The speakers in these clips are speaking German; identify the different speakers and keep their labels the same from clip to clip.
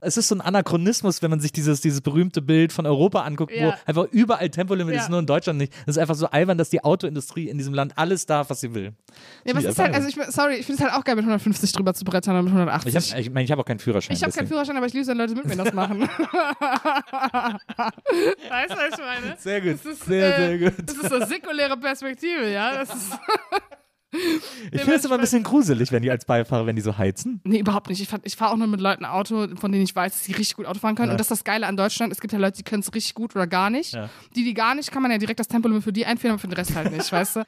Speaker 1: Es ist so ein Anachronismus, wenn man sich dieses, dieses berühmte Bild von Europa anguckt,
Speaker 2: Ja.
Speaker 1: wo einfach überall Tempolimit
Speaker 2: Ja.
Speaker 1: ist, nur in Deutschland nicht. Das ist einfach so albern, dass die Autoindustrie in diesem Land alles darf, was sie will.
Speaker 2: Ja, was ist halt, also ich, sorry, ich finde es halt auch geil, mit 150 drüber zu brettern oder mit 180.
Speaker 1: Ich habe ich mein, ich hab auch keinen Führerschein.
Speaker 2: Ich habe keinen. Führerschein, aber ich liebe es, wenn Leute mit mir das machen. weißt du, was ich meine?
Speaker 1: Sehr gut.
Speaker 2: Das ist,
Speaker 1: sehr,
Speaker 2: äh,
Speaker 1: sehr gut.
Speaker 2: Das ist eine säkuläre Perspektive, ja? Das ist,
Speaker 1: Ich finde es immer ein bisschen gruselig, wenn die als Beifahrer, wenn die so heizen.
Speaker 2: nee, überhaupt nicht. Ich, fahr- ich fahre auch nur mit Leuten Auto, von denen ich weiß, dass sie richtig gut Auto fahren können.
Speaker 1: Ja.
Speaker 2: Und das ist das Geile an Deutschland. Es gibt ja Leute, die können es richtig gut oder gar nicht.
Speaker 1: Ja.
Speaker 2: Die, die gar nicht, kann man ja direkt das Tempolimit für die einführen, aber für den Rest halt nicht, weißt du?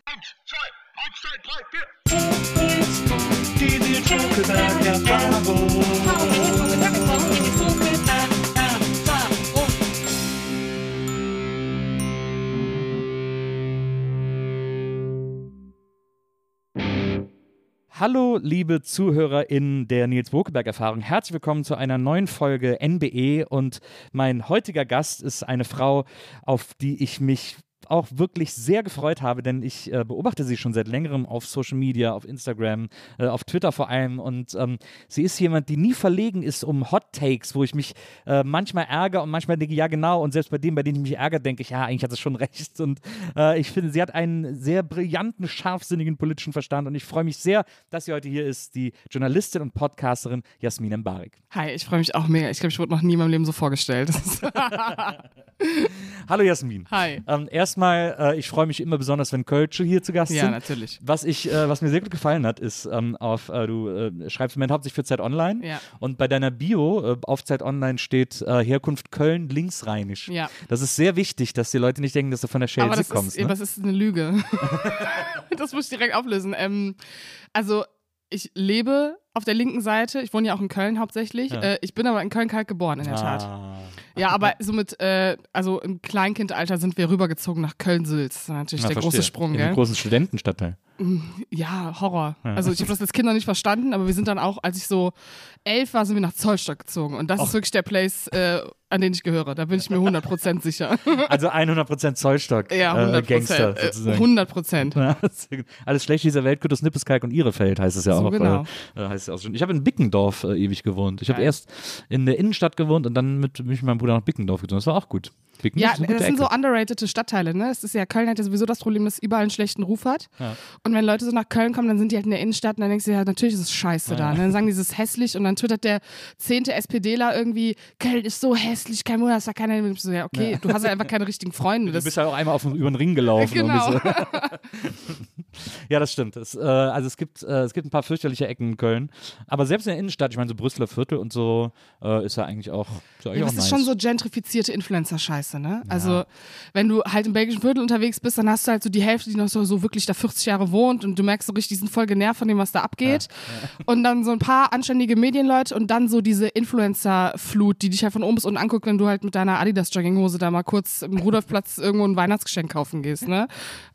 Speaker 1: Hallo, liebe ZuhörerInnen der Nils Bokeberg-Erfahrung. Herzlich willkommen zu einer neuen Folge NBE. Und mein heutiger Gast ist eine Frau, auf die ich mich auch wirklich sehr gefreut habe, denn ich äh, beobachte sie schon seit längerem auf Social Media, auf Instagram, äh, auf Twitter vor allem. Und ähm, sie ist jemand, die nie verlegen ist um Hot Takes, wo ich mich äh, manchmal ärgere und manchmal denke, ja genau. Und selbst bei denen, bei denen ich mich ärgere, denke ich, ja, eigentlich hat sie schon recht. Und äh, ich finde, sie hat einen sehr brillanten, scharfsinnigen politischen Verstand. Und ich freue mich sehr, dass sie heute hier ist, die Journalistin und Podcasterin Jasmin Mbarik.
Speaker 2: Hi, ich freue mich auch mega. Ich glaube, ich wurde noch nie in meinem Leben so vorgestellt.
Speaker 1: Hallo Jasmin.
Speaker 2: Hi.
Speaker 1: Ähm, erstmal, äh, ich freue mich immer besonders, wenn Kölsche hier zu Gast
Speaker 2: Ja,
Speaker 1: sind.
Speaker 2: natürlich.
Speaker 1: Was ich, äh, was mir sehr gut gefallen hat, ist ähm, auf, äh, du äh, schreibst im Moment hauptsächlich für Zeit Online
Speaker 2: Ja.
Speaker 1: und bei deiner Bio äh, auf Zeit Online steht äh, Herkunft Köln linksrheinisch.
Speaker 2: Ja.
Speaker 1: Das ist sehr wichtig, dass die Leute nicht denken, dass du von der Schelse kommst.
Speaker 2: ist,
Speaker 1: ne?
Speaker 2: das ist eine Lüge. das muss ich direkt auflösen. Ähm, also, ich lebe auf der linken Seite. Ich wohne ja auch in Köln hauptsächlich.
Speaker 1: Ja.
Speaker 2: Äh, ich bin aber in Köln-Kalk geboren, in der Tat.
Speaker 1: Ah.
Speaker 2: Ja, aber somit, äh, also im Kleinkindalter sind wir rübergezogen nach Köln-Sülz. Das ist natürlich
Speaker 1: Na,
Speaker 2: der
Speaker 1: verstehe.
Speaker 2: große Sprung,
Speaker 1: In
Speaker 2: gell?
Speaker 1: großen Studentenstadtteil.
Speaker 2: Ja, Horror. Also ich habe das als Kind noch nicht verstanden, aber wir sind dann auch, als ich so elf war, sind wir nach Zollstock gezogen. Und das ist wirklich der Place, äh, an den ich gehöre. Da bin ich mir 100% sicher.
Speaker 1: Also 100% Zollstock.
Speaker 2: ja,
Speaker 1: Äh,
Speaker 2: 100%.
Speaker 1: Gangster
Speaker 2: äh,
Speaker 1: sozusagen.
Speaker 2: 100%.
Speaker 1: Ja, sehr gut. Alles schlecht dieser Welt, Kütus, Nippeskalk und Ihrefeld heißt es ja
Speaker 2: So
Speaker 1: auch.
Speaker 2: genau.
Speaker 1: Äh, heißt es auch schon. Ich habe in Bickendorf äh, ewig gewohnt. Ich habe erst in der Innenstadt gewohnt und dann mit, mich und meinem Bruder nach Bickendorf gezogen. Das war auch gut.
Speaker 2: Ja,
Speaker 1: ist eine gute
Speaker 2: das sind
Speaker 1: Ecke.
Speaker 2: so underrated Stadtteile, ne? Es ist ja, Köln hat ja sowieso das Problem, dass es überall einen schlechten Ruf hat.
Speaker 1: Ja.
Speaker 2: Und wenn Leute so nach Köln kommen, dann sind die halt in der Innenstadt und dann denkst du, ja, natürlich ist es scheiße da. Und dann sagen die, es ist hässlich und dann twittert der zehnte SPDler irgendwie, Köln ist so hässlich, kein Wunder, dass da keiner. Ich so, ja, okay, du hast ja einfach keine richtigen Freunde.
Speaker 1: Du bist halt auch einmal auf, über den Ring gelaufen.
Speaker 2: Genau.
Speaker 1: ja, das stimmt. Es, äh, also es gibt, äh, es gibt ein paar fürchterliche Ecken in Köln. Aber selbst in der Innenstadt, ich meine, so Brüsseler Viertel und so, äh, ist ja eigentlich auch, ist ja eigentlich
Speaker 2: ja,
Speaker 1: auch
Speaker 2: das ist
Speaker 1: nice.
Speaker 2: schon so gentrifizierte Influencer-Scheiße, ne? Also, wenn du halt im belgischen Viertel unterwegs bist, dann hast du halt so die Hälfte, die noch so, so wirklich da 40 Jahre wohnt und du merkst so richtig, die sind voll genervt von dem, was da abgeht. Und dann so ein paar anständige Medienleute und dann so diese Influencer-Flut, die dich halt von oben bis unten anguckt, wenn du halt mit deiner Adidas-Jogginghose da mal kurz im Rudolfplatz irgendwo ein Weihnachtsgeschenk kaufen gehst, ne?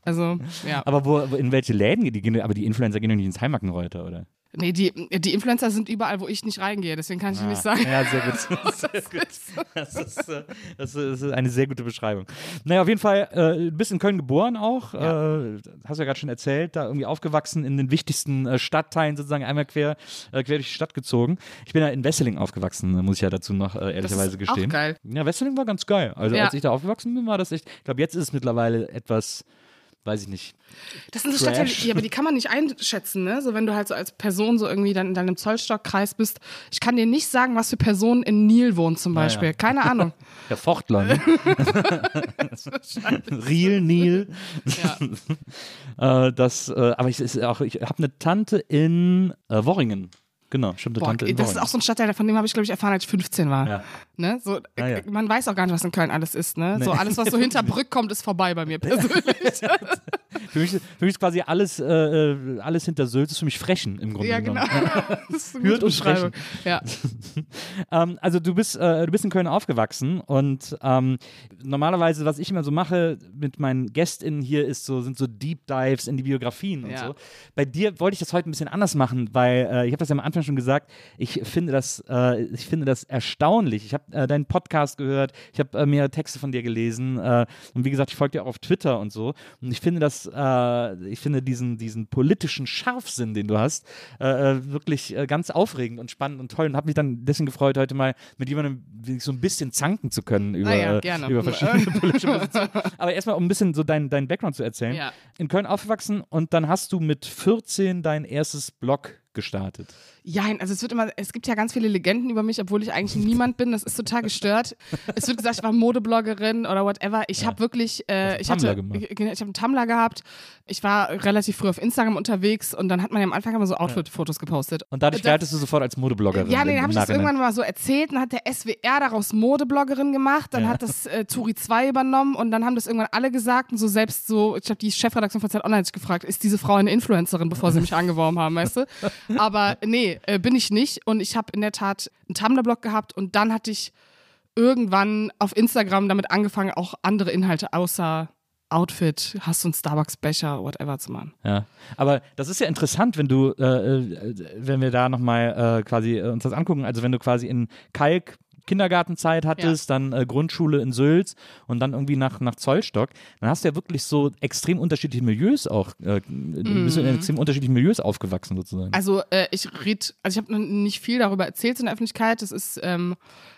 Speaker 2: Also, ja.
Speaker 1: aber wo, in welche Läden gehen die? Gehen, aber die Influencer gehen doch nicht ins Heimarkenreuter, oder?
Speaker 2: Nee, die, die Influencer sind überall, wo ich nicht reingehe, deswegen kann ich dir nicht sagen.
Speaker 1: Ja, sehr gut. Sehr gut. Das ist, äh, das ist eine sehr gute Beschreibung. Naja, auf jeden Fall, äh, du bist in Köln geboren auch. Äh, hast ja gerade schon erzählt, da irgendwie aufgewachsen in den wichtigsten äh, Stadtteilen sozusagen einmal quer, äh, quer durch die Stadt gezogen. Ich bin ja in Wesseling aufgewachsen, muss ich ja dazu noch äh, ehrlicherweise
Speaker 2: auch
Speaker 1: gestehen.
Speaker 2: geil.
Speaker 1: Ja, Wesseling war ganz geil. Also
Speaker 2: Ja.
Speaker 1: als ich da aufgewachsen bin, war das echt, ich glaube, jetzt ist es mittlerweile etwas, weiß ich nicht.
Speaker 2: Das sind so. Stadtteile, die, aber die kann man nicht einschätzen, ne? So, wenn du halt so als Person so irgendwie dann in deinem Zollstockkreis bist. Ich kann dir nicht sagen, was für Personen in Nil wohnen zum. Beispiel. Keine Ahnung.
Speaker 1: Der Fortler, ne? Riel, Nil.
Speaker 2: Ja.
Speaker 1: Äh, das, äh, aber ich, ist auch, ich habe eine Tante in äh, Worringen. Genau, stimmt,
Speaker 2: Boah,
Speaker 1: Tante
Speaker 2: das ist auch so ein Stadtteil, von dem habe ich, glaube ich, erfahren, als ich 15 war.
Speaker 1: Ja.
Speaker 2: Ne? So,
Speaker 1: Ah, ja.
Speaker 2: äh, Man weiß auch gar nicht, was in Köln alles ist. Ne? So alles, was so hinter Brück kommt, ist vorbei bei mir persönlich.
Speaker 1: für, mich, für mich ist quasi alles, äh, äh, alles hinter Sülz ist für mich Frechen im Grunde
Speaker 2: Ja,
Speaker 1: genommen.
Speaker 2: genau. das ist eine gute
Speaker 1: und
Speaker 2: Beschreibung. Ja.
Speaker 1: Ähm, also du bist, äh, du bist in Köln aufgewachsen und ähm, normalerweise, was ich immer so mache mit meinen GästInnen hier, ist so, sind so Deep Dives in die Biografien und
Speaker 2: Ja.
Speaker 1: so. Bei dir wollte ich das heute ein bisschen anders machen, weil äh, ich habe das ja am Anfang schon gesagt, ich finde das, äh, ich finde das erstaunlich. Ich habe äh, deinen Podcast gehört, ich habe mehrere Texte von dir gelesen und wie gesagt, ich folge dir auch auf Twitter und so. Und ich finde das, äh, ich finde diesen, diesen politischen Scharfsinn, den du hast, äh, äh, wirklich äh, ganz aufregend und spannend und toll und habe mich dann dessen gefreut, heute mal mit jemandem so ein bisschen zanken zu können über,
Speaker 2: Ah ja,
Speaker 1: äh,
Speaker 2: gerne.
Speaker 1: über verschiedene politische Positionen. Aber erstmal, um ein bisschen so deinen dein Background zu erzählen.
Speaker 2: Ja.
Speaker 1: In Köln aufgewachsen und dann hast du mit 14 dein erstes Blog gestartet.
Speaker 2: Ja, also es wird immer, es gibt ja ganz viele Legenden über mich, obwohl ich eigentlich niemand bin. Das ist total gestört. Es wird gesagt, ich war Modebloggerin oder whatever. Ich habe wirklich, äh, ich
Speaker 1: Tumblr
Speaker 2: hatte,
Speaker 1: gemacht.
Speaker 2: ich, ich habe einen Tumblr gehabt. Ich war relativ früh auf Instagram unterwegs und dann hat man ja am Anfang immer so Outfit-Fotos gepostet.
Speaker 1: Und dadurch
Speaker 2: Da-
Speaker 1: galtest du sofort als Modebloggerin.
Speaker 2: Ja, nee, dann habe ich das irgendwann mal so erzählt, dann hat der SWR daraus Modebloggerin gemacht, dann
Speaker 1: Ja.
Speaker 2: hat das äh, Turi 2 übernommen und dann haben das irgendwann alle gesagt und so selbst so, ich glaube, die Chefredaktion von Zeit Online gefragt, ist diese Frau eine Influencerin, bevor sie mich angeworben haben, weißt du? Aber nee, äh, bin ich nicht. Und ich habe in der Tat einen Tumblr-Blog gehabt und dann hatte ich irgendwann auf Instagram damit angefangen, auch andere Inhalte außer Outfit, hast du einen Starbucks-Becher, whatever zu machen.
Speaker 1: Ja, aber das ist ja interessant, wenn du, äh, äh, wenn wir da nochmal äh, quasi äh, uns das angucken, also wenn du quasi in Kalk Kindergartenzeit hattest, dann äh, Grundschule in Sülz und dann irgendwie nach, nach Zollstock, dann hast du ja wirklich so extrem unterschiedliche Milieus auch, äh, bist du in extrem unterschiedlichen Milieus aufgewachsen sozusagen.
Speaker 2: Also äh, ich red, also ich habe nicht viel darüber erzählt in der Öffentlichkeit. Das ist ähm,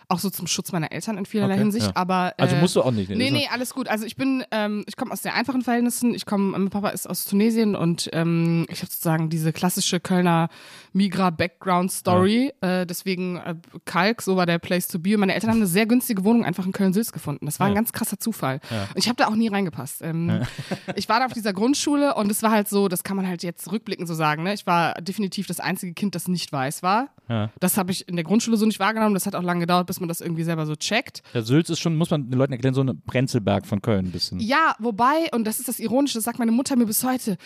Speaker 2: auch so zum Schutz meiner Eltern in vielerlei
Speaker 1: Okay,
Speaker 2: Hinsicht.
Speaker 1: ja.
Speaker 2: Aber äh,
Speaker 1: also musst du auch nicht.
Speaker 2: Nee,
Speaker 1: ist-
Speaker 2: nee, alles gut. Also ich bin, ähm, ich komme aus sehr einfachen Verhältnissen. Ich komme, mein Papa ist aus Tunesien und ähm, ich habe sozusagen diese klassische Kölner Migra-Background-Story. Äh, deswegen äh, Kalk, so war der Place to be. Und meine Eltern haben eine sehr günstige Wohnung einfach in Köln-Sülz gefunden. Das war ein
Speaker 1: Ja.
Speaker 2: ganz krasser Zufall. Und ich habe da auch nie reingepasst. Ähm, ich war da auf dieser Grundschule und es war halt so, das kann man halt jetzt rückblickend so sagen. Ne? Ich war definitiv das einzige Kind, das nicht weiß war.
Speaker 1: Ja.
Speaker 2: Das habe ich in der Grundschule so nicht wahrgenommen. Das hat auch lange gedauert, bis man das irgendwie selber so checkt.
Speaker 1: Ja, Sülz ist schon, muss man den Leuten erklären, so ein Prenzlberg von Köln ein bisschen.
Speaker 2: Ja, wobei, und das ist das Ironische, das sagt meine Mutter mir bis heute.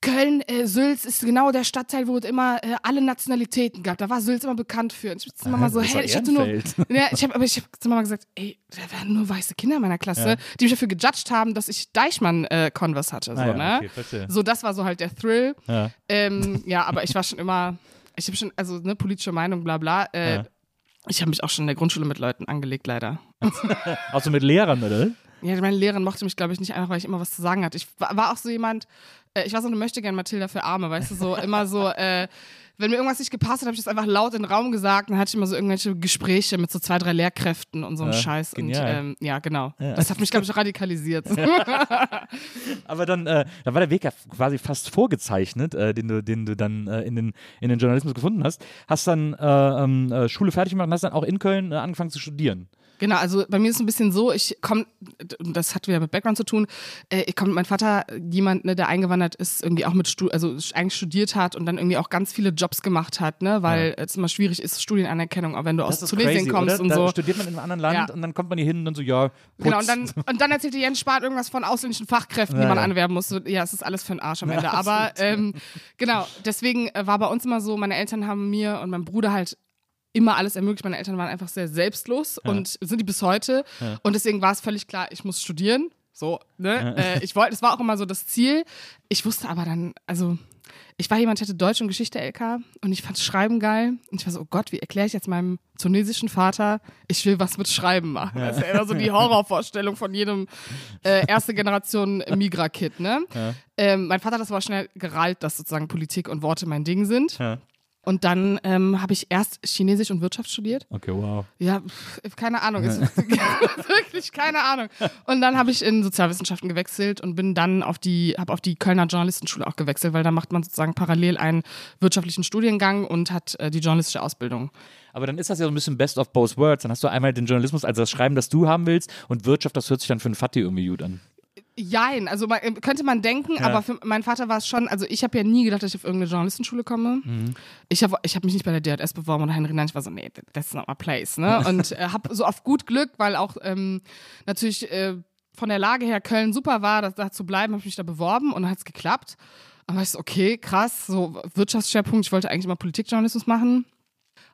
Speaker 2: Köln, äh, Sülz ist genau der Stadtteil, wo es immer äh, alle Nationalitäten gab. Da war Sülz immer bekannt für. Und ich hab immer mal so, hey, ich hatte nur. Ja, ich hab, aber ich habe zu Mama gesagt, ey, da waren nur weiße Kinder in meiner Klasse,
Speaker 1: Ja.
Speaker 2: die mich dafür gejudged haben, dass ich Deichmann äh, Converse hatte. So,
Speaker 1: Ah ja,
Speaker 2: ne?
Speaker 1: okay,
Speaker 2: so, das war so halt der Thrill.
Speaker 1: Ja.
Speaker 2: Ähm, ja, aber ich war schon immer, ich habe schon, also ne, politische Meinung, bla bla. Äh. Ich habe mich auch schon in der Grundschule mit Leuten angelegt, leider.
Speaker 1: Auch so mit Lehrern, oder?
Speaker 2: Ja, meine Lehrerin mochte mich, glaube ich, nicht einfach, weil ich immer was zu sagen hatte. Ich war, auch so jemand, äh, ich war so eine möchte gern Mathilda für Arme, weißt du, so immer so, äh, wenn mir irgendwas nicht gepasst hat, habe ich das einfach laut in den Raum gesagt. Dann hatte ich immer so irgendwelche Gespräche mit so zwei, drei Lehrkräften und so einem
Speaker 1: Ja,
Speaker 2: Scheiß.
Speaker 1: genial.
Speaker 2: Und ähm, ja, genau.
Speaker 1: Ja.
Speaker 2: Das hat mich, glaube ich, radikalisiert.
Speaker 1: Aber dann, äh, da war der Weg ja quasi fast vorgezeichnet, äh, den du, den du dann äh, in, den, in den Journalismus gefunden hast. Hast dann äh, ähm, äh, Schule fertig gemacht und hast dann auch in Köln äh, angefangen zu studieren.
Speaker 2: Genau, also bei mir ist es ein bisschen so, ich komme, das hat wieder mit Background zu tun, äh, ich komme, mein Vater, jemand, ne, der eingewandert ist, irgendwie auch mit, Stu also eigentlich studiert hat und dann irgendwie auch ganz viele Jobs gemacht hat, ne, weil es immer schwierig ist, Studienanerkennung, auch wenn du aus
Speaker 1: Das ist
Speaker 2: Tunesien
Speaker 1: crazy,
Speaker 2: kommst
Speaker 1: oder?
Speaker 2: und
Speaker 1: da
Speaker 2: so.
Speaker 1: studiert man in einem anderen Land
Speaker 2: Ja.
Speaker 1: und dann kommt man hier hin und dann so, ja, putz.
Speaker 2: Genau, und dann, und dann erzählte Jens Spahn irgendwas von ausländischen Fachkräften, die
Speaker 1: Ja,
Speaker 2: man
Speaker 1: ja.
Speaker 2: anwerben muss. Ja, es ist alles für den Arsch am Ende. Aber ähm, genau, deswegen äh, war bei uns immer so, meine Eltern haben mir und meinem Bruder halt immer alles ermöglicht. Meine Eltern waren einfach sehr selbstlos und sind die bis heute. Und deswegen war es völlig klar, ich muss studieren. So, ne? Äh, ich wollte, es war auch immer so das Ziel. Ich wusste aber dann, also ich war jemand, ich hatte Deutsch und Geschichte LK und ich fand Schreiben geil. Und ich war so, oh Gott, wie erkläre ich jetzt meinem tunesischen Vater, ich will was mit Schreiben machen. Das ist ja immer so die Horrorvorstellung von jedem äh, erste Generation Migra-Kid, ne? Ähm, mein Vater hat das aber schnell gerallt, dass sozusagen Politik und Worte mein Ding sind.
Speaker 1: Ja.
Speaker 2: Und dann ähm, habe ich erst Chinesisch und Wirtschaft studiert.
Speaker 1: Okay, wow.
Speaker 2: Ja, pf, keine Ahnung. Ist wirklich keine Ahnung. Und dann habe ich in Sozialwissenschaften gewechselt und bin dann auf die, habe auf die Kölner Journalistenschule auch gewechselt, weil da macht man sozusagen parallel einen wirtschaftlichen Studiengang und hat äh, die journalistische Ausbildung.
Speaker 1: Aber dann ist das ja so ein bisschen best of both worlds. Dann hast du einmal den Journalismus, also das Schreiben, das du haben willst, und Wirtschaft, das hört sich dann für einen Fatih irgendwie gut an.
Speaker 2: Jein, also man, könnte man denken, aber für mein Vater war es schon, also ich habe ja nie gedacht, dass ich auf irgendeine Journalistenschule komme. Ich habe ich hab mich nicht bei der DRS beworben oder Henry Nein, ich war so, nee, that's not my place, ne? Und äh, habe so auf gut Glück, weil auch ähm, natürlich äh, von der Lage her Köln super war, da, da zu bleiben, habe ich mich da beworben und dann hat es geklappt. Aber ich so, okay, krass, so Wirtschaftsschwerpunkt, ich wollte eigentlich immer Politikjournalismus machen.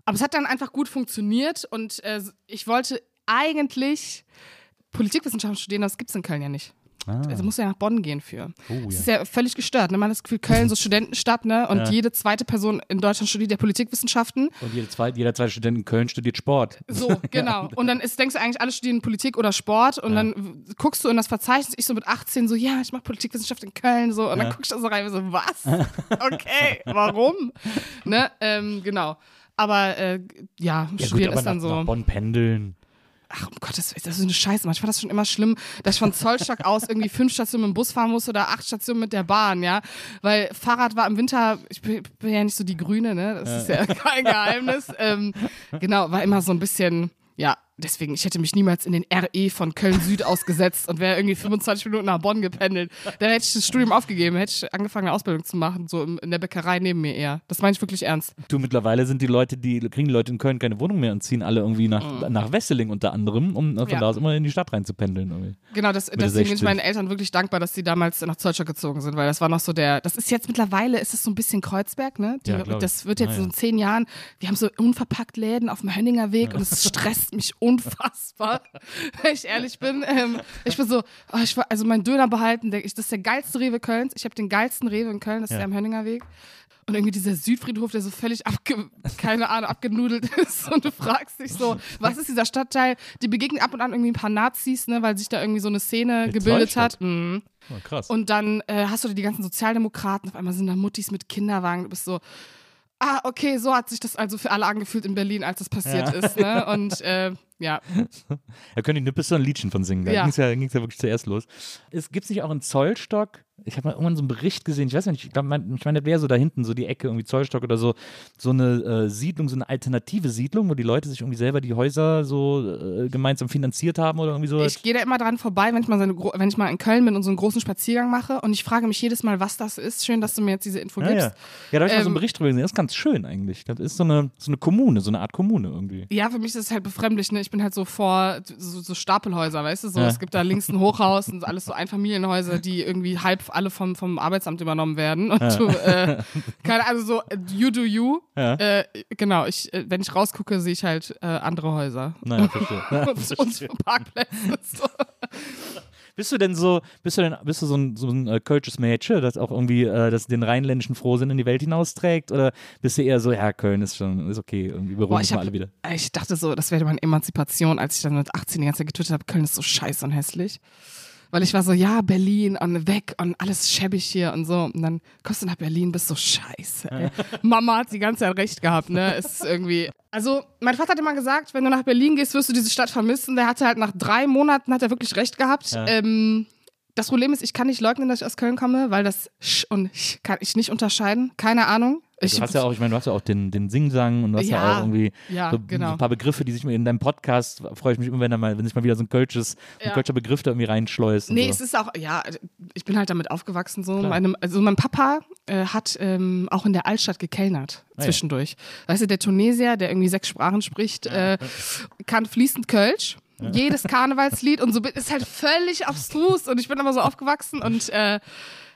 Speaker 2: Aber es hat dann einfach gut funktioniert und äh, ich wollte eigentlich Politikwissenschaften studieren, das gibt es in Köln ja nicht.
Speaker 1: Ah.
Speaker 2: Also musst du ja nach Bonn gehen für.
Speaker 1: Oh,
Speaker 2: Das
Speaker 1: ja.
Speaker 2: ist ja völlig gestört. Ne? Man hat das Gefühl, Köln so Studentenstadt, ne? Und
Speaker 1: Ja.
Speaker 2: jede zweite Person in Deutschland studiert ja Politikwissenschaften.
Speaker 1: Und jeder zweite, jeder zweite Student in Köln studiert Sport.
Speaker 2: So, genau. Und dann ist, denkst du eigentlich, alle studieren Politik oder Sport und dann w- guckst du in das Verzeichnis, ich so mit 18 so, ja, ich mache Politikwissenschaft in Köln, so. Und dann guckst du da so rein und so, was? Okay, warum? ne? Ähm, genau. Aber äh, ja,
Speaker 1: Ja,
Speaker 2: studieren
Speaker 1: aber
Speaker 2: ist dann
Speaker 1: nach,
Speaker 2: so.
Speaker 1: nach Bonn pendeln.
Speaker 2: Ach, um Gottes Willen, das ist eine Scheiße. Manchmal war das schon immer schlimm, dass ich von Zollstock aus irgendwie fünf Stationen mit dem Bus fahren musste oder acht Stationen mit der Bahn, ja. Weil Fahrrad war im Winter, ich bin, bin ja nicht so die Grüne, ne? Das ist ja kein Geheimnis. ähm, genau, war immer so ein bisschen, ja, deswegen, ich hätte mich niemals in den RE von Köln Süd ausgesetzt und wäre irgendwie 25 Minuten nach Bonn gependelt. Dann hätte ich das Studium aufgegeben, hätte ich angefangen, eine Ausbildung zu machen, so in der Bäckerei neben mir eher. Das meine ich wirklich ernst.
Speaker 1: Du, mittlerweile sind die Leute, die kriegen die Leute in Köln keine Wohnung mehr und ziehen alle irgendwie nach, nach Wesseling unter anderem, um von
Speaker 2: Mhm. Ja.
Speaker 1: da aus immer in die Stadt rein zu pendeln. Irgendwie.
Speaker 2: Genau, das, deswegen bin ich
Speaker 1: 60.
Speaker 2: meinen Eltern wirklich dankbar, dass sie damals nach Zollstock gezogen sind, weil das war noch so der, das ist jetzt mittlerweile, ist es so ein bisschen Kreuzberg, ne? Die,
Speaker 1: Ja,
Speaker 2: das wird jetzt
Speaker 1: Ja,
Speaker 2: so
Speaker 1: ja.
Speaker 2: in zehn Jahren, wir haben so unverpackt Läden auf dem Hönninger Weg und es stresst mich unfassbar, wenn ich ehrlich bin. Ähm, ich bin so, oh, ich war, also mein Döner behalten, der, ich, das ist der geilste Rewe Kölns, ich habe den geilsten Rewe in Köln, das ist
Speaker 1: Ja.
Speaker 2: der am Hönninger Weg. Und irgendwie dieser Südfriedhof, der so völlig abge, keine Ahnung, abgenudelt ist. Und du fragst dich so, was ist dieser Stadtteil? Die begegnen ab und an irgendwie ein paar Nazis, ne, weil sich da irgendwie so eine Szene
Speaker 1: Mit
Speaker 2: gebildet hat. Mhm.
Speaker 1: Oh, krass.
Speaker 2: Und dann äh, hast du da die ganzen Sozialdemokraten, auf einmal sind da Muttis mit Kinderwagen. Du bist so, ah, okay, so hat sich das also für alle angefühlt in Berlin, als das passiert
Speaker 1: Ja.
Speaker 2: ist. Ne? Und äh, ja,
Speaker 1: Da können die Nippes so ein Liedchen von singen. Da
Speaker 2: Ja.
Speaker 1: ging es ja, ging's ja wirklich zuerst los. Es gibt nicht auch in Zollstock? Ich habe mal irgendwann so einen Bericht gesehen, ich weiß nicht, ich glaube, mein, ich meine, das wäre so da hinten, so die Ecke, irgendwie Zollstock oder so, so eine äh, Siedlung, so eine alternative Siedlung, wo die Leute sich irgendwie selber die Häuser so äh, gemeinsam finanziert haben oder irgendwie so.
Speaker 2: ich gehe da immer dran vorbei, wenn ich, mal so eine, wenn ich mal in Köln bin und so einen großen Spaziergang mache. Und ich frage mich jedes Mal, was das ist. Schön, dass du mir jetzt diese Info
Speaker 1: ja,
Speaker 2: gibst.
Speaker 1: ja. ja, da habe ich mal so einen
Speaker 2: Ähm,
Speaker 1: Bericht drüber gesehen. Das ist ganz schön eigentlich. Das ist so eine, so eine Kommune, so eine Art Kommune irgendwie.
Speaker 2: Ja, für mich ist es halt befremdlich, ne? Ich bin halt so vor so, so Stapelhäuser, weißt du? So,
Speaker 1: Ja.
Speaker 2: es gibt da links ein Hochhaus und alles so Einfamilienhäuser, die irgendwie halb alle vom, vom Arbeitsamt übernommen werden. Und du, äh, keine also so, you do you.
Speaker 1: Ja.
Speaker 2: Äh, genau, ich, äh, wenn ich rausgucke, sehe ich halt äh, andere Häuser.
Speaker 1: Naja, verstehe. Ja,
Speaker 2: und, und Parkplätze. So.
Speaker 1: Bist du denn so, bist du denn, bist du so ein, so ein äh, kölsches Mädchen, das auch irgendwie äh, das den rheinländischen Frohsinn in die Welt hinausträgt? Oder bist du eher so, ja, Köln ist schon, ist okay, irgendwie
Speaker 2: Boah,
Speaker 1: uns mal alle wieder.
Speaker 2: ich dachte so, das wäre meine Emanzipation, als ich dann mit 18 die ganze Zeit getwittert habe, Köln ist so scheiße und hässlich. Weil ich war so, ja, Berlin und weg und alles schäbig hier und so. Und dann kommst du nach Berlin, bist so scheiße. Ey. Mama hat die ganze Zeit recht gehabt, ne? Es ist irgendwie. Also, mein Vater hat immer gesagt, wenn du nach Berlin gehst, wirst du diese Stadt vermissen. Der hatte halt nach drei Monaten hat er wirklich recht gehabt.
Speaker 1: Ja.
Speaker 2: Ähm, das Problem ist, ich kann nicht leugnen, dass ich aus Köln komme, weil das Sch und Ch kann ich nicht unterscheiden. Keine Ahnung. Ich,
Speaker 1: Du hast ja auch, ich meine, du hast ja auch den, den Singsang und du hast ja,
Speaker 2: Ja,
Speaker 1: auch irgendwie
Speaker 2: ja,
Speaker 1: so,
Speaker 2: genau.
Speaker 1: so ein paar Begriffe, die sich mir in deinem Podcast, freue ich mich immer, wenn da mal, wenn sich mal wieder so ein kölsches, ein
Speaker 2: Ja.
Speaker 1: kölscher Begriff da irgendwie reinschleust.
Speaker 2: Nee,
Speaker 1: so.
Speaker 2: es ist auch, ja, ich bin halt damit aufgewachsen. So. Meine, also mein Papa äh, hat ähm, auch in der Altstadt gekellnert
Speaker 1: Ah, ja.
Speaker 2: zwischendurch. Weißt du, der Tunesier, der irgendwie sechs Sprachen spricht, äh, kann fließend Kölsch. Jedes Karnevalslied und so ist halt völlig abstrus und ich bin aber so aufgewachsen und äh,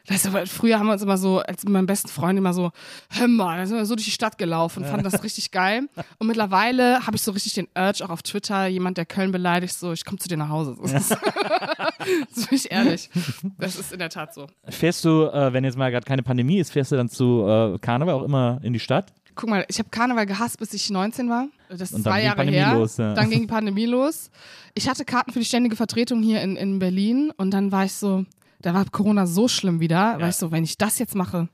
Speaker 2: Du, weil früher haben wir uns immer so, als mit meinem besten Freund immer so, hör mal, dann sind wir so durch die Stadt gelaufen und fanden das richtig geil. Und mittlerweile habe ich so richtig den Urge auch auf Twitter, jemand, der Köln beleidigt, so, ich komme zu dir nach Hause. Das ist, das bin ich ehrlich. Das ist in der Tat so.
Speaker 1: Fährst du, äh, wenn jetzt mal gerade keine Pandemie ist, fährst du dann zu äh, Karneval auch immer in die Stadt?
Speaker 2: Guck mal, ich habe Karneval gehasst, bis ich 19 war. Das ist zwei Jahre her.
Speaker 1: los, ja.
Speaker 2: Dann ging die Pandemie los. Ich hatte Karten für die ständige Vertretung hier in, in Berlin und dann war ich so, da war Corona so schlimm wieder, war ich so, wenn ich das jetzt mache,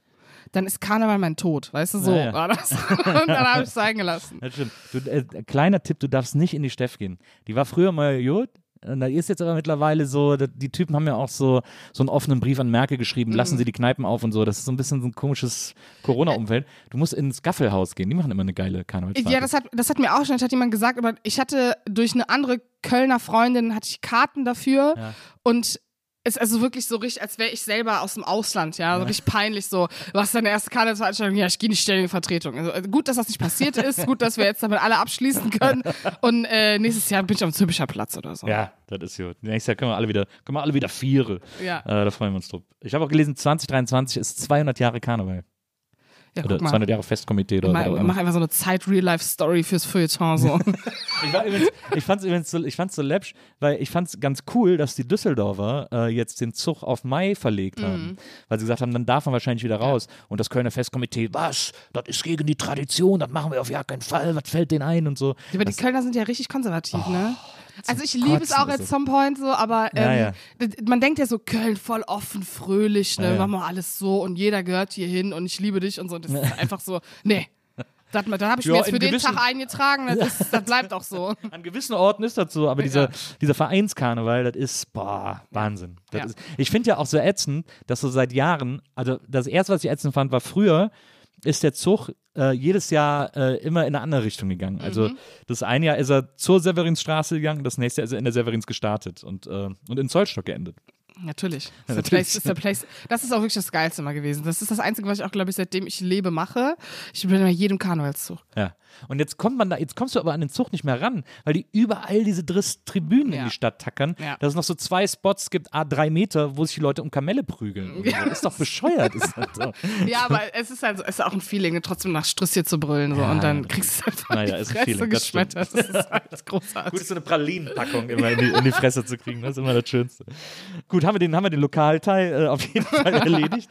Speaker 2: dann ist Karneval mein Tod, weißt du, so
Speaker 1: Ja, ja.
Speaker 2: war das. Und dann habe ich es sein gelassen.
Speaker 1: Das stimmt. Du, äh, kleiner Tipp, du darfst nicht in die Steff gehen. Die war früher mal gut. Und da ist jetzt aber mittlerweile so, die Typen haben ja auch so, so einen offenen Brief an Merkel geschrieben,
Speaker 2: Mhm.
Speaker 1: lassen sie die Kneipen auf und so. Das ist so ein bisschen so ein komisches Corona-Umfeld. Du musst ins Gaffelhaus gehen, die machen immer eine geile Karnevalsparty.
Speaker 2: Ja, das hat, das hat mir auch schon, das hat jemand gesagt, aber ich hatte durch eine andere Kölner Freundin hatte ich Karten dafür
Speaker 1: Ja.
Speaker 2: und ist also wirklich so richtig, als wäre ich selber aus dem Ausland, ja, so richtig peinlich so. Du hast deine erste Karnevalsveranstaltung, ja, ich gehe nicht ständig in Vertretung. Also, äh, gut, dass das nicht passiert ist, gut, dass wir jetzt damit alle abschließen können und äh, nächstes Jahr bin ich am Züricher Platz oder so.
Speaker 1: Ja, das ist gut. Nächstes Jahr können wir alle wieder, können wir alle wieder viere.
Speaker 2: Ja.
Speaker 1: Äh, da freuen wir uns drauf. Ich habe auch gelesen, 2023 ist 200 Jahre Karneval.
Speaker 2: Ja
Speaker 1: Oder
Speaker 2: guck mal.
Speaker 1: 200 Jahre Festkomitee oder
Speaker 2: Mach,
Speaker 1: oder-
Speaker 2: mach einfach so eine Zeit-Real-Life-Story fürs Feuilleton so.
Speaker 1: Ich, fand es übrigens so, ich fand's so läppsch, weil ich fand es ganz cool, dass die Düsseldorfer äh, jetzt den Zug auf Mai verlegt
Speaker 2: Mhm.
Speaker 1: haben. Weil sie gesagt haben, dann darf man wahrscheinlich wieder raus. Und das Kölner Festkomitee, was? Das ist gegen die Tradition, das machen wir auf gar keinen Fall, was fällt denen ein und so.
Speaker 2: Aber die
Speaker 1: Das-
Speaker 2: Kölner sind ja richtig konservativ, ne? Also ich liebe es auch at some point so, aber ähm,
Speaker 1: Ja, ja.
Speaker 2: man denkt ja so, Köln voll offen, fröhlich, ne,
Speaker 1: Ja,
Speaker 2: machen wir alles so und jeder gehört hier hin und ich liebe dich und so. Das ist einfach so, nee. Das, da habe ich mir jetzt für
Speaker 1: in
Speaker 2: den
Speaker 1: gewissen-
Speaker 2: Tag eingetragen, das, ist, das bleibt auch so.
Speaker 1: An gewissen Orten ist das so, aber dieser, dieser Vereinskarneval, das ist, boah, Wahnsinn. Ist, ich finde ja auch so ätzend, dass so seit Jahren, also das erste, was ich ätzend fand, war früher, ist der Zug äh, jedes Jahr äh, immer in eine andere Richtung gegangen. Also
Speaker 2: Mhm.
Speaker 1: das eine Jahr ist er zur Severinsstraße gegangen, das nächste Jahr ist er in der Severins gestartet und, äh, und in Zollstock geendet.
Speaker 2: Natürlich. Das ist,
Speaker 1: natürlich.
Speaker 2: der Place, ist der Place. das ist auch wirklich das Geilste mal gewesen. Das ist das Einzige, was ich auch, glaube ich, seitdem ich lebe, mache. Ich bin bei jedem Karnevalszug.
Speaker 1: Ja. Und jetzt kommt man da, jetzt kommst du aber an den Zug nicht mehr ran, weil die überall diese Driss Tribünen in
Speaker 2: Ja.
Speaker 1: die Stadt tackern,
Speaker 2: Ja.
Speaker 1: dass es noch so zwei Spots gibt, a drei Meter, wo sich die Leute um Kamelle prügeln. So. Das ist doch bescheuert. ist das so.
Speaker 2: Ja, aber es ist halt so, es ist auch ein Feeling, trotzdem nach Struss hier zu brüllen so,
Speaker 1: Ja,
Speaker 2: und dann
Speaker 1: ja.
Speaker 2: kriegst du einfach
Speaker 1: Naja,
Speaker 2: die Fresse
Speaker 1: Feeling,
Speaker 2: geschmettert. Das ist halt großartig.
Speaker 1: Gut ist so eine Pralinenpackung immer in die, in die Fresse zu kriegen. Das ist immer das Schönste. Gut, haben wir den, haben wir den Lokalteil äh, auf jeden Fall erledigt.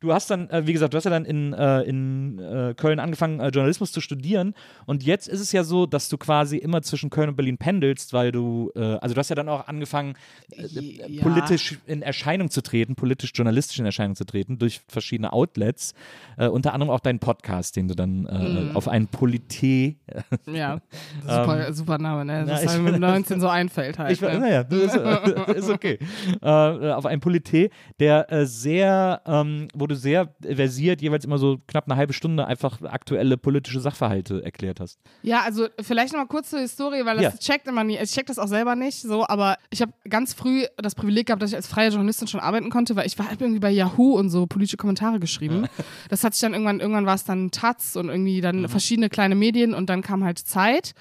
Speaker 1: Du hast dann, äh, wie gesagt, du hast ja dann in, äh, in äh, Köln angefangen, äh, Journalismus zu studieren. Und jetzt ist es ja so, dass du quasi immer zwischen Köln und Berlin pendelst, weil du, äh, also du hast ja dann auch angefangen, äh,
Speaker 2: Ja.
Speaker 1: politisch in Erscheinung zu treten, politisch-journalistisch in Erscheinung zu treten, durch verschiedene Outlets. Äh, unter anderem auch deinen Podcast, den du dann äh,
Speaker 2: Mhm.
Speaker 1: auf ein Polité
Speaker 2: Ja, super, super Name, ne?
Speaker 1: na,
Speaker 2: Das
Speaker 1: ich-
Speaker 2: halt mit 19 so einfällt halt.
Speaker 1: Ich,
Speaker 2: ne?
Speaker 1: naja, ist, äh, ist okay. Äh, auf einem Polité, der äh, sehr, ähm, wo du sehr versiert jeweils immer so knapp eine halbe Stunde einfach aktuelle politische Sachverhalte erklärt hast.
Speaker 2: Ja, also vielleicht nochmal kurz zur Historie, weil das
Speaker 1: Ja.
Speaker 2: checkt immer nie. Ich check das auch selber nicht so, aber ich habe ganz früh das Privileg gehabt, dass ich als freie Journalistin schon arbeiten konnte, weil ich war halt irgendwie bei Yahoo und so politische Kommentare geschrieben. Das hat sich dann irgendwann, irgendwann war es dann Taz und irgendwie dann
Speaker 1: Mhm.
Speaker 2: verschiedene kleine Medien und dann kam halt Zeit.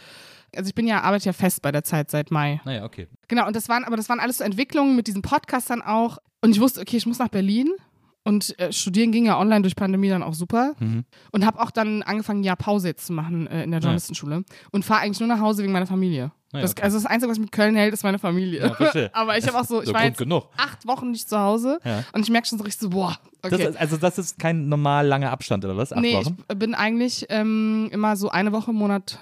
Speaker 2: Also ich bin ja, arbeite ja fest bei der Zeit seit Mai.
Speaker 1: Naja, okay.
Speaker 2: Genau, und das waren, aber das waren alles so Entwicklungen mit diesem Podcast dann auch. Und ich wusste, okay, ich muss nach Berlin. Und äh, studieren ging ja online durch Pandemie dann auch super.
Speaker 1: Mhm.
Speaker 2: Und habe auch dann angefangen, Jahr Pause jetzt zu machen äh, in der Journalistenschule. Und fahre eigentlich nur nach Hause wegen meiner Familie.
Speaker 1: Ah ja,
Speaker 2: das,
Speaker 1: okay.
Speaker 2: Also das Einzige, was mich mit Köln hält, ist meine Familie.
Speaker 1: Ja,
Speaker 2: aber ich habe auch so, ich
Speaker 1: So
Speaker 2: war jetzt
Speaker 1: genug.
Speaker 2: acht Wochen nicht zu Hause
Speaker 1: Ja.
Speaker 2: und ich merke schon so richtig so, boah,
Speaker 1: Das,
Speaker 2: okay.
Speaker 1: ist- also das ist kein normal langer Abstand, oder was? Acht
Speaker 2: nee,
Speaker 1: Wochen?
Speaker 2: ich bin eigentlich ähm, immer so eine Woche im Monat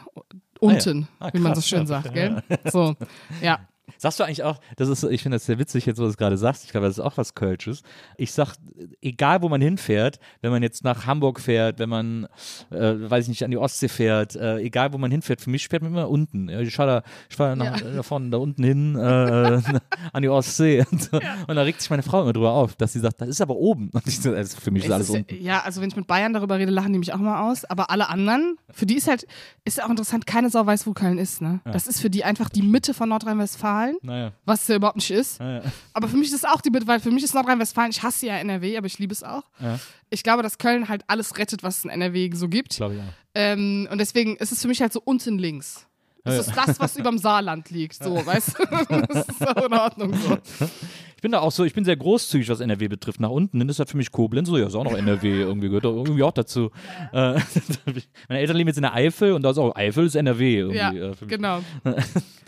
Speaker 2: unten,
Speaker 1: Ah,
Speaker 2: wie man so
Speaker 1: krass,
Speaker 2: schön
Speaker 1: ja.
Speaker 2: sagt, gell? So, ja.
Speaker 1: Sagst du eigentlich auch, das ist, ich finde das sehr witzig, jetzt wo du es gerade sagst, ich glaube, das ist auch was Kölsches. Ich sag, egal wo man hinfährt, wenn man jetzt nach Hamburg fährt, wenn man, äh, weiß ich nicht, an die Ostsee fährt, äh, egal wo man hinfährt, für mich fährt man immer unten. Ja, Ich fahre da, ich fahr nach,
Speaker 2: Ja.
Speaker 1: da vorne, da unten hin, äh, an die Ostsee. Und, so. und da regt sich meine Frau immer drüber auf, dass sie sagt, das ist aber oben. Und ich so, also für mich ist
Speaker 2: Es
Speaker 1: alles
Speaker 2: ist,
Speaker 1: unten.
Speaker 2: Ja, also wenn ich mit Bayern darüber rede, lachen die mich auch mal aus. Aber alle anderen, für die ist halt, ist auch interessant, keine Sau weiß, wo Köln ist. Ne? Das ist für die einfach die Mitte von Nordrhein-Westfalen,
Speaker 1: Naja.
Speaker 2: was es ja überhaupt nicht ist.
Speaker 1: naja.
Speaker 2: Aber für mich ist es auch die Mitte, weil für mich ist Nordrhein-Westfalen, ich hasse ja NRW, aber ich liebe es auch.
Speaker 1: Ja.
Speaker 2: Ich glaube, dass Köln halt alles rettet, was es in NRW so gibt.
Speaker 1: Glaube ich auch.
Speaker 2: Ähm, und deswegen ist es für mich halt so unten links. Das ist das, was überm Saarland liegt, so, weißt du? Das ist auch in Ordnung so.
Speaker 1: Ich bin da auch so, ich bin sehr großzügig, was NRW betrifft. Nach unten hin ist das für mich Koblenz, so, ja, ist auch noch NRW, irgendwie gehört irgendwie auch dazu. Äh, meine Eltern leben jetzt in der Eifel und da ist auch, Eifel ist NRW.
Speaker 2: Ja,
Speaker 1: äh,
Speaker 2: genau.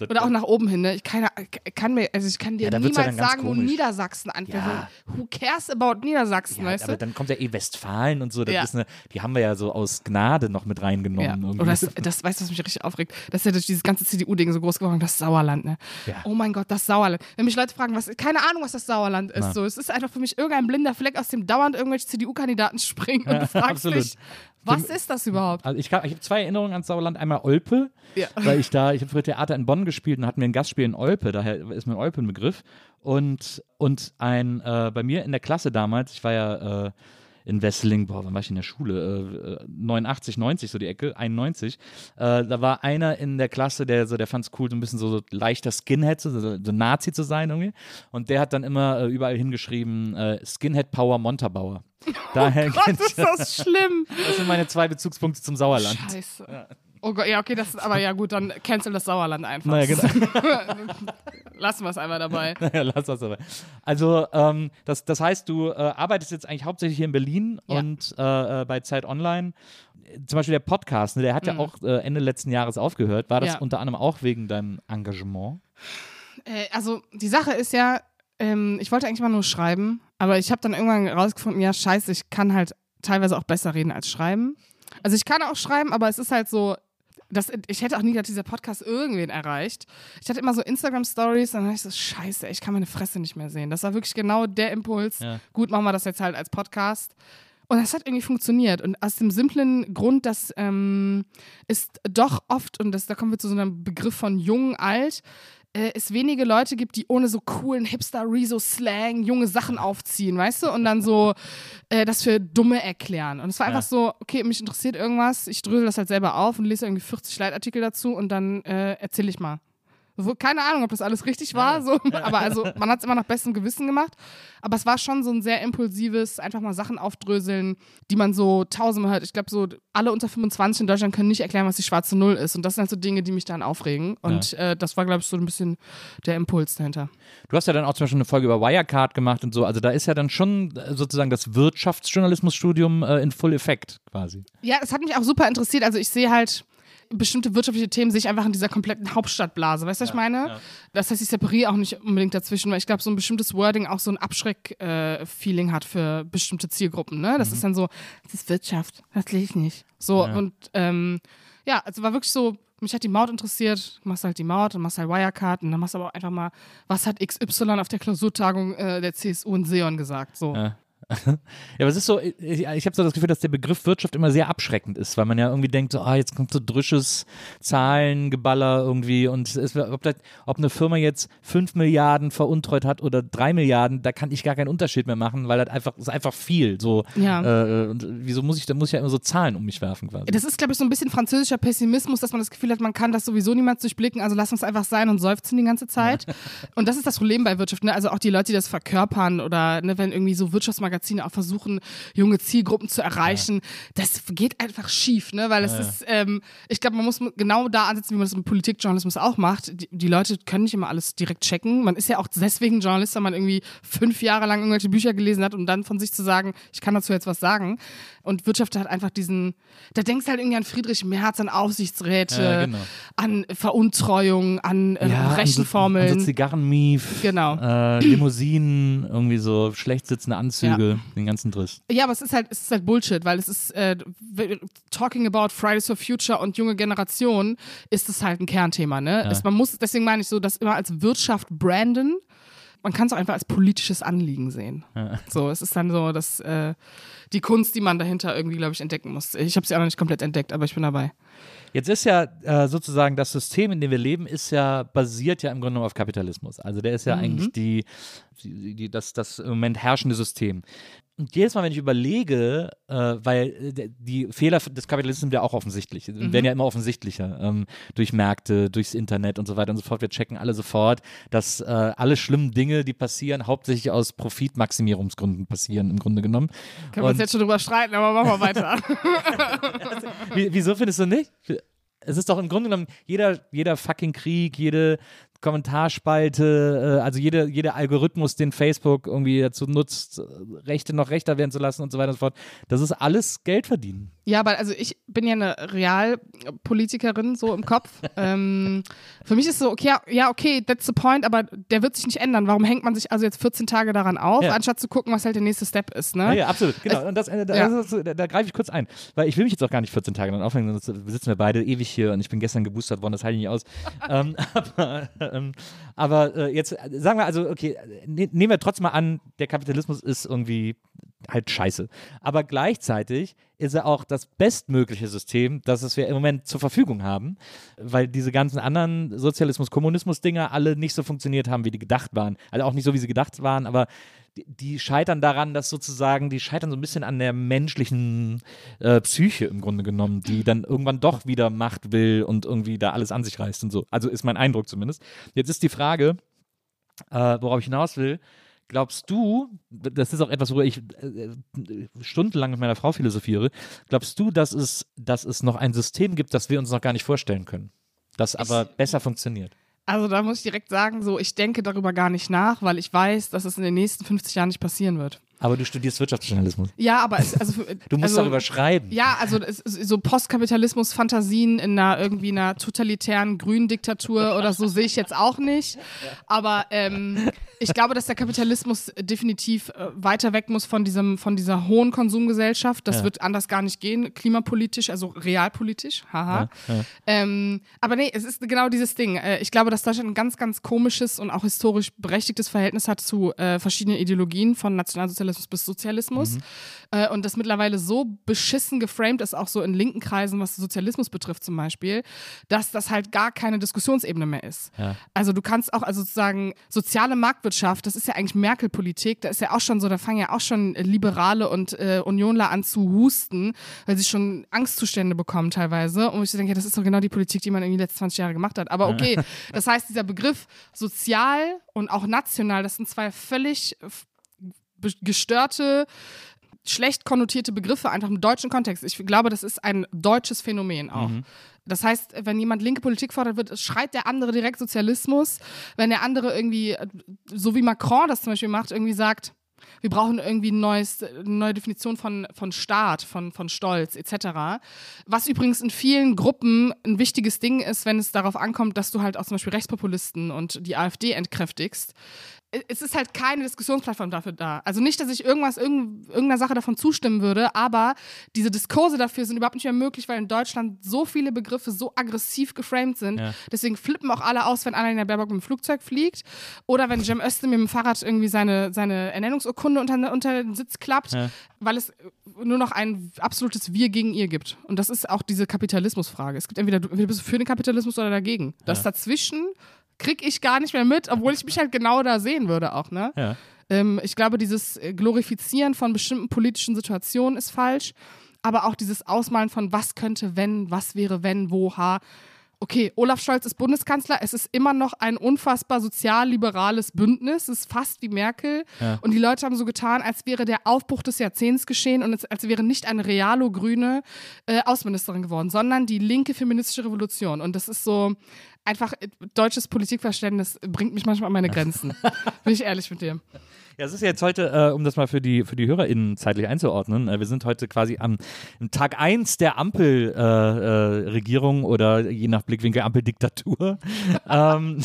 Speaker 2: Oder auch nach oben hin, ne? Ich kann, kann mir, also ich kann dir
Speaker 1: Ja,
Speaker 2: niemals
Speaker 1: dann
Speaker 2: sagen, wo. Niedersachsen anfängt.
Speaker 1: Ja.
Speaker 2: Who cares about Niedersachsen,
Speaker 1: Ja,
Speaker 2: weißt
Speaker 1: aber
Speaker 2: du?
Speaker 1: dann kommt ja eh Westfalen und so, eine, die haben wir ja so aus Gnade noch mit reingenommen.
Speaker 2: Oder das, das weißt du, was mich richtig aufregt? Das ist ja durch dieses ganze CDU-Ding so groß geworden, das Sauerland, ne? Oh mein Gott, das Sauerland. Wenn mich Leute fragen, was, keine Ahnung, was das Sauerland ist, so. Es ist einfach für mich irgendein blinder Fleck, aus dem dauernd irgendwelche CDU-Kandidaten springen und du fragst dich, was ist das überhaupt?
Speaker 1: Also ich, kann- ich habe zwei Erinnerungen ans Sauerland. Einmal Olpe,
Speaker 2: Ja.
Speaker 1: weil ich da, ich habe früher Theater in Bonn gespielt und hatten wir ein Gastspiel in Olpe, daher ist mir Olpe ein Begriff. Und, und ein, äh, bei mir in der Klasse damals, ich war ja äh, in Wesseling, boah, wann war ich in der Schule? Äh, 89, 90, so die Ecke, 91. Äh, da war einer in der Klasse, der so, der fand es cool, so ein bisschen so, so leichter Skinhead, so, so, so Nazi zu sein irgendwie. Und der hat dann immer äh, überall hingeschrieben, äh, Skinhead Power Montabauer. Daher
Speaker 2: Gott,
Speaker 1: kennt-
Speaker 2: ist das schlimm.
Speaker 1: das sind meine zwei Bezugspunkte zum Sauerland.
Speaker 2: Scheiße. Oh Gott, ja, okay, das aber ja gut, dann cancel das Sauerland einfach.
Speaker 1: Naja, genau.
Speaker 2: Lassen wir es einfach dabei.
Speaker 1: ja, lass das aber. Also, ähm, das, das heißt, du äh, arbeitest jetzt eigentlich hauptsächlich hier in Berlin
Speaker 2: Ja.
Speaker 1: und äh, äh, bei Zeit Online. Zum Beispiel der Podcast, ne, der hat ja auch äh, Ende letzten Jahres aufgehört. War das
Speaker 2: Mhm. Ja.
Speaker 1: unter anderem auch wegen deinem Engagement?
Speaker 2: Äh, also die Sache ist ja, ähm, ich wollte eigentlich mal nur schreiben, aber ich habe dann irgendwann rausgefunden, ja scheiße, ich kann halt teilweise auch besser reden als schreiben. Also ich kann auch schreiben, aber es ist halt so, das, ich hätte auch nie, dass dieser Podcast irgendwen erreicht. Ich hatte immer so Instagram-Stories, dann dachte ich so, scheiße, ich kann meine Fresse nicht mehr sehen. Das war wirklich genau der Impuls.
Speaker 1: Ja.
Speaker 2: Gut, machen wir das jetzt halt als Podcast. Und das hat irgendwie funktioniert. Und aus dem simplen Grund, dass ähm, ist doch oft, und das, da kommen wir zu so einem Begriff von jung, alt, äh, es wenige Leute gibt, die ohne so coolen Hipster-Rezo-Slang junge Sachen aufziehen, weißt du? Und dann so äh, das für Dumme erklären. Und es war
Speaker 1: Ja.
Speaker 2: einfach so, okay, mich interessiert irgendwas, ich drösel das halt selber auf und lese irgendwie 40 Leitartikel dazu und dann äh, erzähle ich mal. So, keine Ahnung, ob das alles richtig war, so, aber also man hat es immer nach bestem Gewissen gemacht. Aber es war schon so ein sehr impulsives, einfach mal Sachen aufdröseln, die man so tausendmal hört. Ich glaube, so alle unter 25 in Deutschland können nicht erklären, was die schwarze Null ist. Und das sind halt so Dinge, die mich dann aufregen. Und äh, das war, glaube ich, so ein bisschen der Impuls dahinter.
Speaker 1: Du hast ja dann auch zum Beispiel eine Folge über Wirecard gemacht und so. Also da ist ja dann schon äh, sozusagen das Wirtschaftsjournalismusstudium äh, in Full Effekt quasi.
Speaker 2: Ja, es hat mich auch super interessiert. Also ich sehe halt bestimmte wirtschaftliche Themen sehe ich einfach in dieser kompletten Hauptstadtblase. Weißt du, was ich meine? Das heißt, ich separiere auch nicht unbedingt dazwischen, weil ich glaube, so ein bestimmtes Wording auch so ein Abschreck-Feeling hat für bestimmte Zielgruppen. Ne? Das ist dann so, das ist Wirtschaft, das lese ich nicht. So,
Speaker 1: Ja.
Speaker 2: und ähm, ja, also war wirklich so, mich hat die Maut interessiert, du machst halt die Maut und machst halt Wirecard und dann machst du aber auch einfach mal, was hat XY auf der Klausurtagung äh, der CSU in Seon gesagt? So.
Speaker 1: Ja. Ja, aber es ist so, ich, ich habe so das Gefühl, dass der Begriff Wirtschaft immer sehr abschreckend ist, weil man ja irgendwie denkt, so, ah, jetzt kommt so drüsches Zahlengeballer irgendwie und es, ob, das, ob eine Firma jetzt 5 Milliarden veruntreut hat oder 3 Milliarden, da kann ich gar keinen Unterschied mehr machen, weil das einfach, ist einfach viel. So,
Speaker 2: Ja.
Speaker 1: äh, und wieso muss ich, da muss ich ja immer so Zahlen um mich werfen quasi.
Speaker 2: Das ist, glaube ich, so ein bisschen französischer Pessimismus, dass man das Gefühl hat, man kann das sowieso niemals durchblicken, also lass uns einfach sein und seufzen die ganze Zeit. Und das ist das Problem bei Wirtschaft. Ne? Also auch die Leute, die das verkörpern oder ne, wenn irgendwie so Wirtschaftsmagazine auch versuchen, junge Zielgruppen zu erreichen, das geht einfach schief, ne? weil es ist, ähm, ich glaube, man muss genau da ansetzen, wie man das im Politikjournalismus auch macht. Die, die Leute können nicht immer alles direkt checken. Man ist ja auch deswegen Journalist, weil man irgendwie fünf Jahre lang irgendwelche Bücher gelesen hat, um dann von sich zu sagen, ich kann dazu jetzt was sagen. Und Wirtschaft hat einfach diesen, da denkst du halt irgendwie an Friedrich Merz, an Aufsichtsräte,
Speaker 1: Ja, genau.
Speaker 2: an Veruntreuung, an äh,
Speaker 1: an so,
Speaker 2: Rechenformeln.
Speaker 1: an so Zigarrenmief,
Speaker 2: Genau.
Speaker 1: äh, Limousinen, irgendwie so schlecht sitzende Anzüge, den ganzen Driss.
Speaker 2: Ja, aber es ist halt, es ist halt Bullshit, weil es ist äh, talking about Fridays for Future und junge Generation ist es halt ein Kernthema, ne? Es, man muss, deswegen meine ich so, das immer als Wirtschaft branden. Man kann es auch einfach als politisches Anliegen sehen. So, es ist dann so, dass äh, die Kunst, die man dahinter irgendwie, glaube ich, entdecken muss. Ich habe sie auch noch nicht komplett entdeckt, aber ich bin dabei.
Speaker 1: Jetzt ist ja äh, sozusagen das System, in dem wir leben, ist ja basiert ja im Grunde genommen auf Kapitalismus. Also der ist ja eigentlich die, die, die, das, das im Moment herrschende System. Und jedes Mal, wenn ich überlege, äh, weil äh, die Fehler des Kapitalismus sind ja auch offensichtlich, werden ja immer offensichtlicher ähm, durch Märkte, durchs Internet und so weiter und so fort. Wir checken alle sofort, dass äh, alle schlimmen Dinge, die passieren, hauptsächlich aus Profitmaximierungsgründen passieren, im Grunde genommen.
Speaker 2: Können wir uns jetzt schon drüber streiten, aber machen wir weiter.
Speaker 1: Wie, wieso findest du nicht? Es ist doch im Grunde genommen jeder, jeder fucking Krieg, jede Kommentarspalte, äh, also jede, jeder Algorithmus, den Facebook irgendwie dazu nutzt, äh, Rechte noch rechter werden zu lassen und so weiter und so fort. Das ist alles Geld verdienen.
Speaker 2: Ja, aber also ich bin ja eine Realpolitikerin so im Kopf. ähm, für mich ist so, okay, ja, okay, that's the point, aber der wird sich nicht ändern. Warum hängt man sich also jetzt 14 Tage daran auf,
Speaker 1: Ja.
Speaker 2: anstatt zu gucken, was halt der nächste Step ist, ne?
Speaker 1: Ja, ja absolut. Genau. Und das, äh, da,
Speaker 2: ja.
Speaker 1: das ist, da, da greife ich kurz ein. Weil ich will mich jetzt auch gar nicht 14 Tage dann aufhängen, sonst sitzen wir beide ewig hier und ich bin gestern geboostert worden, das halte ich nicht aus. ähm, aber ähm, aber äh, jetzt äh, sagen wir also, okay, ne, nehmen wir trotzdem mal an, der Kapitalismus ist irgendwie halt scheiße. Aber gleichzeitig ist er auch das bestmögliche System, das es wir im Moment zur Verfügung haben, weil diese ganzen anderen Sozialismus-Kommunismus-Dinger alle nicht so funktioniert haben, wie die gedacht waren. Also auch nicht so, wie sie gedacht waren, aber die, die scheitern daran, dass sozusagen, die scheitern so ein bisschen an der menschlichen äh, Psyche im Grunde genommen, die dann irgendwann doch wieder Macht will und irgendwie da alles an sich reißt und so. Also ist mein Eindruck zumindest. Jetzt ist die Frage, äh, worauf ich hinaus will, Glaubst du, das ist auch etwas, worüber ich äh, stundenlang mit meiner Frau philosophiere, glaubst du, dass es, dass es noch ein System gibt, das wir uns noch gar nicht vorstellen können, das aber ich, besser funktioniert?
Speaker 2: Also da muss ich direkt sagen, so ich denke darüber gar nicht nach, weil ich weiß, dass es in den nächsten 50 Jahren nicht passieren wird.
Speaker 1: Aber du studierst Wirtschaftsjournalismus.
Speaker 2: Ja, aber es, also
Speaker 1: du musst
Speaker 2: also,
Speaker 1: darüber schreiben.
Speaker 2: Ja, also es, so Postkapitalismus-Fantasien in einer irgendwie einer totalitären Gründiktatur oder so sehe ich jetzt auch nicht. Aber ähm, ich glaube, dass der Kapitalismus definitiv äh, weiter weg muss von diesem von dieser hohen Konsumgesellschaft. Das ja. wird anders gar nicht gehen, klimapolitisch, also realpolitisch. Haha. Ja, ja. Ähm, aber nee, es ist genau dieses Ding. Äh, ich glaube, dass Deutschland ein ganz, ganz komisches und auch historisch berechtigtes Verhältnis hat zu äh, verschiedenen Ideologien von Nationalsozialismus Kapitalismus bis Sozialismus mhm. äh, und das mittlerweile so beschissen geframed ist, auch so in linken Kreisen, was Sozialismus betrifft zum Beispiel, dass das halt gar keine Diskussionsebene mehr ist. Ja. Also du kannst auch, also sozusagen soziale Marktwirtschaft, das ist ja eigentlich Merkel-Politik, da ist ja auch schon so, da fangen ja auch schon Liberale und äh, Unionler an zu husten, weil sie schon Angstzustände bekommen teilweise und ich denke, das ist doch genau die Politik, die man in den letzten 20 Jahre gemacht hat. Aber okay, das heißt, dieser Begriff sozial und auch national, das sind zwei völlig gestörte, schlecht konnotierte Begriffe einfach im deutschen Kontext. Ich glaube, das ist ein deutsches Phänomen auch. Mhm. Das heißt, wenn jemand linke Politik fordert wird, schreit der andere direkt Sozialismus. Wenn der andere irgendwie, so wie Macron das zum Beispiel macht, irgendwie sagt, wir brauchen irgendwie ein neues, eine neue Definition von, von Staat, von, von Stolz etc. Was übrigens in vielen Gruppen ein wichtiges Ding ist, wenn es darauf ankommt, dass du halt auch zum Beispiel Rechtspopulisten und die AfD entkräftigst es ist halt keine Diskussionsplattform dafür da. Also nicht, dass ich irgendwas, irgendeiner Sache davon zustimmen würde, aber diese Diskurse dafür sind überhaupt nicht mehr möglich, weil in Deutschland so viele Begriffe so aggressiv geframed sind. Ja. Deswegen flippen auch alle aus, wenn der Baerbock mit dem Flugzeug fliegt oder wenn Jem Öste mit dem Fahrrad irgendwie seine, seine Ernennungsurkunde unter, unter den Sitz klappt, ja. weil es nur noch ein absolutes Wir gegen ihr gibt. Und das ist auch diese Kapitalismusfrage. Es gibt entweder, entweder bist du für den Kapitalismus oder dagegen. Das ja. dazwischen krieg ich gar nicht mehr mit, obwohl ich mich halt genau da sehen würde auch, ne? Ja. Ähm, ich glaube, dieses äh, Glorifizieren von bestimmten politischen Situationen ist falsch, aber auch dieses Ausmalen von was könnte, wenn, was wäre, wenn, wo, ha okay, Olaf Scholz ist Bundeskanzler, es ist immer noch ein unfassbar sozialliberales Bündnis, es ist fast wie Merkel. Ja. Und die Leute haben so getan, als wäre der Aufbruch des Jahrzehnts geschehen und als, als wäre nicht eine realo-grüne äh, Außenministerin geworden, sondern die linke feministische Revolution. Und das ist so einfach äh, deutsches Politikverständnis bringt mich manchmal an meine Grenzen. Bin ich ehrlich mit dir.
Speaker 1: Ja, es ist jetzt heute, äh, um das mal für die, für die HörerInnen zeitlich einzuordnen, äh, wir sind heute quasi am Tag 1 der Ampelregierung äh, äh oder je nach Blickwinkel Ampeldiktatur. ähm,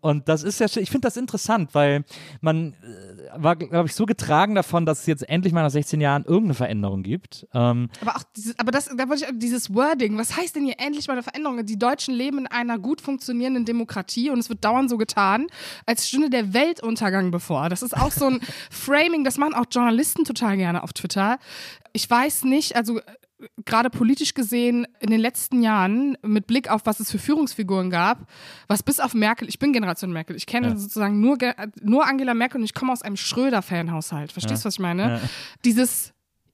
Speaker 1: und das ist ja, ich finde das interessant, weil man äh, war, glaube ich, so getragen davon, dass es jetzt endlich mal nach 16 Jahren irgendeine Veränderung gibt. Ähm,
Speaker 2: aber auch dieses, aber das, da wollte ich dieses Wording, was heißt denn hier endlich mal eine Veränderung? Die Deutschen leben in einer gut funktionierenden Demokratie und es wird dauernd so getan, als stünde der Weltuntergang bevor. Das ist auch so ein Framing, das machen auch Journalisten total gerne auf Twitter. Ich weiß nicht, also gerade politisch gesehen in den letzten Jahren mit Blick auf was es für Führungsfiguren gab, was bis auf Merkel, ich bin Generation Merkel, ich kenne ja. sozusagen nur, nur Angela Merkel und ich komme aus einem Schröder-Fanhaushalt. Verstehst du, ja. was ich meine? Ja. Dieses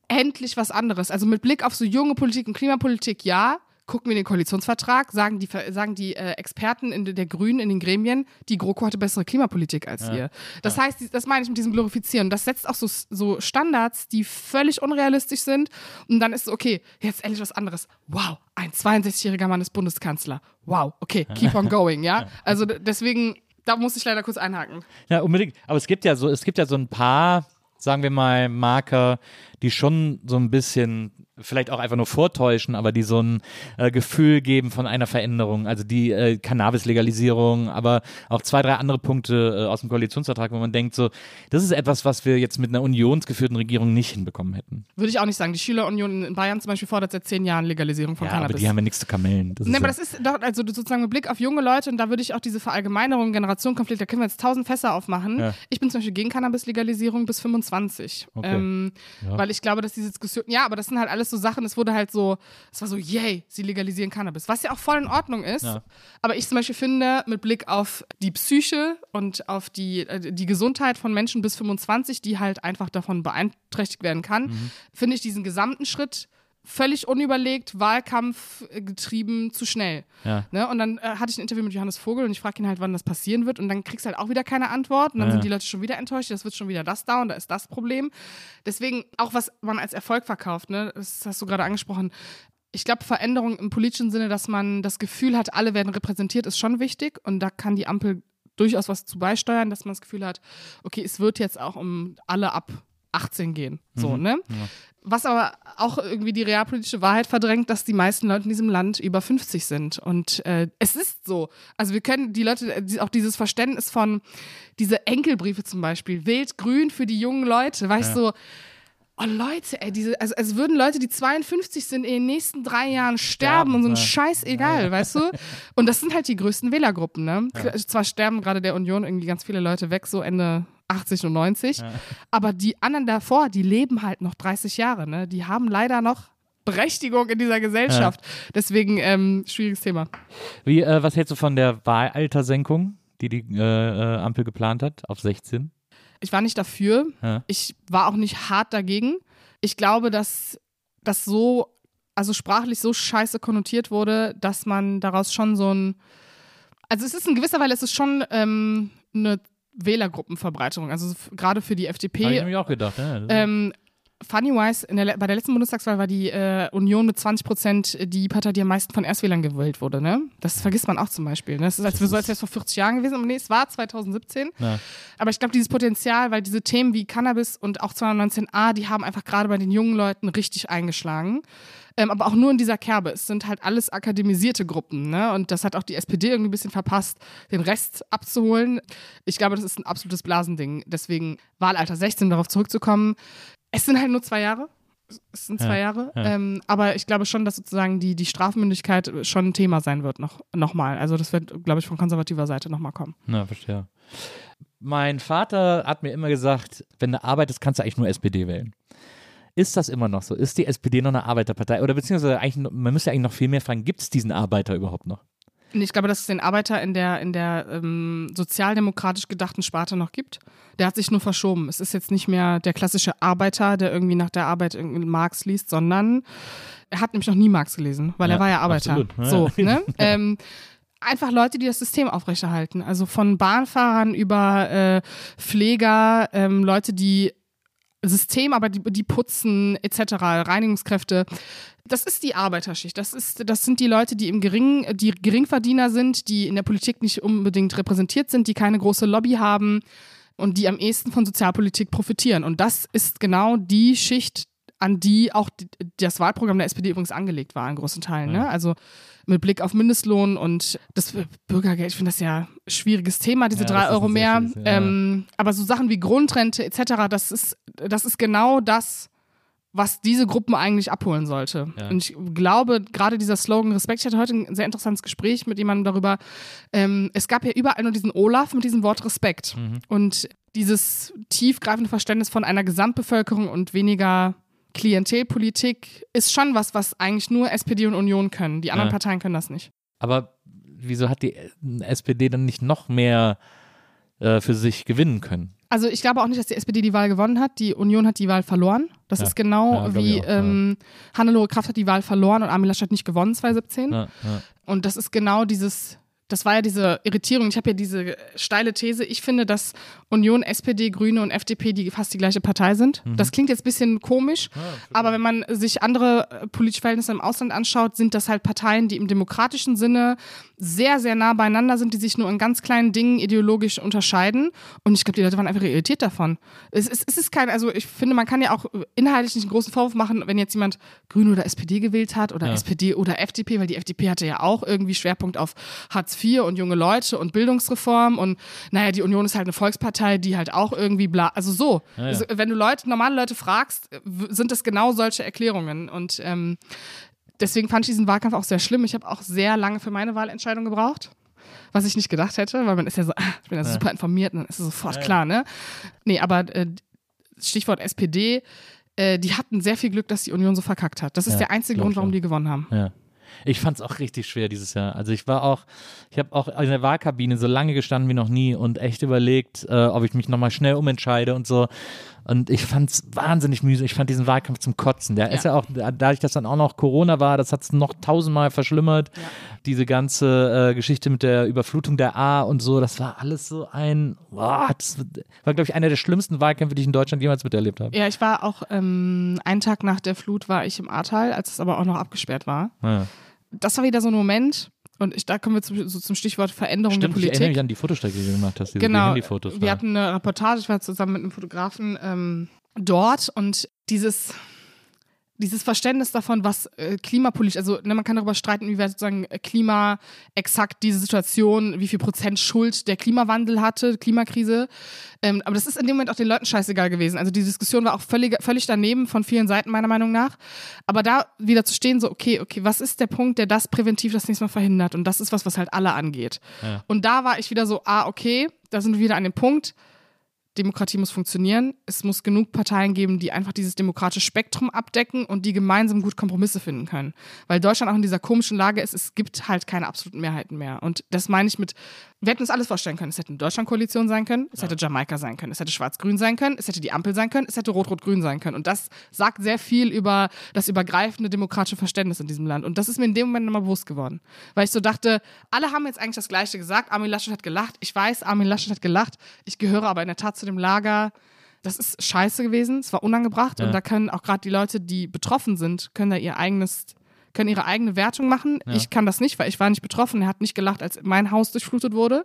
Speaker 2: endlich was anderes. Also mit Blick auf so junge Politik und Klimapolitik, ja, gucken wir den Koalitionsvertrag, sagen die, sagen die äh, Experten in der Grünen in den Gremien, die GroKo hatte bessere Klimapolitik als ja. ihr. Das ja. heißt, das meine ich mit diesem Glorifizieren. Das setzt auch so, so Standards, die völlig unrealistisch sind. Und dann ist es okay, jetzt endlich was anderes. Wow, ein 62-jähriger Mann ist Bundeskanzler. Wow, okay, keep on going, ja. Also deswegen, da muss ich leider kurz einhaken.
Speaker 1: Ja, unbedingt. Aber es gibt ja so, es gibt ja so ein paar, sagen wir mal, Marker, die schon so ein bisschen vielleicht auch einfach nur vortäuschen, aber die so ein äh, Gefühl geben von einer Veränderung. Also die äh, Cannabis-Legalisierung, aber auch zwei, drei andere Punkte äh, aus dem Koalitionsvertrag, wo man denkt, so, das ist etwas, was wir jetzt mit einer unionsgeführten Regierung nicht hinbekommen hätten.
Speaker 2: Würde ich auch nicht sagen. Die Schülerunion in Bayern zum Beispiel fordert seit zehn Jahren Legalisierung von
Speaker 1: ja,
Speaker 2: Cannabis.
Speaker 1: aber die haben ja nichts zu kamellen. Das
Speaker 2: Nee, aber
Speaker 1: ja,
Speaker 2: das ist doch, also sozusagen mit Blick auf junge Leute, und da würde ich auch diese Verallgemeinerung, Generationenkonflikt, da können wir jetzt tausend Fässer aufmachen.
Speaker 1: Ja.
Speaker 2: Ich bin zum Beispiel gegen Cannabis-Legalisierung bis 25.
Speaker 1: Okay.
Speaker 2: Ähm,
Speaker 1: Ja.
Speaker 2: Weil ich glaube, dass diese Diskussion, ja, aber das sind halt alles so Sachen, es wurde halt so, es war so, yay, sie legalisieren Cannabis, was ja auch voll in Ordnung ist.
Speaker 1: Ja.
Speaker 2: Aber ich zum Beispiel finde, mit Blick auf die Psyche und auf die, äh, die Gesundheit von Menschen bis 25, die halt einfach davon beeinträchtigt werden kann,
Speaker 1: Mhm.
Speaker 2: finde ich diesen gesamten Schritt völlig unüberlegt, wahlkampfgetrieben, zu schnell.
Speaker 1: ja.
Speaker 2: Ne? Und dann äh, hatte ich ein Interview mit Johannes Vogel und ich frage ihn halt, wann das passieren wird. Und dann kriegst du halt auch wieder keine Antwort. Und dann
Speaker 1: Ja.
Speaker 2: sind die Leute schon wieder enttäuscht. Das wird schon wieder das da und da ist das Problem. Deswegen, auch was man als Erfolg verkauft, ne? das hast du gerade angesprochen. Ich glaube, Veränderung im politischen Sinne, dass man das Gefühl hat, alle werden repräsentiert, ist schon wichtig. Und da kann die Ampel durchaus was zu beisteuern, dass man das Gefühl hat, okay, es wird jetzt auch um alle ab 18 gehen. So,
Speaker 1: Mhm.
Speaker 2: ne? Was aber auch irgendwie die realpolitische Wahrheit verdrängt, dass die meisten Leute in diesem Land über 50 sind. Und äh, es ist so. Also wir können die Leute, äh, die- auch dieses Verständnis von diese Enkelbriefe zum Beispiel, wild grün für die jungen Leute, weißt du, so, oh Leute, ey, diese, also als würden Leute, die 52 sind, in den nächsten drei Jahren sterben,
Speaker 1: Sterben,
Speaker 2: und so ein
Speaker 1: ja.
Speaker 2: Scheiß egal, weißt du? Und das sind halt die größten Wählergruppen, ne? Zwar sterben gerade der Union irgendwie ganz viele Leute weg, so Ende 80 und 90, aber die anderen davor, die leben halt noch 30 Jahre, ne? Die haben leider noch Berechtigung in dieser Gesellschaft. Deswegen ähm, schwieriges Thema.
Speaker 1: Wie, äh, was hältst du von der Wahlaltersenkung, die die äh, äh, Ampel geplant hat, auf 16?
Speaker 2: Ich war nicht dafür.
Speaker 1: Ja.
Speaker 2: Ich war auch nicht hart dagegen. Ich glaube, dass das so, also sprachlich so scheiße konnotiert wurde, dass man daraus schon so ein. Also es ist in gewisser Weise, es ist schon ähm, eine Wählergruppenverbreiterung. Also gerade für die
Speaker 1: Habe ich
Speaker 2: FDP.
Speaker 1: nämlich auch gedacht. Ja.
Speaker 2: Ähm, Funnywise, bei der letzten Bundestagswahl war die äh, Union mit 20 Prozent die Partei, die am meisten von Erstwählern gewählt wurde. Ne? Das vergisst man auch zum Beispiel. Ne? Das ist, als wäre so, als wäre es vor 40 Jahren gewesen. Aber nee, es war 2017.
Speaker 1: Ja.
Speaker 2: Aber ich glaube, dieses Potenzial, weil diese Themen wie Cannabis und auch 219a, die haben einfach gerade bei den jungen Leuten richtig eingeschlagen. Ähm, aber auch nur in dieser Kerbe. Es sind halt alles akademisierte Gruppen. Ne? Und das hat auch die SPD irgendwie ein bisschen verpasst, den Rest abzuholen. Ich glaube, das ist ein absolutes Blasending. Deswegen Wahlalter 16, um darauf zurückzukommen. Es sind halt nur zwei Jahre. Es sind zwei
Speaker 1: Ja,
Speaker 2: Jahre.
Speaker 1: ja.
Speaker 2: Ähm, aber ich glaube schon, dass sozusagen die, die Strafmündigkeit schon ein Thema sein wird noch, noch mal. Also das wird, glaube ich, von konservativer Seite nochmal kommen.
Speaker 1: Na, verstehe. Mein Vater hat mir immer gesagt, wenn du arbeitest, kannst du eigentlich nur SPD wählen. Ist das immer noch so? Ist die SPD noch eine Arbeiterpartei? Oder beziehungsweise eigentlich, man müsste eigentlich noch viel mehr fragen, gibt es diesen Arbeiter überhaupt noch?
Speaker 2: Ich glaube, dass es den Arbeiter in der, in der ähm, sozialdemokratisch gedachten Sparte noch gibt. Der hat sich nur verschoben. Es ist jetzt nicht mehr der klassische Arbeiter, der irgendwie nach der Arbeit irgendwie Marx liest, sondern er hat nämlich noch nie Marx gelesen, weil
Speaker 1: Ja,
Speaker 2: er war ja Arbeiter.
Speaker 1: absolut. Ja.
Speaker 2: So, ne? ähm, einfach Leute, die das System aufrechterhalten. Also von Bahnfahrern über äh, Pfleger, ähm, Leute, die System, aber die, die putzen etc., Reinigungskräfte. Das ist die Arbeiterschicht. Das, ist, das sind die Leute, die im Gering, die Geringverdiener sind, die in der Politik nicht unbedingt repräsentiert sind, die keine große Lobby haben und die am ehesten von Sozialpolitik profitieren. Und das ist genau die Schicht, an die auch das Wahlprogramm der SPD übrigens angelegt war, in großen Teilen. Ne? Also mit Blick auf Mindestlohn und das Bürgergeld, ich finde das ja ein schwieriges Thema, diese
Speaker 1: Ja,
Speaker 2: drei Euro mehr.
Speaker 1: schwieriges, ja.
Speaker 2: Ähm, aber so Sachen wie Grundrente etc., das ist, das ist genau das, was diese Gruppen eigentlich abholen sollte.
Speaker 1: Ja.
Speaker 2: Und ich glaube, gerade dieser Slogan Respekt, ich hatte heute ein sehr interessantes Gespräch mit jemandem darüber, ähm, es gab ja überall nur diesen Olaf mit diesem Wort Respekt.
Speaker 1: Mhm.
Speaker 2: Und dieses tiefgreifende Verständnis von einer Gesamtbevölkerung und weniger Klientelpolitik ist schon was, was eigentlich nur SPD und Union können. Die anderen
Speaker 1: Ja.
Speaker 2: Parteien können das nicht.
Speaker 1: Aber wieso hat die SPD dann nicht noch mehr äh, für sich gewinnen können?
Speaker 2: Also ich glaube auch nicht, dass die SPD die Wahl gewonnen hat. Die Union hat die Wahl verloren. Das
Speaker 1: Ja.
Speaker 2: ist genau
Speaker 1: Ja,
Speaker 2: wie
Speaker 1: auch,
Speaker 2: ähm, Hannelore Kraft hat die Wahl verloren und Armin Laschet nicht gewonnen 2017.
Speaker 1: Ja, ja.
Speaker 2: Und das ist genau dieses, das war ja diese Irritierung. Ich habe ja diese steile These. Ich finde, dass Union, SPD, Grüne und FDP die fast die gleiche Partei sind.
Speaker 1: Mhm.
Speaker 2: Das klingt jetzt ein bisschen komisch, aber wenn man sich andere äh, politische Verhältnisse im Ausland anschaut, sind das halt Parteien, die im demokratischen Sinne sehr, sehr nah beieinander sind, die sich nur in ganz kleinen Dingen ideologisch unterscheiden. Und ich glaube, die Leute waren einfach irritiert davon. Es, es, es ist kein, also ich finde, man kann ja auch inhaltlich nicht einen großen Vorwurf machen, wenn jetzt jemand Grüne oder SPD gewählt hat oder
Speaker 1: Ja.
Speaker 2: SPD oder FDP, weil die FDP hatte ja auch irgendwie Schwerpunkt auf Hartz IV und junge Leute und Bildungsreform und naja, die Union ist halt eine Volkspartei, die halt auch irgendwie bla, also so.
Speaker 1: Ja, ja.
Speaker 2: Also, wenn du Leute, normale Leute fragst, sind das genau solche Erklärungen und ähm, deswegen fand ich diesen Wahlkampf auch sehr schlimm. Ich habe auch sehr lange für meine Wahlentscheidung gebraucht. Was ich nicht gedacht hätte, weil man ist ja so, ah, ich bin ja,
Speaker 1: Ja.
Speaker 2: super informiert und dann ist es sofort
Speaker 1: Ja,
Speaker 2: klar, ne? Nee, aber äh, Stichwort SPD, äh, die hatten sehr viel Glück, dass die Union so verkackt hat. Das ist der einzige Grund, warum die gewonnen haben.
Speaker 1: Ja. Ich fand es auch richtig schwer dieses Jahr. Also ich war auch, ich habe auch in der Wahlkabine so lange gestanden wie noch nie und echt überlegt, äh, ob ich mich nochmal schnell umentscheide und so. Und ich fand es wahnsinnig mühsam. Ich fand diesen Wahlkampf zum Kotzen. Der ist ja auch, dadurch, dass dann auch noch Corona war, das hat es noch tausendmal verschlimmert. Diese ganze äh, Geschichte mit der Überflutung der A und so, das war alles so ein, boah, das war, glaube ich, einer der schlimmsten Wahlkämpfe, die ich in Deutschland jemals miterlebt habe.
Speaker 2: Ja, ich war auch ähm, einen Tag nach der Flut war ich im Ahrtal, als es aber auch noch abgesperrt war.
Speaker 1: Ja.
Speaker 2: Das war wieder so ein Moment. Und ich, da kommen wir zum, so zum Stichwort Veränderung
Speaker 1: Stimmt,
Speaker 2: der
Speaker 1: ich erinnere
Speaker 2: Politik.
Speaker 1: mich an die Fotostrecke, die du gemacht hast, diese
Speaker 2: genau.
Speaker 1: Handyfotos.
Speaker 2: Wir
Speaker 1: da.
Speaker 2: hatten eine Reportage, ich war zusammen mit einem Fotografen ähm, dort und dieses, dieses Verständnis davon, was äh, klimapolitisch, also ne, man kann darüber streiten, wie sozusagen äh, Klima exakt diese Situation, wie viel Prozent Schuld der Klimawandel hatte, Klimakrise. Ähm, aber das ist in dem Moment auch den Leuten scheißegal gewesen. Also die Diskussion war auch völlig, völlig daneben von vielen Seiten meiner Meinung nach. Aber da wieder zu stehen, so, okay, okay, was ist der Punkt, der das präventiv das nächste Mal verhindert? Und das ist was, was halt alle angeht.
Speaker 1: Ja.
Speaker 2: Und da war ich wieder so, ah, okay, da sind wir wieder an dem Punkt. Demokratie muss funktionieren. Es muss genug Parteien geben, die einfach dieses demokratische Spektrum abdecken und die gemeinsam gut Kompromisse finden können. Weil Deutschland auch in dieser komischen Lage ist, es gibt halt keine absoluten Mehrheiten mehr. Und das meine ich mit, wir hätten uns alles vorstellen können. Es hätte eine Deutschland-Koalition sein können, es hätte Jamaika sein können, es hätte Schwarz-Grün sein können, es hätte die Ampel sein können, es hätte Rot-Rot-Grün sein können. Und das sagt sehr viel über das übergreifende demokratische Verständnis in diesem Land. Und das ist mir in dem Moment nochmal bewusst geworden. Weil ich so dachte, alle haben jetzt eigentlich das Gleiche gesagt. Armin Laschet hat gelacht. Ich weiß, Armin Laschet hat gelacht. Ich gehöre aber in der Tat zu dem Lager. Das ist scheiße gewesen. Es war unangebracht.
Speaker 1: Ja.
Speaker 2: Und da können auch gerade die Leute, die betroffen sind, können da ihr eigenes können ihre eigene Wertung machen.
Speaker 1: Ja.
Speaker 2: Ich kann das nicht, weil ich war nicht betroffen. Er hat nicht gelacht, als mein Haus durchflutet wurde.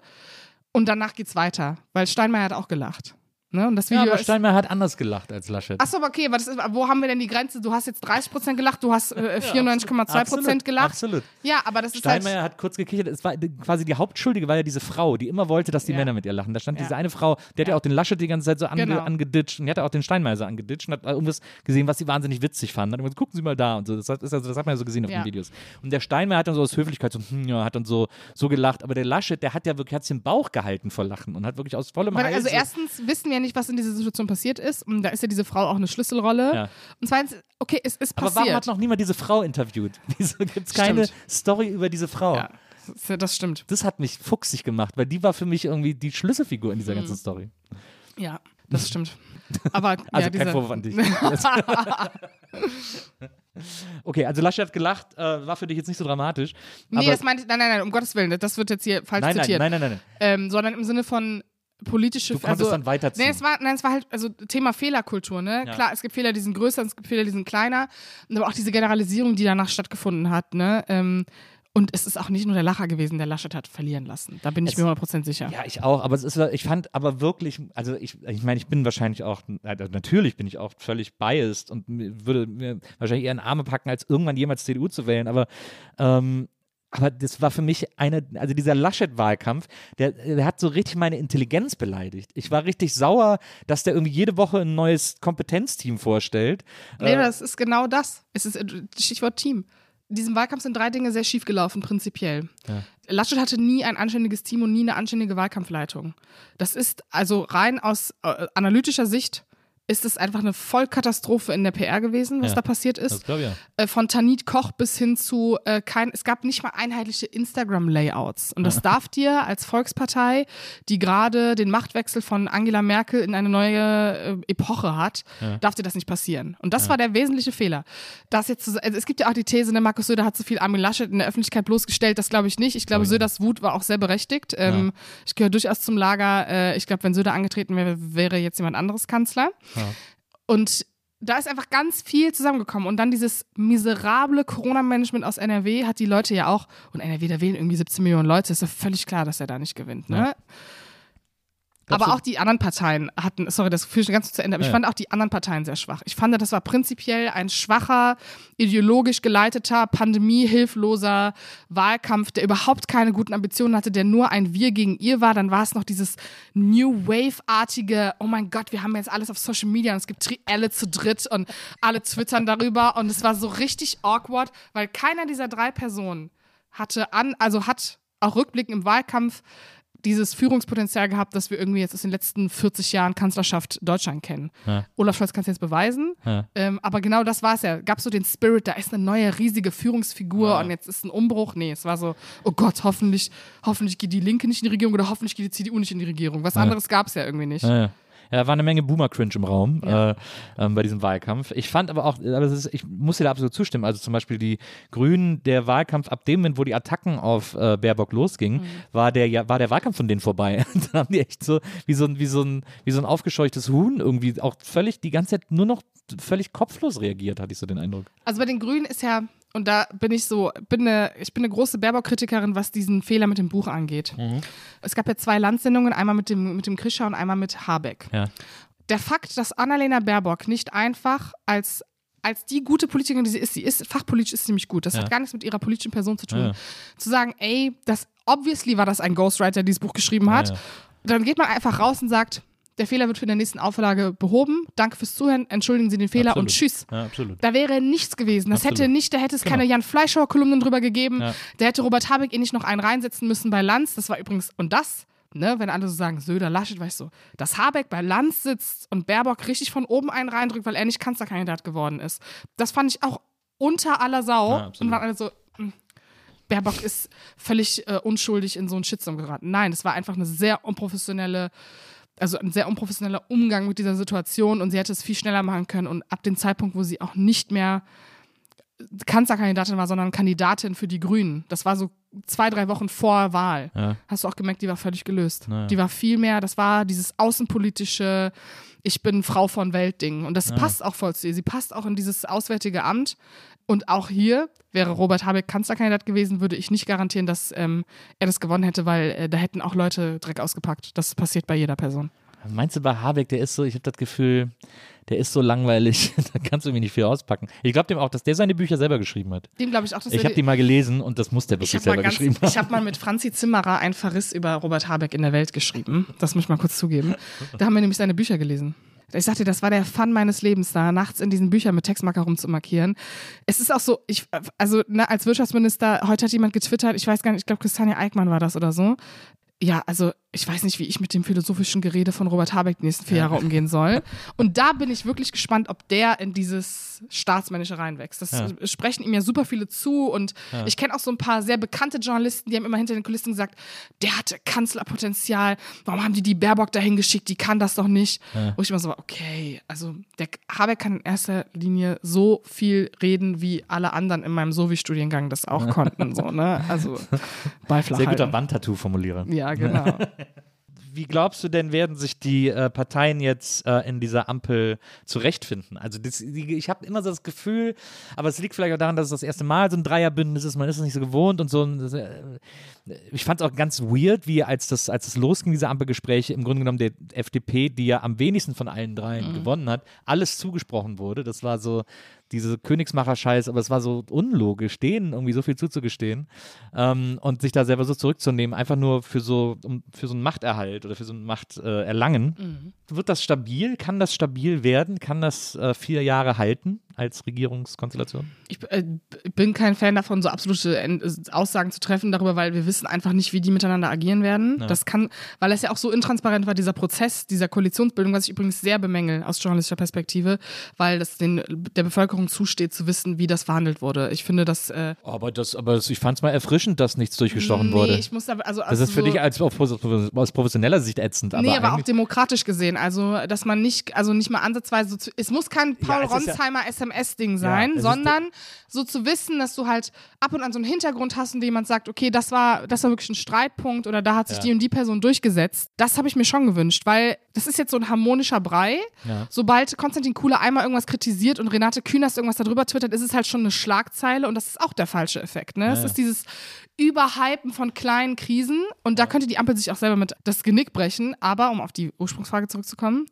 Speaker 2: Und danach geht's weiter, weil Steinmeier hat auch gelacht. Ne? Und das
Speaker 1: Ja,
Speaker 2: Video
Speaker 1: aber
Speaker 2: ist
Speaker 1: Steinmeier hat anders gelacht als Laschet.
Speaker 2: Achso, aber okay, aber ist, wo haben wir denn die Grenze? Du hast jetzt 30% gelacht, du hast äh, 94,2%
Speaker 1: Absolut,
Speaker 2: gelacht.
Speaker 1: Absolut.
Speaker 2: Ja, aber das ist
Speaker 1: Steinmeier
Speaker 2: halt.
Speaker 1: hat kurz gekichert. Es war quasi die Hauptschuldige war ja diese Frau, die immer wollte, dass die
Speaker 2: Ja.
Speaker 1: Männer mit ihr lachen. Da stand
Speaker 2: Ja.
Speaker 1: diese eine Frau, die hat ja
Speaker 2: Ja.
Speaker 1: auch den Laschet die ganze Zeit so ange
Speaker 2: Genau.
Speaker 1: angeditscht und die hat auch den Steinmeier so angeditscht und hat irgendwas gesehen, was sie wahnsinnig witzig fand. Hat immer gesagt, gucken Sie mal da und so. Das, hat- ist also, das hat man ja so gesehen auf
Speaker 2: Ja.
Speaker 1: den Videos. Und der Steinmeier hat dann so aus Höflichkeit so, hm, ja, hat dann so, so gelacht. Aber der Laschet, der hat ja wirklich, hat den Bauch gehalten vor Lachen und hat wirklich aus vollem
Speaker 2: Weil, also
Speaker 1: so-
Speaker 2: erstens wissen wir ja nicht, was in dieser Situation passiert ist. Und da ist ja diese Frau auch eine Schlüsselrolle.
Speaker 1: Ja.
Speaker 2: Und zweitens, okay, es ist
Speaker 1: aber
Speaker 2: passiert.
Speaker 1: warum hat noch niemand diese Frau interviewt? Wieso gibt es keine. Story über diese Frau?
Speaker 2: ja, das- stimmt.
Speaker 1: Das hat mich fuchsig gemacht, weil die war für mich irgendwie die Schlüsselfigur in dieser
Speaker 2: Mhm.
Speaker 1: ganzen Story.
Speaker 2: Ja, das stimmt. Aber
Speaker 1: Also
Speaker 2: ja,
Speaker 1: kein Vorwurf an dich. okay, also Laschet hat gelacht, äh, war für dich jetzt nicht so dramatisch.
Speaker 2: Nee,
Speaker 1: aber,
Speaker 2: das meinte ich, nein, nein, nein, um Gottes Willen, das wird jetzt hier falsch
Speaker 1: nein,
Speaker 2: zitiert.
Speaker 1: nein, nein, nein, nein.
Speaker 2: Ähm, sondern im Sinne von politische
Speaker 1: Du konntest
Speaker 2: also,
Speaker 1: dann weiterziehen.
Speaker 2: Nee, es war, nein, es war halt, also Thema Fehlerkultur, ne?
Speaker 1: Ja.
Speaker 2: Klar, es gibt Fehler, die sind größer, es gibt Fehler, die sind kleiner. Aber auch diese Generalisierung, die danach stattgefunden hat, ne? Ähm, und es ist auch nicht nur der Lacher gewesen, der Laschet hat verlieren lassen. Da bin ich
Speaker 1: Es-
Speaker 2: mir 100% sicher.
Speaker 1: Ja, ich auch, aber es ist, ich fand aber wirklich, also ich, ich meine, ich bin wahrscheinlich auch, also natürlich bin ich auch völlig biased und würde mir wahrscheinlich eher in Arme packen, als irgendwann jemals CDU zu wählen, aber ähm, aber das war für mich eine, also dieser Laschet-Wahlkampf, der, der hat so richtig meine Intelligenz beleidigt. Ich war richtig sauer, dass der irgendwie jede Woche ein neues Kompetenzteam vorstellt.
Speaker 2: Nee,
Speaker 1: Äh,
Speaker 2: das ist genau das. Es ist äh, Stichwort Team. In diesem Wahlkampf sind drei Dinge sehr schief gelaufen, prinzipiell.
Speaker 1: Ja.
Speaker 2: Laschet hatte nie ein anständiges Team und nie eine anständige Wahlkampfleitung. Das ist also rein aus äh, analytischer Sicht ist es einfach eine Vollkatastrophe in der PR gewesen, was
Speaker 1: Ja,
Speaker 2: da passiert ist.
Speaker 1: ich ja.
Speaker 2: Äh, von Tanit Koch bis hin zu äh, kein, es gab nicht mal einheitliche Instagram-Layouts. Und das darf dir als Volkspartei, die gerade den Machtwechsel von Angela Merkel in eine neue äh, Epoche hat, darf dir das nicht passieren. Und das war der wesentliche Fehler. Das jetzt, also es gibt ja auch die These, ne, Markus Söder hat zu viel Armin Laschet in der Öffentlichkeit bloßgestellt. Das glaube ich nicht. Ich glaube, Söders Wut war auch sehr berechtigt. Ähm, Ich gehöre durchaus zum Lager. Äh, ich glaube, wenn Söder angetreten wäre, wäre jetzt jemand anderes Kanzler. Und da ist einfach ganz viel zusammengekommen. Und dann dieses miserable Corona-Management aus NRW hat die Leute ja auch, und NRW, da wählen irgendwie 17 Millionen Leute, ist ja völlig klar, dass er da nicht gewinnt. Ne?
Speaker 1: Glaubst
Speaker 2: Aber
Speaker 1: du-
Speaker 2: auch die anderen Parteien hatten, sorry, das führe ich ganz zu Ende, aber ich
Speaker 1: Ja.
Speaker 2: fand auch die anderen Parteien sehr schwach. Ich fand, das war prinzipiell ein schwacher, ideologisch geleiteter, pandemiehilfloser Wahlkampf, der überhaupt keine guten Ambitionen hatte, der nur ein Wir gegen ihr war. Dann war es noch dieses New Wave-artige, oh mein Gott, wir haben jetzt alles auf Social Media und es gibt Trielle zu dritt und alle twittern darüber und es war so richtig awkward, weil keiner dieser drei Personen hatte an, also hat auch rückblickend im Wahlkampf dieses Führungspotenzial gehabt, das wir irgendwie jetzt aus den letzten 40 Jahren Kanzlerschaft Deutschland kennen.
Speaker 1: Ja.
Speaker 2: Olaf Scholz kann es jetzt beweisen,
Speaker 1: Ja.
Speaker 2: ähm, aber genau das war es ja. Gab so den Spirit, da ist eine neue riesige Führungsfigur
Speaker 1: Ja.
Speaker 2: und jetzt ist ein Umbruch. Nee, es war so, oh Gott, hoffentlich, hoffentlich geht die Linke nicht in die Regierung oder hoffentlich geht die CDU nicht in die Regierung. Was anderes gab es ja irgendwie nicht.
Speaker 1: Ja, war eine Menge Boomer-Cringe im Raum
Speaker 2: Ja.
Speaker 1: äh, ähm, bei diesem Wahlkampf. Ich fand aber auch, aber ist, ich muss dir da absolut zustimmen. Also zum Beispiel die Grünen, der Wahlkampf, ab dem Moment, wo die Attacken auf äh, Baerbock losgingen,
Speaker 2: Mhm.
Speaker 1: war, der, ja, war der Wahlkampf von denen vorbei. da haben die echt so wie so, ein, wie, so ein, wie so ein aufgescheuchtes Huhn irgendwie auch völlig die ganze Zeit nur noch völlig kopflos reagiert, hatte ich so den Eindruck.
Speaker 2: Also bei den Grünen ist ja, und da bin ich so, bin eine, ich bin eine große Baerbock-Kritikerin, was diesen Fehler mit dem Buch angeht. Es gab ja zwei Landsendungen, einmal mit dem, mit dem Krischer und einmal mit Habeck.
Speaker 1: Ja.
Speaker 2: Der Fakt, dass Annalena Baerbock nicht einfach als als die gute Politikerin, die sie ist, sie ist fachpolitisch ist sie nämlich gut. Das
Speaker 1: Ja.
Speaker 2: hat gar nichts mit ihrer politischen Person zu tun.
Speaker 1: Ja.
Speaker 2: Zu sagen, ey, das obviously war das ein Ghostwriter, der dieses Buch geschrieben hat. Dann geht man einfach raus und sagt, der Fehler wird für der nächsten Auflage behoben. Danke fürs Zuhören, entschuldigen Sie den Fehler
Speaker 1: Absolut.
Speaker 2: und tschüss.
Speaker 1: Ja, absolut.
Speaker 2: Da wäre nichts gewesen. Das
Speaker 1: Absolut.
Speaker 2: hätte nicht, da hätte es keine
Speaker 1: Genau.
Speaker 2: Jan Fleischhauer-Kolumnen drüber gegeben.
Speaker 1: Ja.
Speaker 2: Da hätte Robert Habeck eh nicht noch einen reinsetzen müssen bei Lanz. Das war übrigens, und das, ne, wenn alle so sagen, Söder, Laschet, weißt du, dass Habeck bei Lanz sitzt und Baerbock richtig von oben einen reindrückt, weil er nicht Kanzlerkandidat geworden ist. Das fand ich auch unter aller Sau.
Speaker 1: Ja,
Speaker 2: und waren alle so, hm, Baerbock ist völlig äh, unschuldig in so einen Shitstorm geraten. Nein, es war einfach eine sehr unprofessionelle also ein sehr unprofessioneller Umgang mit dieser Situation und sie hätte es viel schneller machen können und ab dem Zeitpunkt, wo sie auch nicht mehr Kanzlerkandidatin war, sondern Kandidatin für die Grünen. Das war so zwei, drei Wochen vor Wahl.
Speaker 1: Ja.
Speaker 2: Hast du auch gemerkt, die war völlig gelöst.
Speaker 1: Naja.
Speaker 2: Die war viel mehr, das war dieses außenpolitische, ich bin Frau von Welt-Ding. Und das passt auch voll zu ihr. Sie passt auch in dieses auswärtige Amt. Und auch hier wäre Robert Habeck Kanzlerkandidat gewesen, würde ich nicht garantieren, dass ähm, er das gewonnen hätte, weil äh, da hätten auch Leute Dreck ausgepackt. Das passiert bei jeder Person.
Speaker 1: Meinst du bei Habeck, der ist so, ich habe das Gefühl, der ist so langweilig, da kannst du irgendwie nicht viel auspacken. Ich glaube dem auch, dass der seine Bücher selber geschrieben hat.
Speaker 2: Dem glaube ich auch, dass
Speaker 1: Ich habe die mal gelesen und das muss der
Speaker 2: Ich
Speaker 1: wirklich
Speaker 2: habe
Speaker 1: selber
Speaker 2: ganz-
Speaker 1: geschrieben haben.
Speaker 2: ich hab mal mit Franzi Zimmerer ein Verriss über Robert Habeck in der Welt geschrieben. Das muss ich mal kurz zugeben. Da haben wir nämlich seine Bücher gelesen. Ich sagte, das war der Fun meines Lebens, da nachts in diesen Büchern mit Textmarker rumzumarkieren. Es ist auch so, ich, also ne, als Wirtschaftsminister, heute hat jemand getwittert, ich weiß gar nicht, ich glaube, Christiane Eickmann war das oder so. Ja, also ich weiß nicht, wie ich mit dem philosophischen Gerede von Robert Habeck die nächsten vier Jahre umgehen soll. Und da bin ich wirklich gespannt, ob der in dieses Staatsmännische reinwächst. Das
Speaker 1: Ja.
Speaker 2: sprechen ihm ja super viele zu und ich kenne auch so ein paar sehr bekannte Journalisten, die haben immer hinter den Kulissen gesagt, der hatte Kanzlerpotenzial, warum haben die die Baerbock dahin geschickt, die kann das doch nicht. Wo ich immer so war, okay, also der Habeck kann in erster Linie so viel reden, wie alle anderen in meinem Sovi-Studiengang das auch konnten, so, ne? Also Beifall.
Speaker 1: Sehr guter Wandtattoo-Formulierer.
Speaker 2: Ja, genau.
Speaker 1: Wie glaubst du denn, werden sich die äh, Parteien jetzt äh, in dieser Ampel zurechtfinden? Also das, die, ich habe immer so das Gefühl, aber es liegt vielleicht auch daran, dass es das erste Mal so ein Dreierbündnis ist, man ist es nicht so gewohnt und so. Ein, das, äh, ich fand es auch ganz weird, wie als das, als es losging, diese Ampelgespräche, im Grunde genommen der FDP, die ja am wenigsten von allen dreien gewonnen hat, alles zugesprochen wurde. Das war so diese Königsmacher-Scheiß, aber es war so unlogisch, denen irgendwie so viel zuzugestehen ähm, und sich da selber so zurückzunehmen, einfach nur für so, um, für so einen Machterhalt oder für so ein Machterlangen. Wird das stabil? Kann das stabil werden? Kann das äh, vier Jahre halten? Als Regierungskonstellation?
Speaker 2: Ich äh, bin kein Fan davon, so absolute End Aussagen zu treffen darüber, weil wir wissen einfach nicht, wie die miteinander agieren werden.
Speaker 1: Ja.
Speaker 2: Das kann, weil es ja auch so intransparent war, dieser Prozess dieser Koalitionsbildung, was ich übrigens sehr bemängel aus journalistischer Perspektive, weil das den, der Bevölkerung zusteht, zu wissen, wie das verhandelt wurde. Ich finde, dass äh,
Speaker 1: Aber das, aber das, ich fand es mal erfrischend, dass nichts durchgestochen
Speaker 2: nee,
Speaker 1: wurde.
Speaker 2: ich muss da, also,
Speaker 1: Das
Speaker 2: also
Speaker 1: ist für
Speaker 2: so,
Speaker 1: dich als, aus professioneller Sicht ätzend. Aber
Speaker 2: nee, aber auch demokratisch gesehen. Also, dass man nicht, also nicht mal ansatzweise so zu, es muss kein Paul
Speaker 1: ja-
Speaker 2: Ronsheimer SMS-Ding sein,
Speaker 1: ist
Speaker 2: sondern so zu wissen, dass du halt ab und an so einen Hintergrund hast, dem jemand sagt, okay, das war, das war wirklich ein Streitpunkt oder da hat sich
Speaker 1: Ja.
Speaker 2: die und die Person durchgesetzt. Das habe ich mir schon gewünscht, weil das ist jetzt so ein harmonischer Brei.
Speaker 1: Ja.
Speaker 2: Sobald Konstantin Kuhle einmal irgendwas kritisiert und Renate Künast irgendwas darüber twittert, ist es halt schon eine Schlagzeile und das ist auch der falsche Effekt. Ne? es
Speaker 1: ja.
Speaker 2: ist dieses Überhypen von kleinen Krisen und da könnte die Ampel sich auch selber mit das Genick brechen. Aber um auf die Ursprungsfrage zurückzukommen,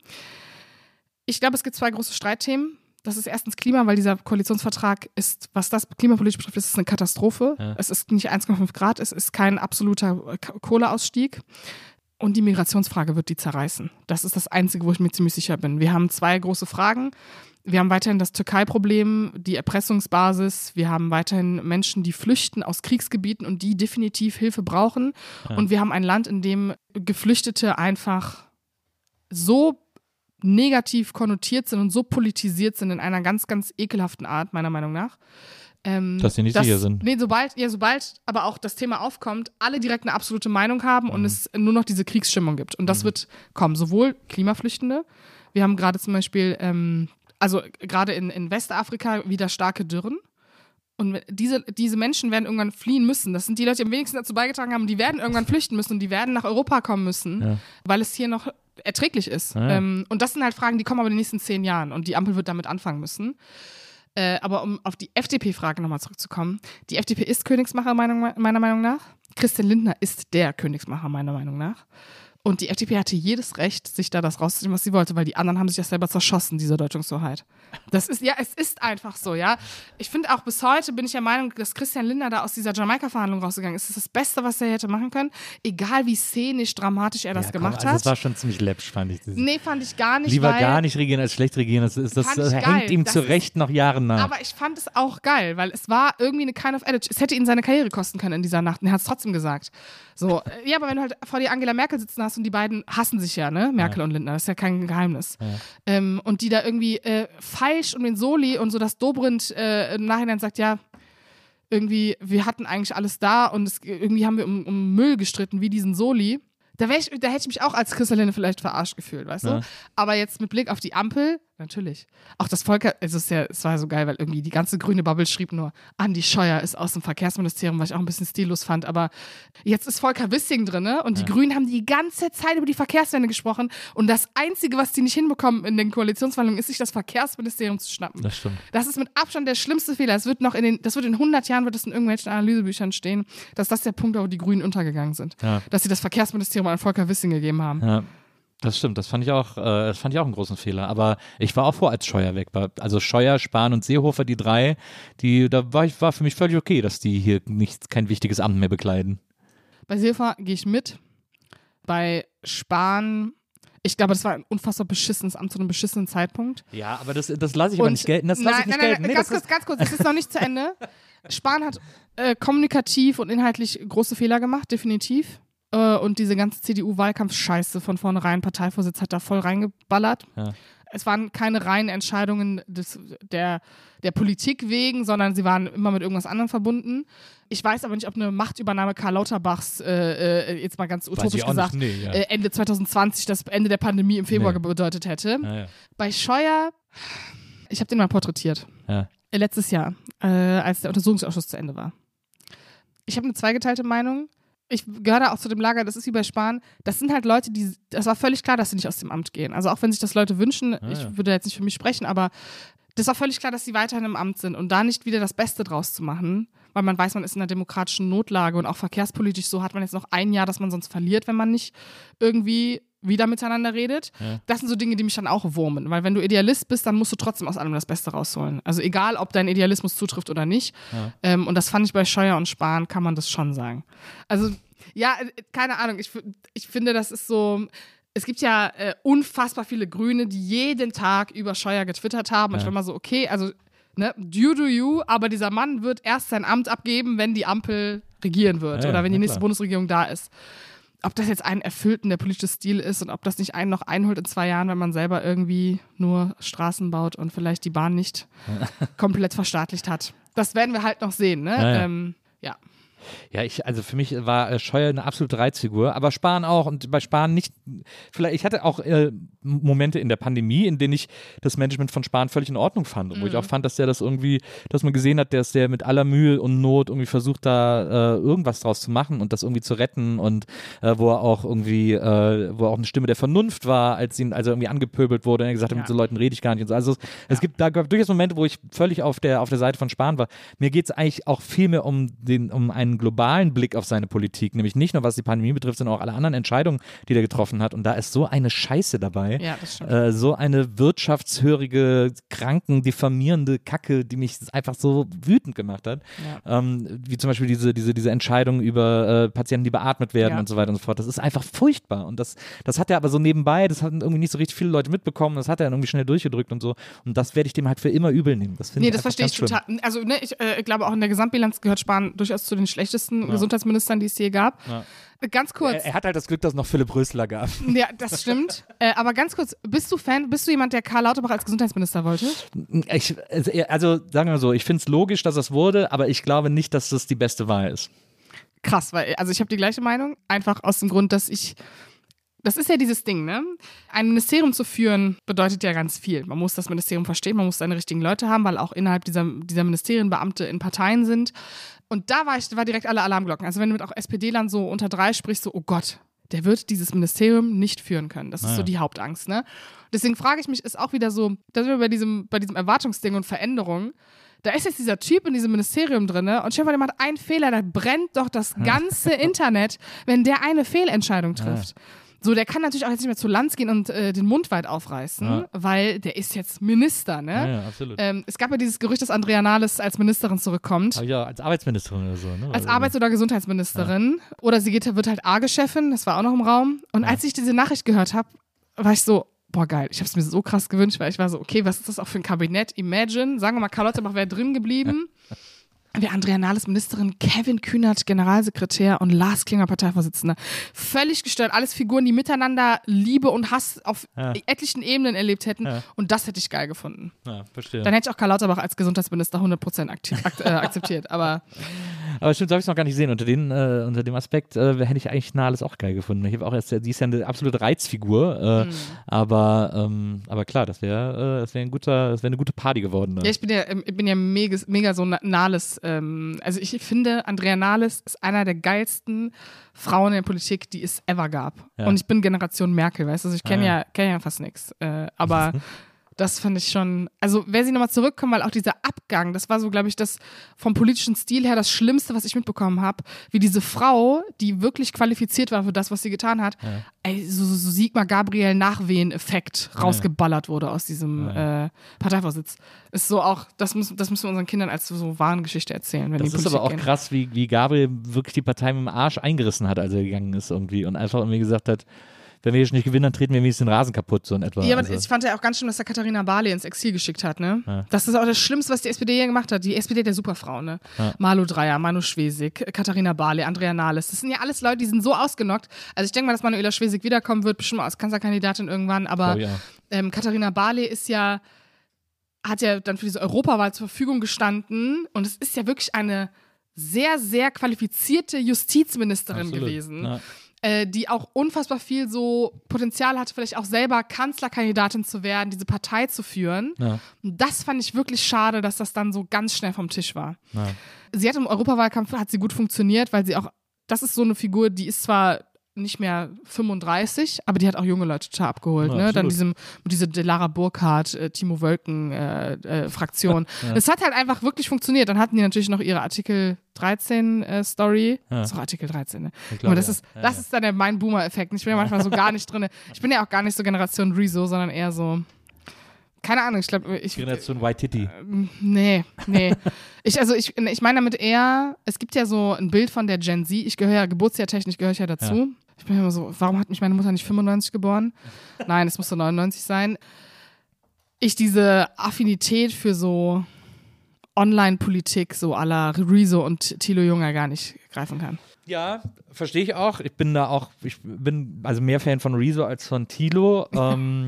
Speaker 2: ich glaube, es gibt zwei große Streitthemen. Das ist erstens Klima, weil dieser Koalitionsvertrag ist, was das klimapolitisch betrifft, ist es eine Katastrophe.
Speaker 1: Ja.
Speaker 2: Es ist nicht 1,5 Grad, es ist kein absoluter Kohleausstieg. Und die Migrationsfrage wird die zerreißen. Das ist das Einzige, wo ich mir ziemlich sicher bin. Wir haben zwei große Fragen. Wir haben weiterhin das Türkei-Problem, die Erpressungsbasis. Wir haben weiterhin Menschen, die flüchten aus Kriegsgebieten und die definitiv Hilfe brauchen. Und wir haben ein Land, in dem Geflüchtete einfach so negativ konnotiert sind und so politisiert sind in einer ganz, ganz ekelhaften Art, meiner Meinung nach. Ähm,
Speaker 1: Dass sie nicht sicher sind.
Speaker 2: Nee, sobald, ja, sobald aber auch das Thema aufkommt, alle direkt eine absolute Meinung haben und es nur noch diese Kriegsstimmung gibt. Und das wird kommen. Sowohl Klimaflüchtende, wir haben gerade zum Beispiel, ähm, also gerade in, in Westafrika wieder starke Dürren. Und diese, diese Menschen werden irgendwann fliehen müssen. Das sind die Leute, die am wenigsten dazu beigetragen haben. Die werden irgendwann flüchten müssen und die werden nach Europa kommen müssen,
Speaker 1: Ja.
Speaker 2: weil es hier noch erträglich ist.
Speaker 1: Ah, ja.
Speaker 2: Ähm, und das sind halt Fragen, die kommen aber in den nächsten zehn Jahren. Und die Ampel wird damit anfangen müssen. Äh, aber um auf die FDP-Frage nochmal zurückzukommen. Die FDP ist Königsmacher meiner Meinung nach. Christian Lindner ist der Königsmacher meiner Meinung nach. Und die FDP hatte jedes Recht, sich da das rauszunehmen, was sie wollte, weil die anderen haben sich das selber zerschossen, diese Deutungshoheit. Das ist, ja, es ist einfach so, ja. Ich finde auch bis heute bin ich der Meinung, dass Christian Lindner da aus dieser Jamaika-Verhandlung rausgegangen ist. Das ist das Beste, was er hätte machen können. Egal wie szenisch, dramatisch er das
Speaker 1: Ja, komm,
Speaker 2: gemacht
Speaker 1: also
Speaker 2: hat.
Speaker 1: Das war schon ziemlich läppsch, fand ich. Das-
Speaker 2: nee, fand ich gar nicht.
Speaker 1: Lieber gar nicht regieren als schlecht regieren. Das, ist, das, das hängt
Speaker 2: geil.
Speaker 1: ihm
Speaker 2: Das
Speaker 1: zu Recht noch Jahren nach.
Speaker 2: Aber ich fand es auch geil, weil es war irgendwie eine kind of attitude. Es hätte ihn seine Karriere kosten können in dieser Nacht. Und er hat es trotzdem gesagt. So, äh, ja, aber wenn du halt vor dir Angela Merkel sitzen hast und die beiden hassen sich ja, ne? Merkel und Lindner, das ist ja kein Geheimnis. Ähm, und die da irgendwie äh, falsch um den Soli und so, dass Dobrindt äh, im Nachhinein sagt, ja, irgendwie, wir hatten eigentlich alles da und es, irgendwie haben wir um, um Müll gestritten, wie diesen Soli. Da, ich, da hätte ich mich auch als Christaline vielleicht verarscht gefühlt, weißt
Speaker 1: Ja.
Speaker 2: du? Aber jetzt mit Blick auf die Ampel, natürlich. Auch das Volker, es ist ja, es war so geil, weil irgendwie die ganze grüne Bubble schrieb nur, Andi Scheuer ist aus dem Verkehrsministerium, was ich auch ein bisschen stillos fand. Aber jetzt ist Volker Wissing drin, ne? Und die Grünen haben die ganze Zeit über die Verkehrswende gesprochen. Und das Einzige, was die nicht hinbekommen in den Koalitionsverhandlungen, ist, sich das Verkehrsministerium zu schnappen.
Speaker 1: das stimmt.
Speaker 2: Das ist mit Abstand der schlimmste Fehler. Es wird noch in den, das wird in 100 Jahren wird es in irgendwelchen Analysebüchern stehen, dass das der Punkt war, wo die Grünen untergegangen sind.
Speaker 1: Ja.
Speaker 2: Dass sie das Verkehrsministerium an Volker Wissing gegeben haben.
Speaker 1: Ja, das stimmt. Das fand ich auch, äh, das fand ich auch einen großen Fehler. Aber ich war auch froh, als Scheuer weg war. Also Scheuer, Spahn und Seehofer, die drei, die, da war ich, war für mich völlig okay, dass die hier nicht kein wichtiges Amt mehr bekleiden.
Speaker 2: Bei Seehofer gehe ich mit. Bei Spahn, ich glaube, das war ein unfassbar beschissenes Amt zu einem beschissenen Zeitpunkt.
Speaker 1: Ja, aber das, das lasse ich aber nicht gelten. Das lasse ich
Speaker 2: nein,
Speaker 1: nicht
Speaker 2: nein,
Speaker 1: gelten.
Speaker 2: nein,
Speaker 1: Nee,
Speaker 2: ganz
Speaker 1: das
Speaker 2: kurz, ganz kurz, es ist noch nicht zu Ende. Spahn hat äh, kommunikativ und inhaltlich große Fehler gemacht, definitiv. Äh, und diese ganze CDU-Wahlkampfscheiße von vornherein, Parteivorsitz hat da voll reingeballert.
Speaker 1: Ja.
Speaker 2: Es waren keine reinen Entscheidungen des, der, der Politik wegen, sondern sie waren immer mit irgendwas anderem verbunden. Ich weiß aber nicht, ob eine Machtübernahme Karl Lauterbachs, äh, äh, jetzt mal ganz utopisch gesagt.
Speaker 1: Nee, ja.
Speaker 2: äh, Ende 2020 das Ende der Pandemie im Februar
Speaker 1: Nee.
Speaker 2: bedeutet hätte.
Speaker 1: ja.
Speaker 2: Bei Scheuer, ich habe den mal porträtiert. Letztes Jahr, äh, als der Untersuchungsausschuss zu Ende war. Ich habe eine zweigeteilte Meinung. Ich gehöre da auch zu dem Lager, das ist wie bei Spahn. Das sind halt Leute, die, das war völlig klar, dass sie nicht aus dem Amt gehen. Also auch wenn sich das Leute wünschen,
Speaker 1: Ah,
Speaker 2: ich
Speaker 1: ja.
Speaker 2: würde jetzt nicht für mich sprechen, aber das war völlig klar, dass sie weiterhin im Amt sind und da nicht wieder das Beste draus zu machen, weil man weiß, man ist in einer demokratischen Notlage und auch verkehrspolitisch so hat man jetzt noch ein Jahr, das man sonst verliert, wenn man nicht irgendwie wieder miteinander redet.
Speaker 1: Ja.
Speaker 2: Das sind so Dinge, die mich dann auch wurmen, weil wenn du Idealist bist, dann musst du trotzdem aus allem das Beste rausholen. Also egal, ob dein Idealismus zutrifft oder nicht.
Speaker 1: Ja.
Speaker 2: Ähm, und das fand ich bei Scheuer und Spahn, kann man das schon sagen. Also ja, äh, keine Ahnung, ich, ich finde, das ist so, es gibt ja äh, unfassbar viele Grüne, die jeden Tag über Scheuer getwittert haben. Und ich
Speaker 1: Ja.
Speaker 2: war mal so, okay, also ne, you do you, aber dieser Mann wird erst sein Amt abgeben, wenn die Ampel regieren wird
Speaker 1: Ja, ja,
Speaker 2: oder wenn die nächste
Speaker 1: klar.
Speaker 2: Bundesregierung da ist. Ob das jetzt einen erfüllten der politische Stil ist und ob das nicht einen noch einholt in zwei Jahren, wenn man selber irgendwie nur Straßen baut und vielleicht die Bahn nicht komplett verstaatlicht hat. Das werden wir halt noch sehen, ne?
Speaker 1: Ja, ja.
Speaker 2: Ähm.
Speaker 1: Ja, ich, also für mich war äh, Scheuer eine absolute Reizfigur, aber Spahn auch und bei Spahn nicht, vielleicht, ich hatte auch äh, Momente in der Pandemie, in denen ich das Management von Spahn völlig in Ordnung fand und wo ich auch fand, dass der das irgendwie, dass man gesehen hat, dass der mit aller Mühe und Not irgendwie versucht, da äh, irgendwas draus zu machen und das irgendwie zu retten und äh, wo er auch irgendwie, äh, wo er auch eine Stimme der Vernunft war, als ihn, als er irgendwie angepöbelt wurde und er gesagt hat,
Speaker 2: Ja.
Speaker 1: mit so Leuten rede ich gar nicht und so. Also es, es gibt da gab durchaus Momente, wo ich völlig auf der, auf der Seite von Spahn war. Mir geht es eigentlich auch viel mehr um den, um einen globalen Blick auf seine Politik, nämlich nicht nur was die Pandemie betrifft, sondern auch alle anderen Entscheidungen, die der getroffen hat. Und da ist so eine Scheiße dabei.
Speaker 2: Ja, das stimmt.
Speaker 1: Äh, so eine wirtschaftshörige, kranken, diffamierende Kacke, die mich einfach so wütend gemacht hat. Ähm, wie zum Beispiel diese, diese, diese Entscheidung über äh, Patienten, die beatmet werden
Speaker 2: Ja.
Speaker 1: und so weiter und so fort. Das ist einfach furchtbar. Und das, das hat er aber so nebenbei, das hatten irgendwie nicht so richtig viele Leute mitbekommen, das hat er dann irgendwie schnell durchgedrückt und so. Und das werde ich dem halt für immer übel nehmen. Das finde
Speaker 2: Nee,
Speaker 1: ich
Speaker 2: das verstehe ich
Speaker 1: schlimm.
Speaker 2: total. Also, ne, ich äh, glaube auch in der Gesamtbilanz gehört Spahn durchaus zu den schlechtesten Gesundheitsministern, die es je gab.
Speaker 1: Ja.
Speaker 2: Ganz kurz.
Speaker 1: Er, er hat halt das Glück, dass es noch Philipp Rösler gab.
Speaker 2: Ja, das stimmt. äh, aber ganz kurz, bist du Fan, bist du jemand, der Karl Lauterbach als Gesundheitsminister wollte?
Speaker 1: Ich, also, also sagen wir mal so, ich finde es logisch, dass das wurde, aber ich glaube nicht, dass das die beste Wahl ist.
Speaker 2: Krass, weil, also ich habe die gleiche Meinung, einfach aus dem Grund, dass ich. Das ist ja dieses Ding, ne? Ein Ministerium zu führen bedeutet ja ganz viel. Man muss das Ministerium verstehen, man muss seine richtigen Leute haben, weil auch innerhalb dieser, dieser Ministerien Beamte in Parteien sind. Und da war ich, war direkt alle Alarmglocken. Also wenn du mit auch SPD-Lern so unter drei sprichst, so, oh Gott, der wird dieses Ministerium nicht führen können. Das ist
Speaker 1: Naja.
Speaker 2: so die Hauptangst, ne? Deswegen frage ich mich, ist auch wieder so, da sind wir bei diesem, bei diesem Erwartungsding und Veränderung. Da ist jetzt dieser Typ in diesem Ministerium drin ne? und stell mal, der macht einen Fehler, da brennt doch das ganze Internet, wenn der eine Fehlentscheidung trifft. So, der kann natürlich auch jetzt nicht mehr zu Lanz gehen und äh, den Mund weit aufreißen,
Speaker 1: Ja.
Speaker 2: weil der ist jetzt Minister, ne?
Speaker 1: Ja, ja absolut.
Speaker 2: Ähm, es gab ja dieses Gerücht, dass Andrea Nahles als Ministerin zurückkommt.
Speaker 1: Aber ja, als Arbeitsministerin oder so. Ne?
Speaker 2: Als
Speaker 1: Also,
Speaker 2: Arbeits- oder Gesundheitsministerin. Oder sie geht, wird halt AGE-Chefin, das war auch noch im Raum. Und als ich diese Nachricht gehört habe, war ich so, boah geil, ich habe es mir so krass gewünscht, weil ich war so, okay, was ist das auch für ein Kabinett? Imagine, sagen wir mal, Karl Lauterbach wäre drin geblieben. Wir Andrea Nahles Ministerin, Kevin Kühnert Generalsekretär und Lars Klinger Parteivorsitzender. Völlig gestört. Alles Figuren, die miteinander Liebe und Hass auf
Speaker 1: Ja.
Speaker 2: etlichen Ebenen erlebt hätten.
Speaker 1: Ja.
Speaker 2: Und das hätte ich geil gefunden.
Speaker 1: Ja, verstehe.
Speaker 2: Dann hätte ich auch Karl Lauterbach als Gesundheitsminister 100% akti- ak äh, akzeptiert. Aber
Speaker 1: Aber stimmt, so habe ich es noch gar nicht gesehen. Unter, den, äh, unter dem Aspekt äh, hätte ich eigentlich Nahles auch geil gefunden. Ich habe auch erst, die ist ja eine absolute Reizfigur. Äh,
Speaker 2: Mhm.
Speaker 1: aber, ähm, aber klar, das wäre äh, das wär ein guter, das wäre eine gute Party geworden. Ne?
Speaker 2: Ja, ich bin ja, ähm, ich bin ja mega, mega so Na- Nahles. Ähm, also ich finde, Andrea Nahles ist einer der geilsten Frauen in der Politik, die es ever gab.
Speaker 1: Ja.
Speaker 2: Und ich bin Generation Merkel, weißt du? Also ich kenne
Speaker 1: Ah,
Speaker 2: ja, kenn ja fast nichts. Äh, aber das fand ich schon. Also wäre sie nochmal zurückkommen, weil auch dieser Abgang, das war so, glaube ich, das vom politischen Stil her das Schlimmste, was ich mitbekommen habe. Wie diese Frau, die wirklich qualifiziert war für das, was sie getan hat, ey, so, so Sigmar Gabriel Nachwehen-Effekt rausgeballert wurde aus diesem äh, Parteivorsitz. Ist so auch, das müssen, das müssen wir unseren Kindern als so Warengeschichte erzählen, wenn
Speaker 1: Das
Speaker 2: die
Speaker 1: ist
Speaker 2: Politik
Speaker 1: aber auch
Speaker 2: gehen.
Speaker 1: krass, wie, wie Gabriel wirklich die Partei mit dem Arsch eingerissen hat, als er gegangen ist irgendwie und einfach irgendwie gesagt hat, wenn wir hier nicht gewinnen, dann treten wir wenigstens den Rasen kaputt, so in etwa.
Speaker 2: Ja, aber
Speaker 1: also,
Speaker 2: ich fand ja auch ganz schön, dass er Katharina Barley ins Exil geschickt hat, ne? Das ist auch das Schlimmste, was die SPD hier gemacht hat. Die SPD der Superfrau, ne? Malu Dreyer, Manu Schwesig, Katharina Barley, Andrea Nahles. Das sind ja alles Leute, die sind so ausgenockt. Also ich denke mal, dass Manuela Schwesig wiederkommen wird, bestimmt als Kanzlerkandidatin irgendwann, aber
Speaker 1: auch.
Speaker 2: ähm, Katharina Barley ist ja, hat ja dann für diese Europawahl zur Verfügung gestanden und es ist ja wirklich eine sehr, sehr qualifizierte Justizministerin
Speaker 1: Absolut.
Speaker 2: gewesen
Speaker 1: Ja.
Speaker 2: Äh, die auch unfassbar viel so Potenzial hatte, vielleicht auch selber Kanzlerkandidatin zu werden, diese Partei zu führen.
Speaker 1: Ja.
Speaker 2: Und das fand ich wirklich schade, dass das dann so ganz schnell vom Tisch war.
Speaker 1: Ja.
Speaker 2: Sie hat im Europawahlkampf hat sie gut funktioniert, weil sie auch, das ist so eine Figur, die ist zwar nicht mehr 35, aber die hat auch junge Leute total abgeholt.
Speaker 1: Ja,
Speaker 2: ne? Dann diesem, diese Delara Burkhardt, äh, Timo Wölken äh, äh, Fraktion. Es hat halt einfach wirklich funktioniert. Dann hatten die natürlich noch ihre Artikel 13 äh, Story.
Speaker 1: Ja.
Speaker 2: Das ist auch Artikel 13, ne?
Speaker 1: Ich
Speaker 2: Aber das
Speaker 1: ja.
Speaker 2: ist,
Speaker 1: Ja,
Speaker 2: das
Speaker 1: ja.
Speaker 2: ist dann der mein Boomer-Effekt. Ich bin ja manchmal so gar nicht drin. Ich bin ja auch gar nicht so Generation Rezo, sondern eher so. Keine Ahnung, ich glaube, ich.
Speaker 1: Generation White Titty.
Speaker 2: Nee, nee. ich, also ich, ich meine damit eher, es gibt ja so ein Bild von der Gen Z. Ich gehöre ja, geburtsjahrtechnisch gehöre ich ja dazu.
Speaker 1: Ja.
Speaker 2: Ich bin immer so, warum hat mich meine Mutter nicht 95 geboren? Nein, es musste 99 sein. Ich diese Affinität für so Online-Politik so la Rezo und Thilo Junger gar nicht greifen kann.
Speaker 1: Ja, verstehe ich auch. Ich bin da auch, ich bin also mehr Fan von Rezo als von Tilo. Ähm,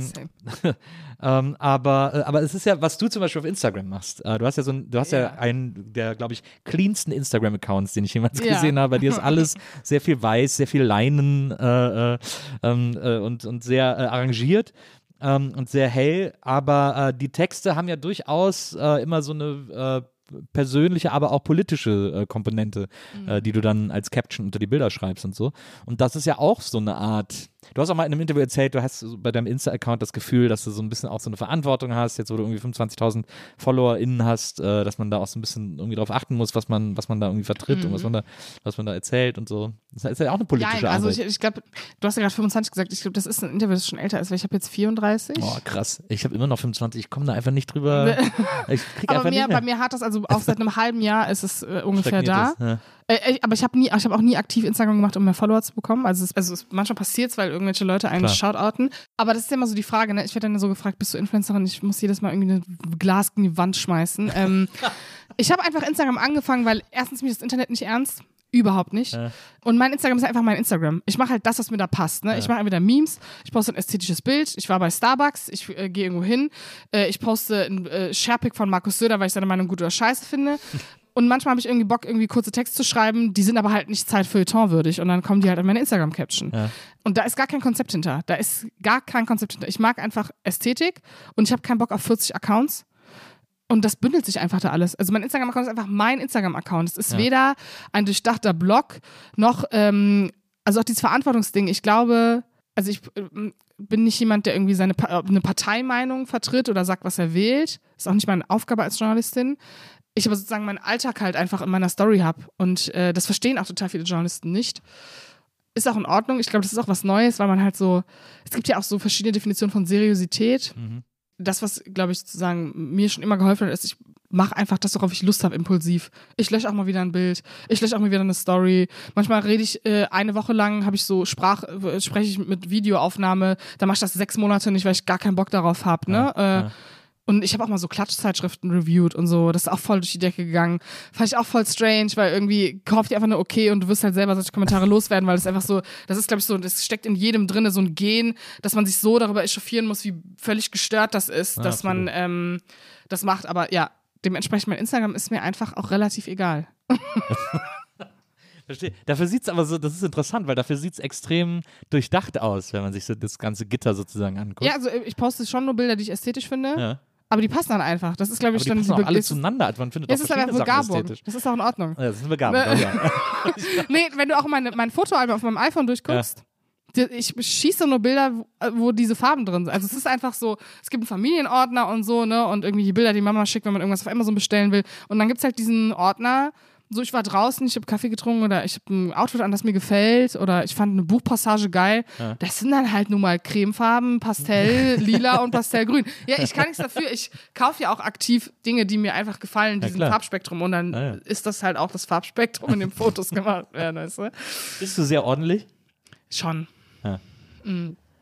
Speaker 1: ähm, aber, äh, aber es ist ja, was du zum Beispiel auf Instagram machst. Äh, du hast ja so ein, du hast ja,
Speaker 2: Ja.
Speaker 1: einen der, glaube ich, cleansten Instagram-Accounts, den ich jemals
Speaker 2: Ja.
Speaker 1: gesehen habe. Bei dir ist alles sehr viel weiß, sehr viel Leinen äh, äh, ähm, äh, und, und sehr arrangiert. Ähm, und sehr hell, aber die Texte haben ja durchaus immer so eine persönliche, aber auch politische äh, Komponente, äh, die du dann als Caption unter die Bilder schreibst und so. Und das ist ja auch so eine Art. Du hast auch mal in einem Interview erzählt, du hast bei deinem Insta-Account das Gefühl, dass du so ein bisschen auch so eine Verantwortung hast, jetzt wo du irgendwie 25.000 FollowerInnen hast, äh, dass man da auch so ein bisschen irgendwie drauf achten muss, was man, was man da irgendwie vertritt und was man da, was man da erzählt und so. Das ist ja auch eine politische
Speaker 2: Ja, also ich,
Speaker 1: Arbeit.
Speaker 2: ich glaube, du hast ja gerade 25 gesagt. Ich glaube, das ist ein Interview, das schon älter ist, weil ich habe jetzt 34.
Speaker 1: Oh, krass. Ich habe immer noch 25, ich komme da einfach nicht drüber. Ich krieg
Speaker 2: aber
Speaker 1: einfach
Speaker 2: mir,
Speaker 1: nicht mehr.
Speaker 2: bei mir hat das also auch seit einem halben Jahr ist es äh, ungefähr da.
Speaker 1: Stagniert es, ja.
Speaker 2: Äh, ich- aber ich habe nie, ich habe auch nie aktiv Instagram gemacht, um mehr Follower zu bekommen. Also, es, also es, manchmal passiert es, weil irgendwelche Leute einen
Speaker 1: Klar.
Speaker 2: shoutouten. Aber das ist ja immer so die Frage. Ne? Ich werde dann so gefragt, bist du Influencerin? Ich muss jedes Mal irgendwie ein Glas gegen die Wand schmeißen. ähm, ich habe einfach Instagram angefangen, weil erstens mich das Internet nicht ernst. Überhaupt nicht.
Speaker 1: Ja.
Speaker 2: Und mein Instagram ist einfach mein Instagram. Ich mache halt das, was mir da passt. Ne? Ich mache entweder Memes, ich poste ein ästhetisches Bild, ich war bei Starbucks, ich äh, gehe irgendwo hin, äh, ich poste ein äh, Sharepick von Markus Söder, weil ich seine Meinung gut oder scheiße finde. Und manchmal habe ich irgendwie Bock, irgendwie kurze Texte zu schreiben, die sind aber halt nicht Zeitfeuilleton-würdig und dann kommen die halt in meine Instagram-Caption.
Speaker 1: Ja.
Speaker 2: Und da ist gar kein Konzept hinter. Da ist gar kein Konzept hinter. Ich mag einfach Ästhetik und ich habe keinen Bock auf 40 Accounts. Und das bündelt sich einfach da alles. Also mein Instagram-Account ist einfach mein Instagram-Account. Es ist
Speaker 1: Ja.
Speaker 2: weder ein durchdachter Blog noch, ähm, also auch dieses Verantwortungsding. Ich glaube, also ich ähm, bin nicht jemand, der irgendwie seine pa eine Parteimeinung vertritt oder sagt, was er wählt. Ist auch nicht meine Aufgabe als Journalistin. Ich aber sozusagen meinen Alltag halt einfach in meiner Story habe. Und äh, das verstehen auch total viele Journalisten nicht. Ist auch in Ordnung. Ich glaube, das ist auch was Neues, weil man halt so, es gibt ja auch so verschiedene Definitionen von Seriosität
Speaker 1: Mhm.
Speaker 2: das, was, glaube ich, sozusagen mir schon immer geholfen hat, ist, ich mache einfach das, worauf ich Lust habe, impulsiv. Ich lösche auch mal wieder ein Bild, ich lösche auch mal wieder eine Story. Manchmal rede ich äh, eine Woche lang, habe ich so Sprach, äh, spreche ich mit Videoaufnahme, da mache ich das sechs Monate nicht, weil ich gar keinen Bock darauf habe. Ne?
Speaker 1: Ja,
Speaker 2: äh,
Speaker 1: ja.
Speaker 2: Und ich habe auch mal so Klatschzeitschriften reviewed und so. Das ist auch voll durch die Decke gegangen. Fand ich auch voll strange, weil irgendwie kauft die einfach nur okay und du wirst halt selber solche Kommentare loswerden, weil es einfach so, das ist, glaube ich, so, das steckt in jedem drinne so ein Gen, dass man sich so darüber echauffieren muss, wie völlig gestört das ist,
Speaker 1: Ja,
Speaker 2: dass man ähm, das macht. Aber ja, dementsprechend mein Instagram ist mir einfach auch relativ egal.
Speaker 1: Verstehe. Dafür sieht es aber so, das ist interessant, weil dafür sieht es extrem durchdacht aus, wenn man sich so das ganze Gitter sozusagen anguckt.
Speaker 2: Ja, also ich poste schon nur Bilder, die ich ästhetisch finde,
Speaker 1: Ja.
Speaker 2: Aber die passen dann einfach. Das ist, glaube
Speaker 1: Aber
Speaker 2: ich,
Speaker 1: die
Speaker 2: dann
Speaker 1: passen auch alle
Speaker 2: ist-
Speaker 1: zueinander. Also man findet
Speaker 2: Ja, es ist aber Begabung. Das ist auch in Ordnung.
Speaker 1: Ja, das ist eine Begabung.
Speaker 2: Ne?
Speaker 1: ja.
Speaker 2: Nee, wenn du auch meine, mein Fotoalbum auf meinem iPhone durchguckst, die- ich schieße nur Bilder, wo, äh, wo diese Farben drin sind. Also es ist einfach so, es gibt einen Familienordner und so, ne? Und irgendwie die Bilder, die Mama schickt, wenn man irgendwas auf Amazon bestellen will. Und dann gibt's halt diesen Ordner, so ich war draußen, ich habe Kaffee getrunken oder ich habe ein Outfit an, das mir gefällt oder ich fand eine Buchpassage geil.
Speaker 1: Ja.
Speaker 2: Das sind dann halt nun mal Cremefarben, Pastell, Lila und Pastellgrün. Ja, ich kann nichts dafür. Ich kaufe ja auch aktiv Dinge, die mir einfach gefallen,
Speaker 1: Ja,
Speaker 2: diesen
Speaker 1: klar.
Speaker 2: Farbspektrum. Und dann
Speaker 1: Ja,
Speaker 2: ist das halt auch das Farbspektrum, in dem Fotos gemacht werden, weißt du?
Speaker 1: Bist du sehr ordentlich?
Speaker 2: Schon.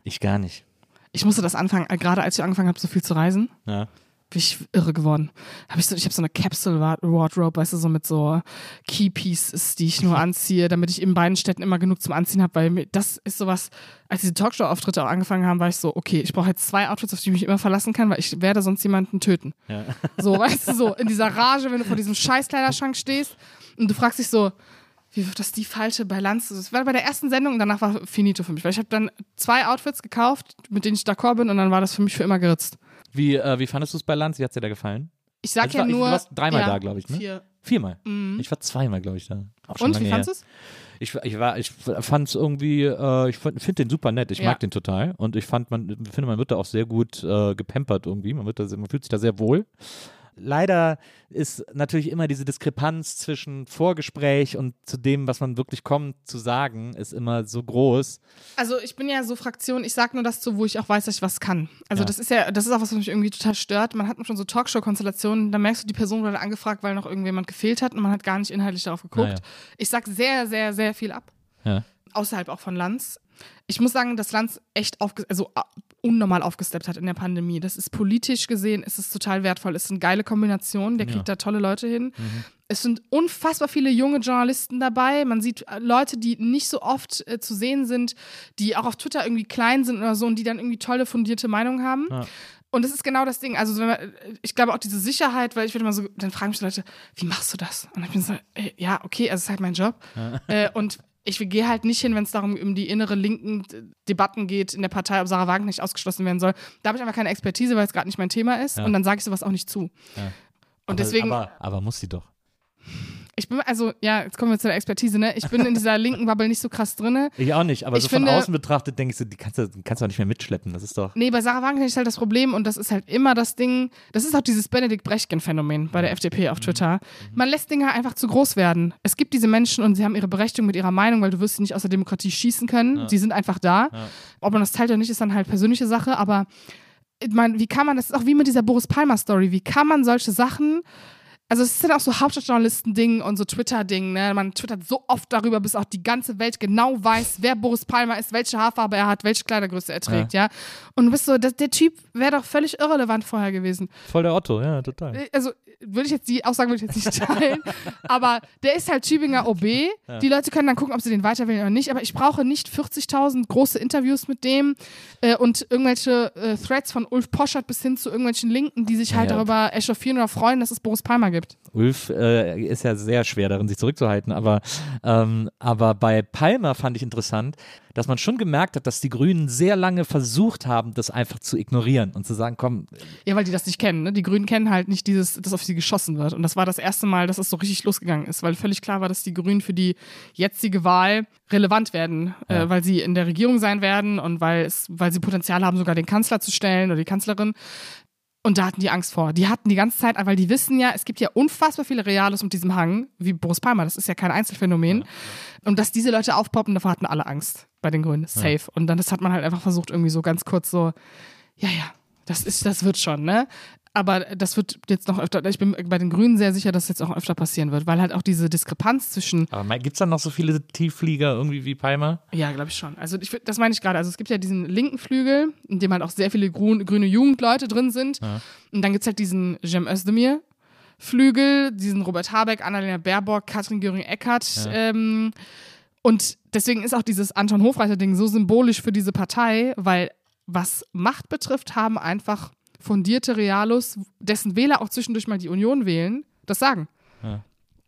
Speaker 1: Ich gar nicht.
Speaker 2: Ich musste das anfangen, äh, gerade als ich angefangen habe, so viel zu reisen,
Speaker 1: Ja.
Speaker 2: Bin ich irre geworden. Hab ich so, ich habe so eine Capsule Wardrobe, weißt du, so mit so Key Pieces, die ich nur anziehe, damit ich in beiden Städten immer genug zum Anziehen habe, weil das ist sowas, als diese Talkshow-Auftritte auch angefangen haben, war ich so, okay, ich brauche jetzt zwei Outfits, auf die ich mich immer verlassen kann, weil ich werde sonst jemanden töten.
Speaker 1: Ja.
Speaker 2: So, weißt du, so in dieser Rage, wenn du vor diesem Scheißkleiderschrank stehst und du fragst dich so, wie wird das die falsche Balance? Das war bei der ersten Sendung und danach war finito für mich, weil ich habe dann zwei Outfits gekauft, mit denen ich d'accord bin und dann war das für mich für immer geritzt.
Speaker 1: Wie, äh, wie fandest du es bei Lanz? Wie hat dir da gefallen?
Speaker 2: Ich sag
Speaker 1: Also ich
Speaker 2: ja
Speaker 1: war- ich-
Speaker 2: nur.
Speaker 1: du warst dreimal
Speaker 2: ja,
Speaker 1: da, glaub ich, ne?
Speaker 2: Vier.
Speaker 1: Viermal. Ich war zweimal, glaube ich, da.
Speaker 2: Und wie fandest du es?
Speaker 1: Ich, ich war, ich fand es irgendwie, äh, ich finde den super nett. Ich
Speaker 2: Ja.
Speaker 1: mag den total. Und ich fand, man, finde, man wird da auch sehr gut äh, gepampert irgendwie. Man, wird da, man fühlt sich da sehr wohl. Leider ist natürlich immer diese Diskrepanz zwischen Vorgespräch und zu dem, was man wirklich kommt zu sagen, ist immer so groß.
Speaker 2: Also ich bin ja so Fraktion, ich sag nur das zu, wo ich auch weiß, dass ich was kann. Also
Speaker 1: Ja.
Speaker 2: das ist ja, das ist auch was, was mich irgendwie total stört. Man hat schon so Talkshow-Konstellationen, da merkst du, die Person wurde angefragt, weil noch irgendjemand gefehlt hat und man hat gar nicht inhaltlich darauf geguckt.
Speaker 1: Naja.
Speaker 2: Ich sag sehr, sehr, sehr viel ab.
Speaker 1: Ja.
Speaker 2: Außerhalb auch von Lanz. Ich muss sagen, dass Lanz echt aufge also, äh, unnormal aufgesteppt hat in der Pandemie. Das ist politisch gesehen, ist es total wertvoll. Es ist eine geile Kombination. Der kriegt da tolle Leute hin.
Speaker 1: Mhm.
Speaker 2: Es sind unfassbar viele junge Journalisten dabei. Man sieht äh, Leute, die nicht so oft äh, zu sehen sind, die auch auf Twitter irgendwie klein sind oder so und die dann irgendwie tolle, fundierte Meinungen haben.
Speaker 1: Ja.
Speaker 2: Und das ist genau das Ding. Also, wenn man, ich glaube auch diese Sicherheit, weil ich würde mal so, dann fragen mich die Leute, wie machst du das? Und ich bin so, ey, ja, okay, also es ist halt mein Job. Äh, und ich gehe halt nicht hin, wenn es darum um die innere linken Debatten geht in der Partei, ob Sarah Wagenknecht ausgeschlossen werden soll. Da habe ich einfach keine Expertise, weil es gerade nicht mein Thema ist.
Speaker 1: Ja.
Speaker 2: Und dann sage ich sowas auch nicht zu.
Speaker 1: Ja.
Speaker 2: Und deswegen,
Speaker 1: Aber, aber muss sie doch.
Speaker 2: Ich bin, also, ja, jetzt kommen wir zu der Expertise, ne? Ich bin in dieser linken Bubble nicht so krass drinne.
Speaker 1: Ich auch nicht, aber
Speaker 2: Ich
Speaker 1: so von
Speaker 2: finde-
Speaker 1: außen betrachtet denkst du, die kannst du, kannst du auch nicht mehr mitschleppen. Das ist doch.
Speaker 2: Nee, bei Sarah Wagenknecht ist halt das Problem und das ist halt immer das Ding, das ist auch dieses Benedikt Brechtgen-Phänomen bei der FDP auf Twitter. Man lässt Dinge einfach zu groß werden. Es gibt diese Menschen und sie haben ihre Berechtigung mit ihrer Meinung, weil du wirst sie nicht aus der Demokratie schießen können. Sie sind einfach da. Ob man das teilt oder nicht, ist dann halt persönliche Sache, aber ich meine, wie kann man, das ist auch wie mit dieser Boris Palmer-Story, wie kann man solche Sachen also es ist dann auch so Hauptstadtjournalisten-Ding und so Twitter-Ding, ne? Man twittert so oft darüber, bis auch die ganze Welt genau weiß, wer Boris Palmer ist, welche Haarfarbe er hat, welche Kleidergröße er trägt, ja. Und du bist so, das, der Typ wäre doch völlig irrelevant vorher gewesen.
Speaker 1: Voll der Otto, ja, total.
Speaker 2: Äh, Also würde ich jetzt die Aussage würde ich jetzt nicht teilen, aber der ist halt Tübinger OB. Die Leute können dann gucken, ob sie den weiterwählen oder nicht, aber ich brauche nicht 40.000 große Interviews mit dem äh, und irgendwelche äh, Threads von Ulf Poschert bis hin zu irgendwelchen Linken, die sich halt
Speaker 1: Ja.
Speaker 2: darüber echauffieren oder freuen, dass es Boris Palmer gibt.
Speaker 1: Ulf äh, ist ja sehr schwer darin, sich zurückzuhalten, aber, ähm, aber bei Palmer fand ich interessant, dass man schon gemerkt hat, dass die Grünen sehr lange versucht haben, das einfach zu ignorieren und zu sagen, komm,
Speaker 2: Ja, weil die das nicht kennen. Ne? Die Grünen kennen halt nicht dieses, dass auf sie geschossen wird. Und das war das erste Mal, dass es so richtig losgegangen ist, weil völlig klar war, dass die Grünen für die jetzige Wahl relevant werden,
Speaker 1: Ja.
Speaker 2: äh, weil sie in der Regierung sein werden und weil, es, weil sie Potenzial haben, sogar den Kanzler zu stellen oder die Kanzlerin. Und da hatten die Angst vor. Die hatten die ganze Zeit, weil die wissen ja, es gibt ja unfassbar viele Reales mit diesem Hang, wie Boris Palmer, das ist ja kein Einzelfenomen. Und dass diese Leute aufpoppen, davor hatten alle Angst bei den Grünen. Safe. Und dann das hat man halt einfach versucht, irgendwie so ganz kurz so, ja, ja, das ist, das wird schon, ne? Aber das wird jetzt noch öfter, ich bin bei den Grünen sehr sicher, dass das jetzt auch öfter passieren wird, weil halt auch diese Diskrepanz zwischen,
Speaker 1: aber gibt es dann noch so viele Tiefflieger irgendwie wie Palmer?
Speaker 2: ja, glaube ich schon. Also ich, das meine ich gerade. Also es gibt ja diesen linken Flügel, in dem halt auch sehr viele grün, grüne Jugendleute drin sind. Und dann gibt es halt diesen Cem Özdemir. Flügel, diesen Robert Habeck, Annalena Baerbock, Katrin Göring-Eckardt. Ähm, und deswegen ist auch dieses Anton Hofreiter-Ding so symbolisch für diese Partei, weil was Macht betrifft, haben einfach fundierte Realos, dessen Wähler auch zwischendurch mal die Union wählen, das sagen.
Speaker 1: Ja.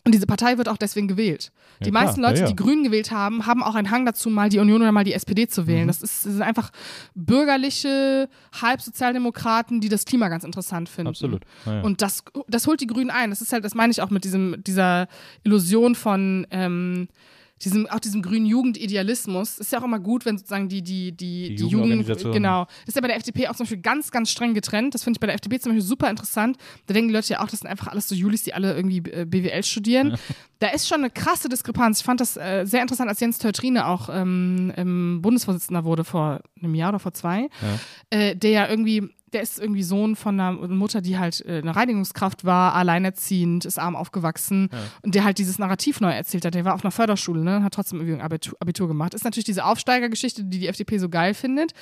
Speaker 2: Und diese Partei wird auch deswegen gewählt.
Speaker 1: Ja,
Speaker 2: die
Speaker 1: klar.
Speaker 2: meisten Leute,
Speaker 1: Ja, ja.
Speaker 2: die Grünen gewählt haben, haben auch einen Hang dazu, mal die Union oder mal die SPD zu
Speaker 1: Mhm.
Speaker 2: wählen. Das, ist, das sind einfach bürgerliche Halbsozialdemokraten, die das Klima ganz interessant finden.
Speaker 1: Absolut.
Speaker 2: Und das, das holt die Grünen ein. Das ist halt, das meine ich auch mit diesem, dieser Illusion von ähm, diesem, auch diesem grünen Jugendidealismus. Ist ja auch immer gut, wenn sozusagen die, die, die,
Speaker 1: Die
Speaker 2: die, Jugend, genau. Das ist ja bei der FDP auch zum Beispiel ganz, ganz streng getrennt. Das finde ich bei der FDP zum Beispiel super interessant. Da denken die Leute ja auch, das sind einfach alles so Julis, die alle irgendwie äh, BWL studieren. Da ist schon eine krasse Diskrepanz. Ich fand das äh, sehr interessant, als Jens Teutrine auch ähm, Bundesvorsitzender wurde vor einem Jahr oder vor zwei, äh, der ja irgendwie, der ist irgendwie Sohn von einer Mutter, die halt äh, eine Reinigungskraft war, alleinerziehend, ist arm aufgewachsen und der halt dieses Narrativ neu erzählt hat. Der war auf einer Förderschule, ne, hat trotzdem irgendwie ein Abitur, Abitur gemacht. Ist natürlich diese Aufsteigergeschichte, die die FDP so geil findet.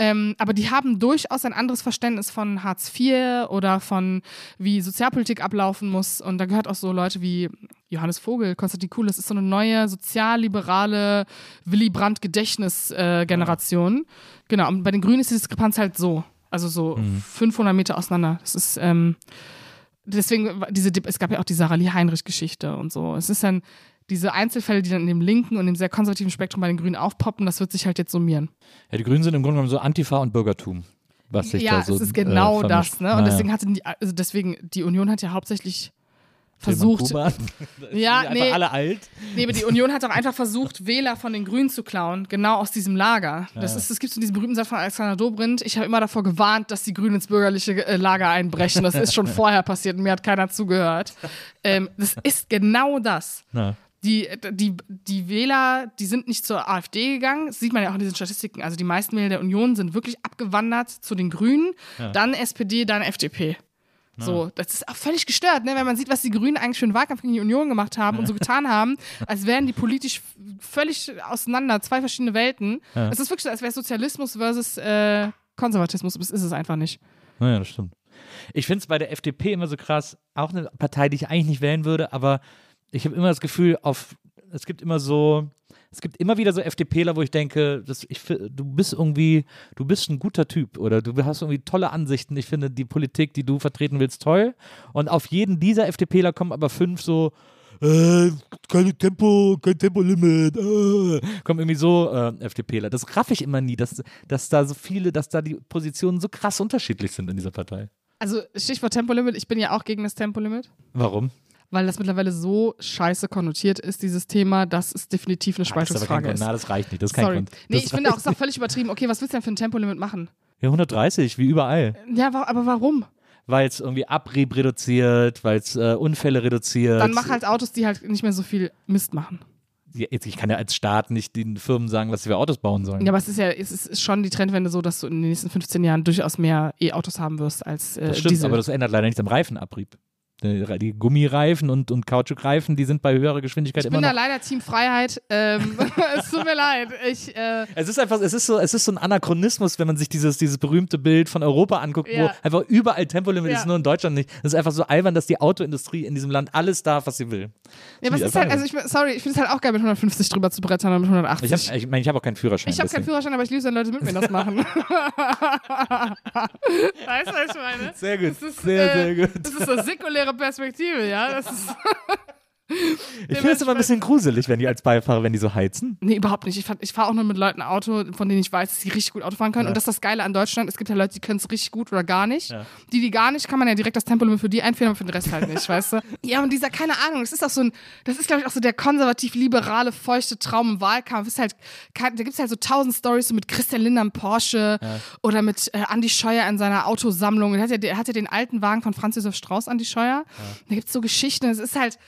Speaker 2: Ähm, aber die haben durchaus ein anderes Verständnis von Hartz IV oder von wie Sozialpolitik ablaufen muss. Und da gehört auch so Leute wie Johannes Vogel, Konstantin Kuhl, das ist so eine neue sozialliberale Willy Brandt-Gedächtnis-Generation. Genau, und bei den Grünen ist die Diskrepanz halt so. Also so 500 Meter auseinander. Das ist, ähm, deswegen, diese, es gab ja auch die Sarah Lee Heinrich-Geschichte und so. Es ist dann diese Einzelfälle, die dann in dem linken und dem sehr konservativen Spektrum bei den Grünen aufpoppen, das wird sich halt jetzt summieren.
Speaker 1: ja, die Grünen sind im Grunde genommen so Antifa und Bürgertum. Was sich
Speaker 2: ja,
Speaker 1: da so,
Speaker 2: es ist genau
Speaker 1: äh,
Speaker 2: das, ne? Und
Speaker 1: Naja.
Speaker 2: deswegen hatte die, also deswegen, die Union hat ja hauptsächlich versucht, ja, nee,
Speaker 1: alle alt.
Speaker 2: nee, aber die Union hat auch einfach versucht, Wähler von den Grünen zu klauen, genau aus diesem Lager. Das ist, das gibt so diesen berühmten Satz von Alexander Dobrindt. Ich habe immer davor gewarnt, dass die Grünen ins bürgerliche äh, Lager einbrechen. Das ist schon vorher passiert und mir hat keiner zugehört. Ähm, das ist genau das.
Speaker 1: Na.
Speaker 2: Die, die, die Wähler, die sind nicht zur AfD gegangen. Das sieht man ja auch in diesen Statistiken. Also die meisten Wähler der Union sind wirklich abgewandert zu den Grünen, dann SPD, dann FDP. So, das ist auch völlig gestört, ne? wenn man sieht, was die Grünen eigentlich für einen Wahlkampf gegen die Union gemacht haben und so getan haben, als wären die politisch völlig auseinander, zwei verschiedene Welten. Es ist wirklich so, als wäre Sozialismus versus äh, Konservatismus ist, ist es einfach nicht.
Speaker 1: Naja, das stimmt. Ich finde es bei der FDP immer so krass, auch eine Partei, die ich eigentlich nicht wählen würde, aber ich habe immer das Gefühl, auf, es gibt immer so, es gibt immer wieder so FDPler, wo ich denke, das, ich, du bist irgendwie, du bist ein guter Typ oder du hast irgendwie tolle Ansichten. Ich finde die Politik, die du vertreten willst, toll. Und auf jeden dieser FDPler kommen aber fünf so, äh, keine Tempo, kein Tempolimit, äh, kommen irgendwie so äh, FDPler. Das raff ich immer nie, dass, dass da so viele, dass da die Positionen so krass unterschiedlich sind in dieser Partei.
Speaker 2: Also Stichwort Tempolimit, ich bin ja auch gegen das Tempolimit.
Speaker 1: Warum?
Speaker 2: Weil das mittlerweile so scheiße konnotiert ist, dieses Thema, dass es definitiv eine
Speaker 1: Ah, das
Speaker 2: Spaltungsfrage
Speaker 1: Grund.
Speaker 2: ist.
Speaker 1: Na, das reicht nicht. Das ist kein
Speaker 2: Sorry.
Speaker 1: Grund.
Speaker 2: Nee,
Speaker 1: Das
Speaker 2: ich finde auch, es
Speaker 1: reicht
Speaker 2: ist auch völlig übertrieben. Okay, was willst du denn für ein Tempolimit machen?
Speaker 1: Ja, 130, wie überall.
Speaker 2: Ja, aber warum?
Speaker 1: Weil es irgendwie Abrieb reduziert, weil es äh, Unfälle reduziert.
Speaker 2: Dann mach halt Autos, die halt nicht mehr so viel Mist machen.
Speaker 1: Ja, jetzt, ich kann ja als Staat nicht den Firmen sagen, was sie für Autos bauen sollen.
Speaker 2: Ja, aber es ist ja, es ist schon die Trendwende so, dass du in den nächsten 15 Jahren durchaus mehr E-Autos haben wirst als äh,
Speaker 1: das stimmt,
Speaker 2: Diesel.
Speaker 1: aber das ändert leider nichts am Reifenabrieb. Die die Gummireifen und, und Kautschukreifen, die sind bei höherer Geschwindigkeit
Speaker 2: ich
Speaker 1: immer
Speaker 2: bin da leider Team Freiheit. Ähm, es tut mir leid. Ich, äh,
Speaker 1: Es ist einfach, es ist so, es ist so ein Anachronismus, wenn man sich dieses, dieses berühmte Bild von Europa anguckt, wo
Speaker 2: Ja.
Speaker 1: einfach überall Tempolimit
Speaker 2: Ja.
Speaker 1: ist, nur in Deutschland nicht. Das ist einfach so albern, dass die Autoindustrie in diesem Land alles darf, was sie will.
Speaker 2: ja, was ist halt, also ich, sorry, ich finde es halt auch geil, mit 150 drüber zu brettern oder mit 180.
Speaker 1: Ich habe ich mein, ich hab auch keinen Führerschein.
Speaker 2: Ich habe keinen. Führerschein, aber ich liebe es, wenn Leute mit mir das machen. weißt du, was ich meine?
Speaker 1: Sehr gut,
Speaker 2: Das ist,
Speaker 1: sehr,
Speaker 2: äh,
Speaker 1: sehr gut.
Speaker 2: Das ist eine säkuläre Perspektive, ja. Das ist,
Speaker 1: Ich finde es immer ein bisschen gruselig, wenn die als Beifahrer, wenn die so heizen.
Speaker 2: nee, überhaupt nicht. Ich, ich fahre auch nur mit Leuten Auto, von denen ich weiß, dass sie richtig gut Auto fahren können.
Speaker 1: Ja.
Speaker 2: Und das ist das Geile an Deutschland. Es gibt ja Leute, die können es richtig gut oder gar nicht.
Speaker 1: Ja.
Speaker 2: Die, die gar nicht, kann man ja direkt das Tempolimit für die einführen, aber für den Rest halt nicht, weißt du? Ja, und dieser, keine Ahnung, das ist auch so ein, das ist, glaube ich, auch so der konservativ-liberale, feuchte Traum im Wahlkampf. Ist halt, da gibt es halt so tausend Stories so mit Christian Lindner im Porsche oder mit äh, Andi Scheuer in seiner Autosammlung. Er hat ja, hat ja den alten Wagen von Franz Josef Strauß, Andi Scheuer. Da gibt es so Geschichten. Es ist halt,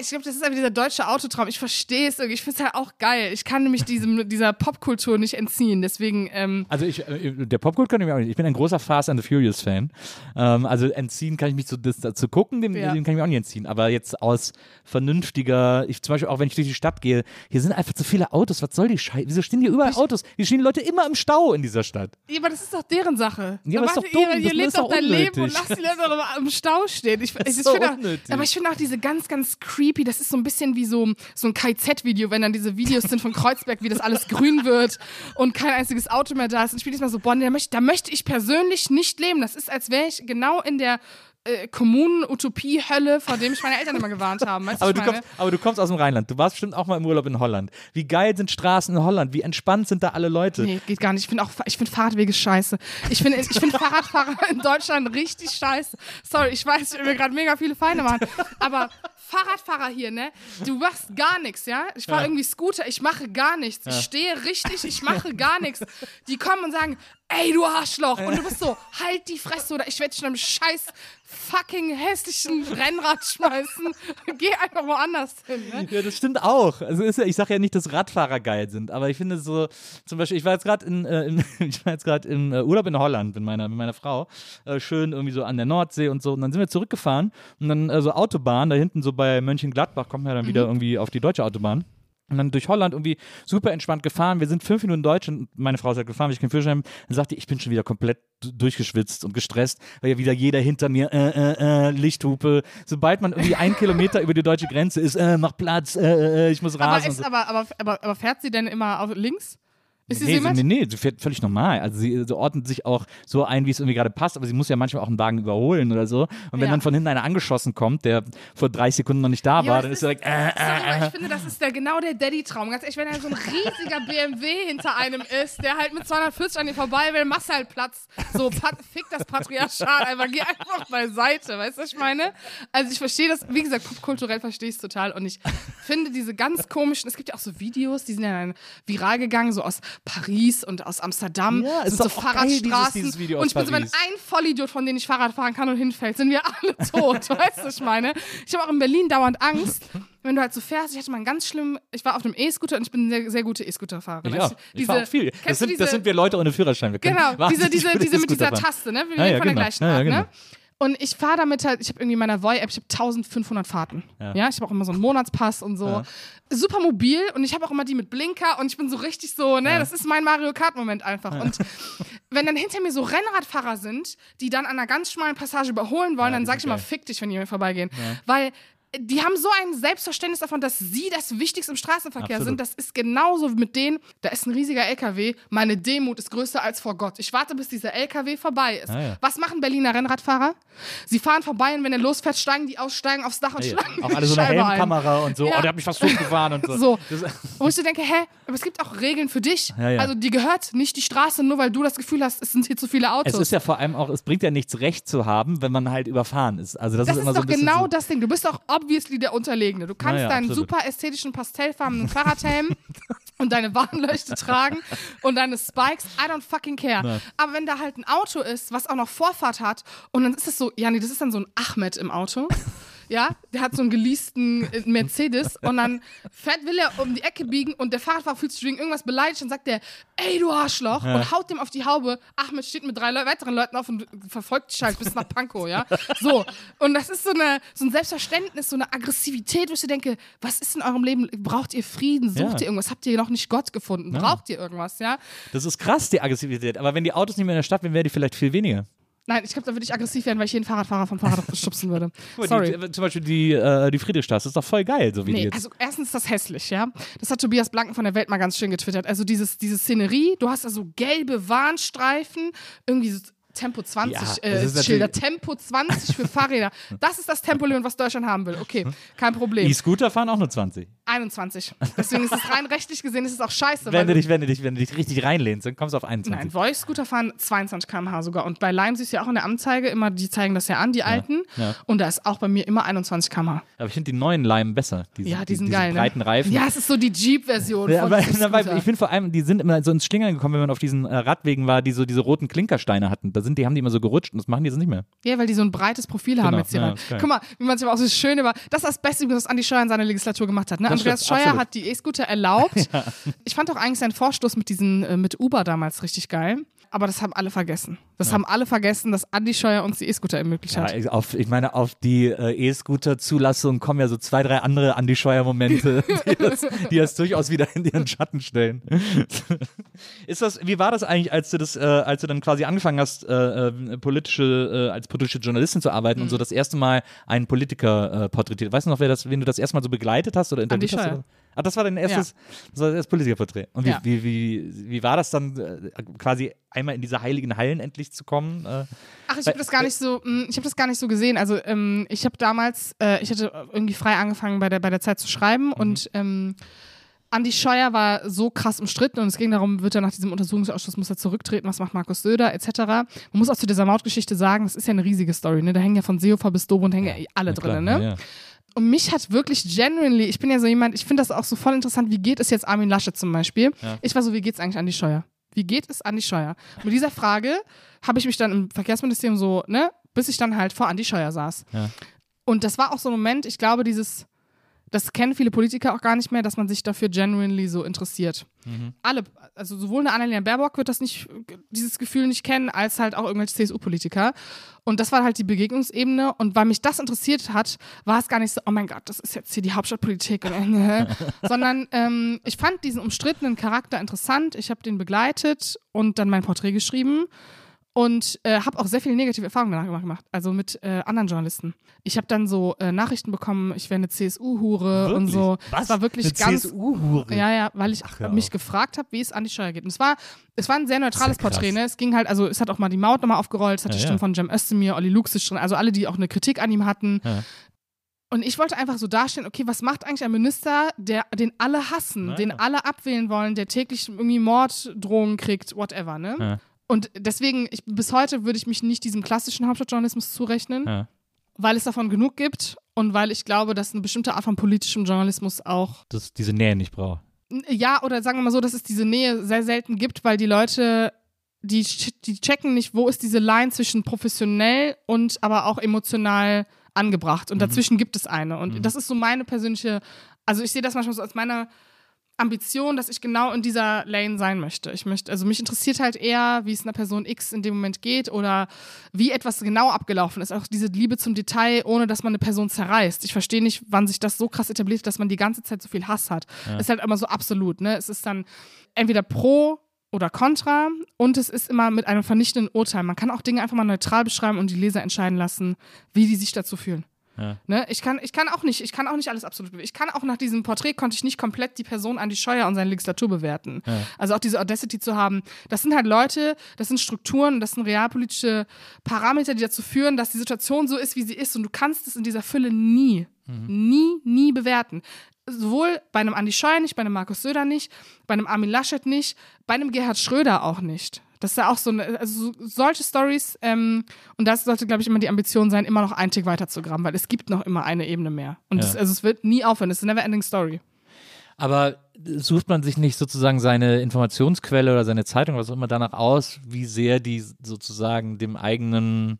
Speaker 2: ich glaube, das ist einfach dieser deutsche Autotraum. Ich verstehe es irgendwie. Ich finde es halt auch geil. Ich kann nämlich diesem, dieser Popkultur nicht entziehen. Deswegen, ähm,
Speaker 1: Also ich, äh, der Popcorn kann ich mir auch nicht. Ich bin ein großer Fast and the Furious Fan. Ähm, also entziehen kann ich mich zu, das, zu gucken, dem,
Speaker 2: Ja.
Speaker 1: dem kann ich mir auch nicht entziehen. Aber jetzt aus vernünftiger, ich zum Beispiel auch wenn ich durch die Stadt gehe, hier sind einfach zu viele Autos. Was soll die Scheiße? Wieso stehen hier überall Autos? Hier stehen Leute immer im Stau in dieser Stadt.
Speaker 2: Ja, aber das ist doch deren Sache.
Speaker 1: Ja, aber
Speaker 2: Dann
Speaker 1: ist doch dumm,
Speaker 2: Ihr, ihr
Speaker 1: das
Speaker 2: lebt
Speaker 1: ist
Speaker 2: doch dein Leben und
Speaker 1: unnötig.
Speaker 2: lasst die Leute im Stau stehen. Ich, ich, ich
Speaker 1: so
Speaker 2: auch,
Speaker 1: unnötig.
Speaker 2: aber ich finde auch diese ganz, ganz creepy, das ist so ein bisschen wie so, so ein KZ-Video, wenn dann diese Videos sind von Kreuzberg, wie das alles grün wird und kein einziges Auto mehr da ist. Und ich bin diesmal so, boah, da möchte, da möchte ich persönlich nicht leben. Das ist, als wäre ich genau in der äh, Kommunen-Utopie-Hölle, vor dem ich meine Eltern immer gewarnt haben. Weißt
Speaker 1: Aber du, kommst, aber du kommst aus dem Rheinland. Du warst bestimmt auch mal im Urlaub in Holland. Wie geil sind Straßen in Holland? Wie entspannt sind da alle Leute?
Speaker 2: Nee, geht gar nicht. Ich finde auch, ich finde Fahrradwege scheiße. Ich finde, ich finde Fahrradfahrer in Deutschland richtig scheiße. Sorry, ich weiß, ich will mir gerade mega viele Feinde machen. Aber Fahrradfahrer hier, ne? Du machst gar nichts, ja? Ich fahre irgendwie Scooter, ich mache gar nichts. Ich stehe richtig, ich mache gar nichts. Die kommen und sagen, ey, du Arschloch. Und du bist so, halt die Fresse oder ich werde dich in einem scheiß fucking hässlichen Rennrad schmeißen. Geh einfach woanders hin, ne?
Speaker 1: Ja, das stimmt auch. Also ist ja, ich sage ja nicht, dass Radfahrer geil sind, aber ich finde so, zum Beispiel, ich war jetzt gerade in, äh, in, ich war jetzt gerade im äh, Urlaub in Holland mit meiner, mit meiner Frau, äh, schön irgendwie so an der Nordsee und so. Und dann sind wir zurückgefahren und dann äh, so Autobahn, da hinten so bei Mönchengladbach kommt man ja dann wieder irgendwie auf die deutsche Autobahn. Und dann durch Holland irgendwie super entspannt gefahren. Wir sind fünf Minuten Deutsch und meine Frau ist halt gefahren, weil ich keinen Führerschein habe. Dann sagte ich, ich bin schon wieder komplett durchgeschwitzt und gestresst, weil ja wieder jeder hinter mir, äh, äh, äh, Lichthupe. Sobald man irgendwie einen Kilometer über die deutsche Grenze ist, äh, mach Platz, äh, äh, ich muss
Speaker 2: Aber,
Speaker 1: rasen. und
Speaker 2: ist,
Speaker 1: so.
Speaker 2: aber, aber, aber, aber fährt sie denn immer auf links? Ist sie
Speaker 1: Nee, sie, nee, nee, sie fährt völlig normal. Also sie, sie ordnet sich auch so ein, wie es irgendwie gerade passt, aber sie muss ja manchmal auch einen Wagen überholen oder so. Und wenn
Speaker 2: Ja.
Speaker 1: dann von hinten einer angeschossen kommt, der vor drei Sekunden noch nicht da
Speaker 2: Ja,
Speaker 1: war, dann ist er direkt, äh,
Speaker 2: Sorry,
Speaker 1: äh, äh.
Speaker 2: ich finde, das ist der, genau der Daddy-Traum. Ganz ehrlich, wenn da so ein riesiger BMW hinter einem ist, der halt mit 240 an dir vorbei will, machst halt Platz. So, pat, fick das Patriarchat einfach, geh einfach beiseite, weißt du, was ich meine? Also ich verstehe das, wie gesagt, kulturell verstehe ich es total und ich finde diese ganz komischen, es gibt ja auch so Videos, die sind ja dann viral gegangen, so aus Paris und aus Amsterdam,
Speaker 1: Ja, ist
Speaker 2: so,
Speaker 1: auch geil, dieses-
Speaker 2: Fahrradstraßen
Speaker 1: dieses Video
Speaker 2: und ich bin so, wenn ein Vollidiot, von dem ich Fahrrad fahren kann und hinfällt, sind wir alle tot, weißt du, was ich meine? Ich habe auch in Berlin dauernd Angst, wenn du halt so fährst. Ich hatte mal einen ganz schlimm, ich war auf einem E-Scooter und ich bin eine sehr, sehr gute E-Scooter-Fahrerin.
Speaker 1: Ich
Speaker 2: Weißt
Speaker 1: auch.
Speaker 2: du,
Speaker 1: Ich fahr viel. Das sind,
Speaker 2: diese,
Speaker 1: das sind wir Leute ohne Führerschein. Wir
Speaker 2: Genau, diese, diese, diese mit dieser
Speaker 1: fahren.
Speaker 2: Taste, ne? Wir
Speaker 1: Ja, ja,
Speaker 2: von der
Speaker 1: genau.
Speaker 2: gleichen
Speaker 1: Ja, ja,
Speaker 2: Art,
Speaker 1: genau.
Speaker 2: ne? Und ich fahre damit halt, ich habe irgendwie in meiner Voy-App, ich habe 1500 Fahrten.
Speaker 1: Ja.
Speaker 2: Ja, ich habe auch immer so einen Monatspass und so.
Speaker 1: Ja.
Speaker 2: Super mobil und ich habe auch immer die mit Blinker und ich bin so richtig so, ne, das ist mein Mario Kart-Moment einfach. Und wenn dann hinter mir so Rennradfahrer sind, die dann an einer ganz schmalen Passage überholen wollen,
Speaker 1: Ja,
Speaker 2: dann sag ich
Speaker 1: sind
Speaker 2: immer, fick dich, wenn die mir vorbeigehen. Weil die haben so ein Selbstverständnis davon, dass sie das Wichtigste im Straßenverkehr
Speaker 1: Absolut.
Speaker 2: sind. Das ist genauso mit denen, da ist ein riesiger LKW, meine Demut ist größer als vor Gott. Ich warte, bis dieser LKW vorbei ist.
Speaker 1: Ah, ja.
Speaker 2: Was machen Berliner Rennradfahrer? Sie fahren vorbei und wenn er losfährt, steigen die aus, steigen aufs Dach und
Speaker 1: Ey,
Speaker 2: schlagen
Speaker 1: auch alle so eine. Helmkamera und so.
Speaker 2: Ja.
Speaker 1: Oh, der hat mich fast totgefahren und so.
Speaker 2: So. Wo ich so denke, hä, aber es gibt auch Regeln für dich.
Speaker 1: Ja, ja.
Speaker 2: Also die gehört nicht die Straße, nur weil du das Gefühl hast, es sind hier zu viele Autos.
Speaker 1: es ist ja vor allem auch, es bringt ja nichts, Recht zu haben, wenn man halt überfahren ist. Also das,
Speaker 2: das
Speaker 1: ist
Speaker 2: ist
Speaker 1: immer so
Speaker 2: doch
Speaker 1: ein bisschen
Speaker 2: genau
Speaker 1: so,
Speaker 2: das Ding. Du bist doch obviously der Unterlegene. Du kannst
Speaker 1: Ja, ja,
Speaker 2: deinen
Speaker 1: absolut.
Speaker 2: super ästhetischen, pastellfarbenen Fahrradhelm und deine Warnleuchte tragen und deine Spikes. I don't fucking care.
Speaker 1: Nein.
Speaker 2: Aber wenn da halt ein Auto ist, was auch noch Vorfahrt hat und dann ist es so, ja, nee, das ist dann so ein Ahmed im Auto. Ja, der hat so einen geleasten äh, Mercedes und dann fährt, will er um die Ecke biegen und der Fahrradfahrer fühlt sich wegen irgendwas beleidigt und sagt der, ey du Arschloch und haut dem auf die Haube. Ahmed steht mit drei Leu weiteren Leuten auf und verfolgt dich halt bis nach Pankow, ja. So. Und das ist so, eine, so ein Selbstverständnis, so eine Aggressivität, wo ich denke, was ist in eurem Leben? Braucht ihr Frieden? Sucht
Speaker 1: Ja.
Speaker 2: ihr irgendwas? Habt ihr noch nicht Gott gefunden? Braucht ihr irgendwas, ja?
Speaker 1: das ist krass, die Aggressivität. Aber wenn die Autos nicht mehr in der Stadt wären, wäre die vielleicht viel weniger.
Speaker 2: Nein, ich glaube, da würde ich aggressiv werden, weil ich jeden Fahrradfahrer vom Fahrrad schubsen würde.
Speaker 1: Guck mal,
Speaker 2: Sorry.
Speaker 1: Die, zum Beispiel die, äh, die Friedrichstraße ist doch voll geil, so wie die
Speaker 2: Nee,
Speaker 1: jetzt.
Speaker 2: also erstens ist das hässlich, ja. Das hat Tobias Blanken von der Welt mal ganz schön getwittert. Also dieses, diese Szenerie, du hast da so gelbe Warnstreifen, irgendwie so Tempo 20
Speaker 1: Ja,
Speaker 2: äh, Schilder, Tempo 20 für Fahrräder. Das ist das Tempolimit, was Deutschland haben will. Okay, kein Problem.
Speaker 1: E-Scooter fahren auch nur 20.
Speaker 2: 21. Deswegen ist es rein rechtlich gesehen, ist es auch scheiße.
Speaker 1: Wenn du dich, wenn du dich, wenn du dich richtig reinlehnst, dann kommst du auf 21.
Speaker 2: Nein, Voice-Scooter fahren 22 km/h sogar. Und bei Lime siehst du ja auch in der Anzeige immer, die zeigen das ja an, die alten.
Speaker 1: ja.
Speaker 2: Und da ist auch bei mir immer 21 km/h.
Speaker 1: Aber ich finde die neuen Leim besser. Diese,
Speaker 2: Ja, die sind
Speaker 1: diese
Speaker 2: geil.
Speaker 1: breiten
Speaker 2: ne?
Speaker 1: Reifen.
Speaker 2: Ja, es ist so die Jeep-Version.
Speaker 1: Ja,
Speaker 2: von
Speaker 1: aber, aber ich finde vor allem, die sind immer so ins Schlingern gekommen, wenn man auf diesen äh, Radwegen war, die so diese roten Klinkersteine hatten. Da sind, die haben die immer so gerutscht und das machen die jetzt nicht mehr.
Speaker 2: Ja, weil die so ein breites Profil haben
Speaker 1: Genau,
Speaker 2: jetzt hier.
Speaker 1: ja.
Speaker 2: Guck mal, wie man sich aber auch so schön über. Das ist das Beste, was Andi Scheuer in seiner Legislatur gemacht hat. Ne? Andreas
Speaker 1: stimmt,
Speaker 2: Scheuer
Speaker 1: absolut.
Speaker 2: hat die E-Scooter erlaubt. Ich fand auch eigentlich seinen Vorstoß mit diesen äh, mit Uber damals richtig geil. Aber das haben alle vergessen. Das haben alle vergessen, dass Andi Scheuer uns die E-Scooter ermöglicht hat.
Speaker 1: Ja, auf, ich meine, auf die äh, E-Scooter-Zulassung kommen ja so zwei, drei andere Andi Scheuer-Momente, die, das, die das durchaus wieder in ihren Schatten stellen. Ist das, wie war das eigentlich, als du das, äh, als du dann quasi angefangen hast, äh, äh, politische, äh, als politische Journalistin zu arbeiten
Speaker 2: Mhm.
Speaker 1: und so das erste Mal einen Politiker äh, porträtiert? Weißt du noch, wer das, wen du das erste Mal so begleitet hast oder interviewt hast? Oder? Ah, das war dein erstes, das war das erste Politikerporträt. Und wie,
Speaker 2: Ja.
Speaker 1: wie, wie, wie war das dann, äh, quasi einmal in diese heiligen Hallen endlich zu kommen? Äh,
Speaker 2: Ach, ich habe das gar nicht so, mh, ich habe das gar nicht so gesehen. Also ähm, ich habe damals, äh, ich hatte irgendwie frei angefangen bei der bei der Zeit zu schreiben und ähm, Andi Scheuer war so krass umstritten und es ging darum, wird er nach diesem Untersuchungsausschuss, muss er zurücktreten, was macht Markus Söder, etc. Man muss auch zu dieser Mautgeschichte sagen, das ist ja eine riesige Story, ne? Da hängen ja von Seehofer bis Dobund hängen ja alle
Speaker 1: na klar,
Speaker 2: drin, ne?
Speaker 1: ja, ja.
Speaker 2: Und mich hat wirklich genuinely, ich bin ja so jemand, ich finde das auch so voll interessant, wie geht es jetzt Armin Laschet zum Beispiel?
Speaker 1: Ja.
Speaker 2: Ich war so, wie geht es eigentlich Andi Scheuer? Wie geht es Andi Scheuer? Mit dieser Frage habe ich mich dann im Verkehrsministerium so, ne, bis ich dann halt vor Andi Scheuer saß.
Speaker 1: Ja.
Speaker 2: Und das war auch so ein Moment, ich glaube, dieses, das kennen viele Politiker auch gar nicht mehr, dass man sich dafür genuinely so interessiert. Alle, also sowohl eine Annalena Baerbock wird das nicht, dieses Gefühl nicht kennen, als halt auch irgendwelche CSU-Politiker. Und das war halt die Begegnungsebene. Und weil mich das interessiert hat, war es gar nicht so, oh mein Gott, das ist jetzt hier die Hauptstadtpolitik. Sondern ähm, ich fand diesen umstrittenen Charakter interessant. Ich habe den begleitet und dann mein Porträt geschrieben und äh, habe auch sehr viele negative Erfahrungen danach gemacht, also mit äh, anderen Journalisten. Ich habe dann so äh, Nachrichten bekommen, ich wäre eine CSU-Hure und so.
Speaker 1: Was?
Speaker 2: Es war wirklich
Speaker 1: Eine
Speaker 2: ganz
Speaker 1: CSU-Hure?
Speaker 2: ja, ja, weil ich
Speaker 1: hör
Speaker 2: mich gefragt habe, wie es Andi Scheuer geht. Und es war, es war ein sehr neutrales
Speaker 1: Das ja.
Speaker 2: Porträt, ne? Es ging halt, also es hat auch mal die Maut nochmal aufgerollt, es hatte
Speaker 1: Ja,
Speaker 2: Stimmen
Speaker 1: ja.
Speaker 2: von Cem Özdemir, Olli Luxic drin, also alle, die auch eine Kritik an ihm hatten. Und ich wollte einfach so darstellen, okay, was macht eigentlich ein Minister, der, den alle hassen,
Speaker 1: Ja,
Speaker 2: den alle abwählen wollen, der täglich irgendwie Morddrohungen kriegt, whatever, ne?
Speaker 1: Ja.
Speaker 2: Und deswegen, ich, bis heute würde ich mich nicht diesem klassischen Hauptstadtjournalismus zurechnen,
Speaker 1: Ja.
Speaker 2: weil es davon genug gibt und weil ich glaube, dass eine bestimmte Art von politischem Journalismus auch
Speaker 1: Das diese Nähe nicht braucht.
Speaker 2: ja, oder sagen wir mal so, dass es diese Nähe sehr selten gibt, weil die Leute, die, die checken nicht, wo ist diese Line zwischen professionell und aber auch emotional angebracht. Und dazwischen gibt es eine. Und das ist so meine persönliche, also ich sehe das manchmal so als meine Ambition, dass ich genau in dieser Lane sein möchte. Ich möchte, also mich interessiert halt eher, wie es einer Person X in dem Moment geht oder wie etwas genau abgelaufen ist. Auch diese Liebe zum Detail, ohne dass man eine Person zerreißt. Ich verstehe nicht, wann sich das so krass etabliert, dass man die ganze Zeit so viel Hass hat. Ist halt immer so absolut, ne? Es ist dann entweder pro oder kontra und es ist immer mit einem vernichtenden Urteil. Man kann auch Dinge einfach mal neutral beschreiben und die Leser entscheiden lassen, wie die sich dazu fühlen.
Speaker 1: Ja.
Speaker 2: Ne? Ich, kann, ich kann auch nicht, ich kann auch nicht alles absolut bewerten. Ich kann auch nach diesem Porträt konnte ich nicht komplett die Person Andi Scheuer und seine Legislatur bewerten.
Speaker 1: Ja.
Speaker 2: Also auch diese Audacity zu haben. Das sind halt Leute, das sind Strukturen, das sind realpolitische Parameter, die dazu führen, dass die Situation so ist, wie sie ist. Und du kannst es in dieser Fülle nie, nie, nie bewerten. Sowohl bei einem Andi Scheuer nicht, bei einem Markus Söder nicht, bei einem Armin Laschet nicht, bei einem Gerhard Schröder auch nicht. Das ist ja auch so eine, also so- solche Stories, ähm, und das sollte, glaube ich, immer die Ambition sein, immer noch einen Tick weiter zu graben, weil es gibt noch immer eine Ebene mehr. Und
Speaker 1: Ja.
Speaker 2: es, also es wird nie aufhören, es ist eine never-ending Story.
Speaker 1: Aber sucht man sich nicht sozusagen seine Informationsquelle oder seine Zeitung, was auch immer danach aus, wie sehr die sozusagen dem eigenen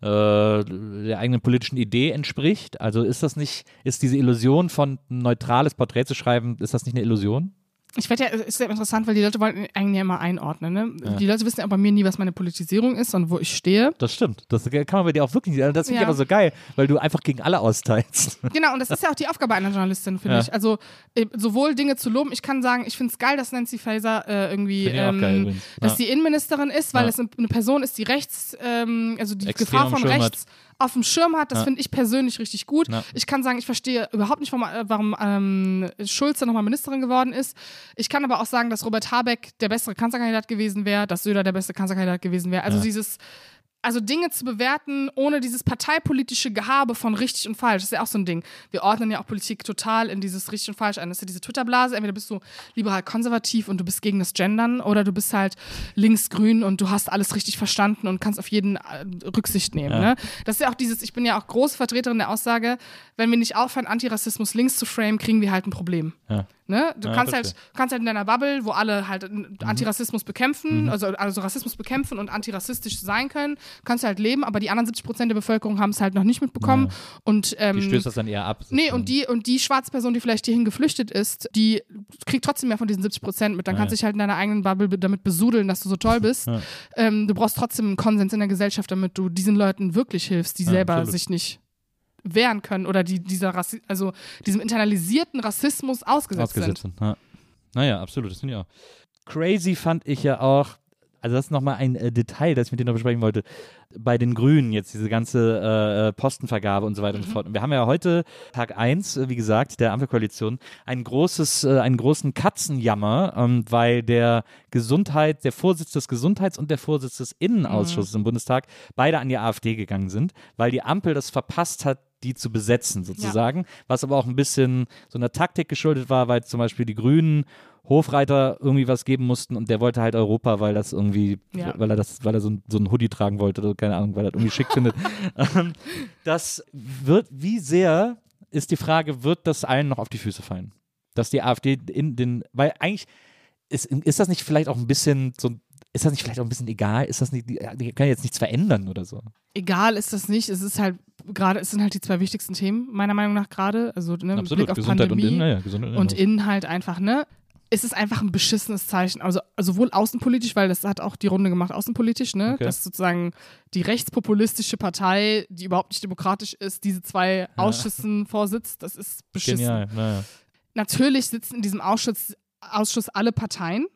Speaker 1: äh, der eigenen politischen Idee entspricht? Also ist das nicht, ist diese Illusion von ein neutrales Porträt zu schreiben, ist das nicht eine Illusion?
Speaker 2: Ich werde ja, ist ja interessant, weil die Leute wollen eigentlich ja immer einordnen. Ne?
Speaker 1: Ja.
Speaker 2: Die Leute wissen ja bei mir nie, was meine Politisierung ist und wo ich stehe.
Speaker 1: Das stimmt. Das kann man bei dir auch wirklich, das finde ich
Speaker 2: Ja.
Speaker 1: aber so geil, weil du einfach gegen alle austeilst.
Speaker 2: Genau, und das ist ja auch die Aufgabe einer Journalistin, finde
Speaker 1: Ja.
Speaker 2: ich. Also äh, sowohl Dinge zu loben, ich kann sagen, ich finde es geil, dass Nancy Faeser äh, irgendwie,
Speaker 1: ich
Speaker 2: ähm,
Speaker 1: geil
Speaker 2: dass die Innenministerin ist, weil
Speaker 1: Ja.
Speaker 2: es eine Person ist, die rechts, ähm, also die
Speaker 1: Extrem
Speaker 2: Gefahr von
Speaker 1: Schirm hat.
Speaker 2: Auf dem Schirm hat. Das
Speaker 1: Ja.
Speaker 2: finde ich persönlich richtig gut.
Speaker 1: Ja.
Speaker 2: Ich kann sagen, ich verstehe überhaupt nicht, warum, äh, warum ähm, Schulze nochmal Ministerin geworden ist. Ich kann aber auch sagen, dass Robert Habeck der bessere Kanzlerkandidat gewesen wäre, dass Söder der beste Kanzlerkandidat gewesen wäre. Also dieses also Dinge zu bewerten, ohne dieses parteipolitische Gehabe von richtig und falsch. Das ist ja auch so ein Ding. Wir ordnen ja auch Politik total in dieses richtig und falsch ein. Das ist ja diese Twitter-Blase. Entweder bist du liberal-konservativ und du bist gegen das Gendern oder du bist halt links-grün und du hast alles richtig verstanden und kannst auf jeden äh, Rücksicht nehmen.
Speaker 1: Ja.
Speaker 2: Ne? Das ist ja auch dieses, ich bin ja auch große Vertreterin der Aussage, wenn wir nicht aufhören, Antirassismus links zu framen, kriegen wir halt ein Problem.
Speaker 1: Ja.
Speaker 2: Ne? Du
Speaker 1: Ja,
Speaker 2: kannst, halt, kannst halt in deiner Bubble, wo alle halt
Speaker 1: Mhm.
Speaker 2: Antirassismus bekämpfen, also, also Rassismus bekämpfen und antirassistisch sein können, kannst du halt leben, aber die anderen 70 Prozent der Bevölkerung haben es halt noch nicht mitbekommen.
Speaker 1: Ja.
Speaker 2: Und, ähm,
Speaker 1: Die stößt das dann eher ab.
Speaker 2: Nee, und die, und die schwarze Person, die vielleicht hierhin geflüchtet ist, die kriegt trotzdem mehr von diesen 70 Prozent mit. Dann
Speaker 1: Ja,
Speaker 2: kannst du dich halt in deiner eigenen Bubble damit besudeln, dass du so toll bist. Ähm, du brauchst trotzdem einen Konsens in der Gesellschaft, damit du diesen Leuten wirklich hilfst, die selber
Speaker 1: absolut.
Speaker 2: sich nicht wehren können oder die dieser Rassi also diesem internalisierten Rassismus ausgesetzt,
Speaker 1: ausgesetzt
Speaker 2: sind.
Speaker 1: sind. Ja. Naja, absolut, das finde ich auch. Crazy fand ich ja auch, also das ist nochmal ein äh, Detail, das ich mit dir noch besprechen wollte, bei den Grünen jetzt diese ganze äh, äh, Postenvergabe und so weiter und so fort. Und wir haben ja heute, Tag 1, äh, wie gesagt, der Ampelkoalition, ein großes, äh, einen großen Katzenjammer, ähm, weil der Gesundheit, der Vorsitz des Gesundheits- und der Vorsitz des Innenausschusses im Bundestag beide an die AfD gegangen sind, weil die Ampel das verpasst hat, die zu besetzen sozusagen, was aber auch ein bisschen so einer Taktik geschuldet war, weil zum Beispiel die Grünen Hofreiter irgendwie was geben mussten und der wollte halt Europa, weil das irgendwie,
Speaker 2: Ja.
Speaker 1: weil er das, weil er so ein, so ein Hoodie tragen wollte oder keine Ahnung, weil er das irgendwie schick findet. Ähm, das wird, wie sehr ist die Frage, wird das allen noch auf die Füße fallen? Dass die AfD in den, weil eigentlich ist, ist das nicht vielleicht auch ein bisschen so, ist das nicht vielleicht auch ein bisschen egal? Ist das nicht, die, können jetzt nichts verändern oder so?
Speaker 2: Egal ist das nicht. Es ist halt gerade, es sind halt die zwei wichtigsten Themen, meiner Meinung nach gerade. Also ne,
Speaker 1: Absolut,
Speaker 2: Blick auf
Speaker 1: Gesundheit
Speaker 2: Pandemie
Speaker 1: und Innen, ja, Gesundheit
Speaker 2: und innen halt einfach, ne? Es ist einfach ein beschissenes Zeichen. Also sowohl außenpolitisch, weil das hat auch die Runde gemacht, außenpolitisch, ne?
Speaker 1: Okay.
Speaker 2: Dass sozusagen die rechtspopulistische Partei, die überhaupt nicht demokratisch ist, diese zwei Ausschüssen vorsitzt. Das ist beschissen.
Speaker 1: Genial, naja.
Speaker 2: Natürlich sitzen in diesem Ausschuss, Ausschuss alle Parteien.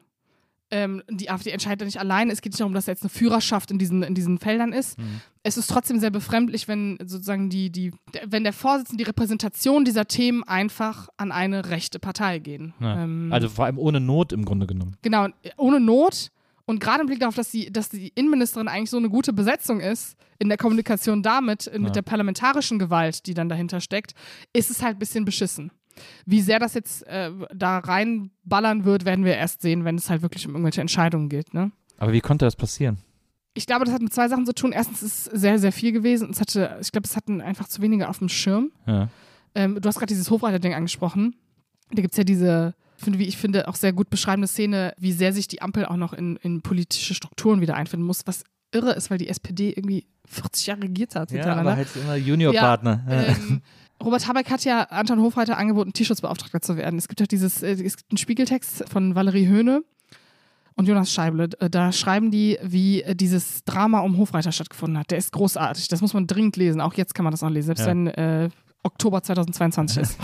Speaker 2: Ähm, die AfD entscheidet ja nicht allein. Es geht nicht darum, dass da jetzt eine Führerschaft in diesen, in diesen Feldern ist.
Speaker 1: Mhm.
Speaker 2: Es ist trotzdem sehr befremdlich, wenn sozusagen die, die, der, wenn der Vorsitzende die Repräsentation dieser Themen einfach an eine rechte Partei gehen.
Speaker 1: Ja.
Speaker 2: Ähm,
Speaker 1: Also vor allem ohne Not im Grunde genommen.
Speaker 2: Genau, ohne Not. Und gerade im Blick darauf, dass die, dass die Innenministerin eigentlich so eine gute Besetzung ist, in der Kommunikation damit,
Speaker 1: Ja.
Speaker 2: mit der parlamentarischen Gewalt, die dann dahinter steckt, ist es halt ein bisschen beschissen. Wie sehr das jetzt äh, da reinballern wird, werden wir erst sehen, wenn es halt wirklich um irgendwelche Entscheidungen geht. Ne?
Speaker 1: Aber wie konnte das passieren?
Speaker 2: Ich glaube, das hat mit zwei Sachen zu tun. Erstens ist es sehr, sehr viel gewesen. Es hatte, ich glaube, es hatten einfach zu wenige auf dem Schirm.
Speaker 1: Ja.
Speaker 2: Ähm, du hast gerade dieses Hofreiter-Ding angesprochen. Da gibt es ja diese, finde, wie ich finde, auch sehr gut beschreibende Szene, wie sehr sich die Ampel auch noch in, in politische Strukturen wieder einfinden muss, was irre ist, weil die SPD irgendwie 40 Jahre regiert hat.
Speaker 1: Ja, aber halt immer Juniorpartner. Ja,
Speaker 2: Ähm, Robert Habeck hat ja Anton Hofreiter angeboten, Tierschutzbeauftragter zu werden. Es gibt ja dieses, äh, es gibt einen Spiegeltext von Valerie Höhne und Jonas Scheible. Äh, Da schreiben die, wie äh, dieses Drama um Hofreiter stattgefunden hat. Der ist großartig. Das muss man dringend lesen. Auch jetzt kann man das noch lesen, selbst
Speaker 1: Ja.
Speaker 2: wenn äh, Oktober 2022 ist.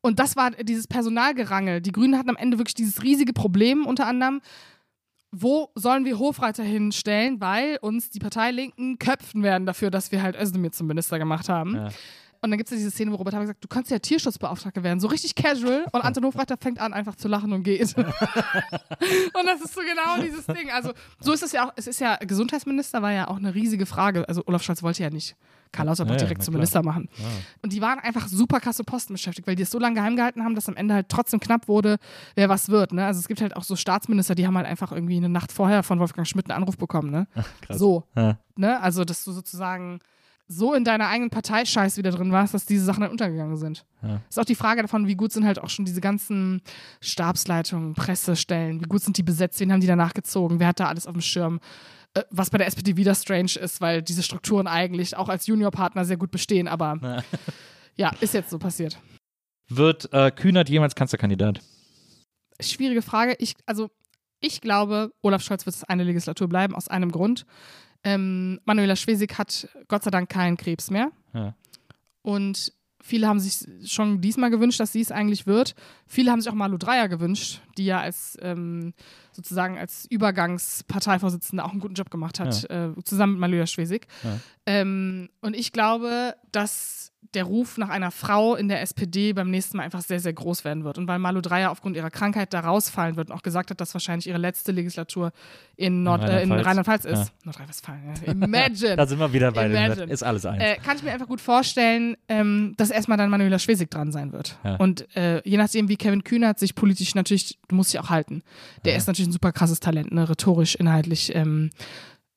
Speaker 2: Und das war dieses Personalgerangel. Die Grünen hatten am Ende wirklich dieses riesige Problem unter anderem. wo sollen wir Hofreiter hinstellen, weil uns die Parteilinken köpfen werden dafür, dass wir halt Özdemir zum Minister gemacht haben.
Speaker 1: Ja.
Speaker 2: Und dann gibt es ja diese Szene, wo Robert Habeck sagt, du kannst ja Tierschutzbeauftragter werden, so richtig casual. Und Anton Hofreiter fängt an, einfach zu lachen und geht. und das ist so genau dieses Ding. Also so ist es ja auch, es ist ja, Gesundheitsminister war ja auch eine riesige Frage. Also Olaf Scholz wollte ja nicht Karl Lauterbach
Speaker 1: Ja, ja,
Speaker 2: direkt
Speaker 1: na
Speaker 2: zum. Minister machen.
Speaker 1: Ja.
Speaker 2: Und die waren einfach super krasse Posten beschäftigt, weil die es so lange geheim gehalten haben, dass am Ende halt trotzdem knapp wurde, wer was wird. Ne? Also es gibt halt auch so Staatsminister, die haben halt einfach irgendwie eine Nacht vorher von Wolfgang Schmidt einen Anruf bekommen. Ne?
Speaker 1: Krass.
Speaker 2: So,
Speaker 1: Ja.
Speaker 2: ne? Also dass du sozusagen so in deiner eigenen Parteischeiß wieder drin warst, dass diese Sachen dann untergegangen sind.
Speaker 1: Ja.
Speaker 2: Ist auch die Frage davon, wie gut sind halt auch schon diese ganzen Stabsleitungen, Pressestellen, wie gut sind die besetzt, wen haben die danach gezogen, wer hat da alles auf dem Schirm. Äh, Was bei der SPD wieder strange ist, weil diese Strukturen eigentlich auch als Juniorpartner sehr gut bestehen, aber
Speaker 1: Ja.
Speaker 2: ja, ist jetzt so passiert.
Speaker 1: Wird äh, Kühnert jemals Kanzlerkandidat?
Speaker 2: Schwierige Frage. Ich, also, ich glaube, Olaf Scholz wird es eine Legislatur bleiben, aus einem Grund. Ähm, Manuela Schwesig hat Gott sei Dank keinen Krebs mehr.
Speaker 1: Ja.
Speaker 2: Und viele haben sich schon diesmal gewünscht, dass sie es eigentlich wird. Viele haben sich auch Malu Dreyer gewünscht, die ja als ähm, sozusagen als Übergangsparteivorsitzende auch einen guten Job gemacht hat, äh, zusammen mit Manuela Schwesig.
Speaker 1: Ja.
Speaker 2: Ähm, und ich glaube, dass der Ruf nach einer Frau in der SPD beim nächsten Mal einfach sehr, sehr groß werden wird. Und weil Malu Dreyer aufgrund ihrer Krankheit da rausfallen wird und auch gesagt hat, dass wahrscheinlich ihre letzte Legislatur in, Nord äh, in
Speaker 1: Rheinland-Pfalz.
Speaker 2: Rheinland-Pfalz ist.
Speaker 1: Ja.
Speaker 2: Nordrhein-Westfalen, ja. Imagine.
Speaker 1: Da sind wir wieder bei
Speaker 2: Imagine.
Speaker 1: dem. Ist alles eins.
Speaker 2: Äh, kann ich mir einfach gut vorstellen, ähm, dass erstmal dann Manuela Schwesig dran sein wird.
Speaker 1: Ja.
Speaker 2: Und äh, je nachdem, wie Kevin Kühnert sich politisch natürlich, du musst dich auch halten. Der ist natürlich ein super krasses Talent, ne? rhetorisch, inhaltlich. Ähm,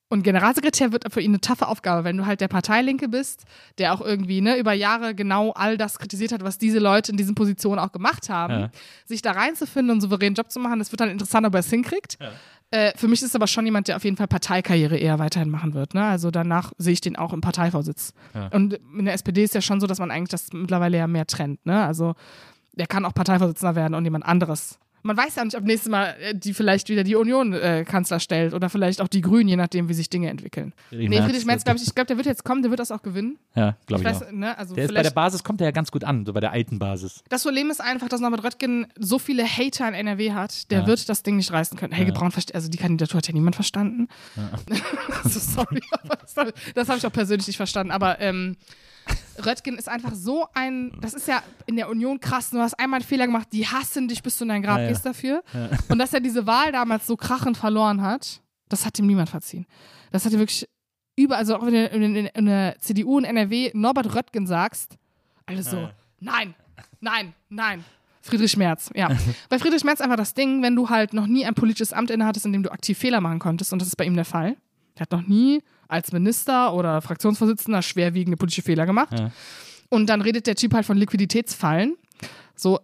Speaker 2: und Generalsekretär wird für ihn eine taffe Aufgabe, wenn du halt der Parteilinke bist, der auch irgendwie ne, über Jahre genau all das kritisiert hat, was diese Leute in diesen Positionen auch gemacht haben.
Speaker 1: Ja.
Speaker 2: Sich da reinzufinden und einen souveränen Job zu machen, das wird dann interessant, ob er es hinkriegt.
Speaker 1: Ja.
Speaker 2: Äh, für mich ist es aber schon jemand, der auf jeden Fall Parteikarriere eher weiterhin machen wird. Ne? Also danach sehe ich den auch im Parteivorsitz.
Speaker 1: Ja.
Speaker 2: Und in der SPD ist ja schon so, dass man eigentlich das mittlerweile ja mehr trennt. Ne? Also der kann auch Parteivorsitzender werden und jemand anderes. Man weiß ja nicht, ob nächstes Mal äh, die vielleicht wieder die Union äh, Kanzler stellt oder vielleicht auch die Grünen, je nachdem, wie sich Dinge entwickeln.
Speaker 1: Friedrich
Speaker 2: nee, Friedrich Merz, glaube ich, ich glaube, der wird jetzt kommen, der wird das auch gewinnen.
Speaker 1: Ja, glaube
Speaker 2: Ich
Speaker 1: ich,
Speaker 2: weiß,
Speaker 1: auch.
Speaker 2: ne, also
Speaker 1: Der ist bei der Basis kommt er ja ganz gut an, so bei der alten Basis.
Speaker 2: das Problem ist einfach, dass Norbert Röttgen so viele Hater in NRW hat, der
Speaker 1: Ja.
Speaker 2: wird das Ding nicht reißen können. Helge
Speaker 1: Ja.
Speaker 2: Braun, also die Kandidatur hat ja niemand verstanden. so, sorry, aber das habe ich auch persönlich nicht verstanden. Aber ähm, Röttgen ist einfach so ein, das ist ja in der Union krass, du hast einmal einen Fehler gemacht, die hassen dich, bis du in dein Grab
Speaker 1: Ja, ja.
Speaker 2: gehst dafür. Und dass er diese Wahl damals so krachend verloren hat, das hat ihm niemand verziehen. Das hat er wirklich überall, also auch wenn du in, in, in der CDU und NRW Norbert Röttgen sagst, alles so,
Speaker 1: Ja.
Speaker 2: nein, nein, nein. Friedrich Merz, ja. bei Friedrich Merz einfach das Ding, wenn du halt noch nie ein politisches Amt innehattest, in dem du aktiv Fehler machen konntest, und das ist bei ihm der Fall. Der hat noch nie als Minister oder Fraktionsvorsitzender schwerwiegende politische Fehler gemacht.
Speaker 1: Ja.
Speaker 2: Und dann redet der Typ halt von Liquiditätsfallen. So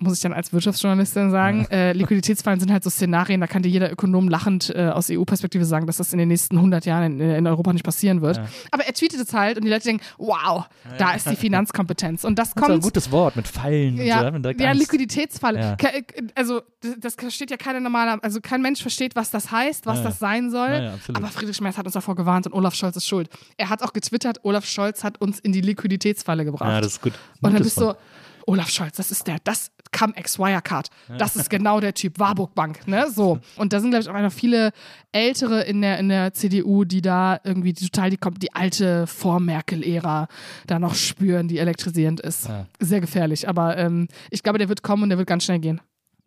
Speaker 2: muss ich dann als Wirtschaftsjournalistin sagen, äh, Liquiditätsfallen sind halt so Szenarien, da kann dir jeder Ökonom lachend äh, aus EU-Perspektive sagen, dass das in den nächsten 100 Jahren in, in Europa nicht passieren wird.
Speaker 1: Ja.
Speaker 2: Aber er tweetet es halt und die Leute denken, wow, da ist die Finanzkompetenz. Und das
Speaker 1: Das ist auch ein
Speaker 2: kommt
Speaker 1: gutes Wort mit Fallen
Speaker 2: ja,
Speaker 1: so.
Speaker 2: ja Liquiditätsfalle.
Speaker 1: Ja.
Speaker 2: Ke- Also das, das versteht ja keiner normaler, also kein Mensch versteht, was das heißt, was
Speaker 1: Ja, ja.
Speaker 2: das sein soll.
Speaker 1: Ja, ja.
Speaker 2: Aber Friedrich Merz hat uns davor gewarnt und Olaf Scholz ist schuld. Er hat auch getwittert, Olaf Scholz hat uns in die Liquiditätsfalle gebracht.
Speaker 1: Ja, das ist gut.
Speaker 2: und dann bist du,
Speaker 1: Wort.
Speaker 2: Olaf Scholz, das ist der, das kam ex-Wirecard. Das ist genau der Typ, Warburg Bank, ne? So. Und da sind, glaube ich, auch einfach viele Ältere in der, in der CDU, die da irgendwie die, total die, die alte Vor-Merkel-Ära da noch spüren, die elektrisierend ist.
Speaker 1: Ja.
Speaker 2: Sehr gefährlich. Aber ähm, ich glaube, der wird kommen und der wird ganz schnell gehen.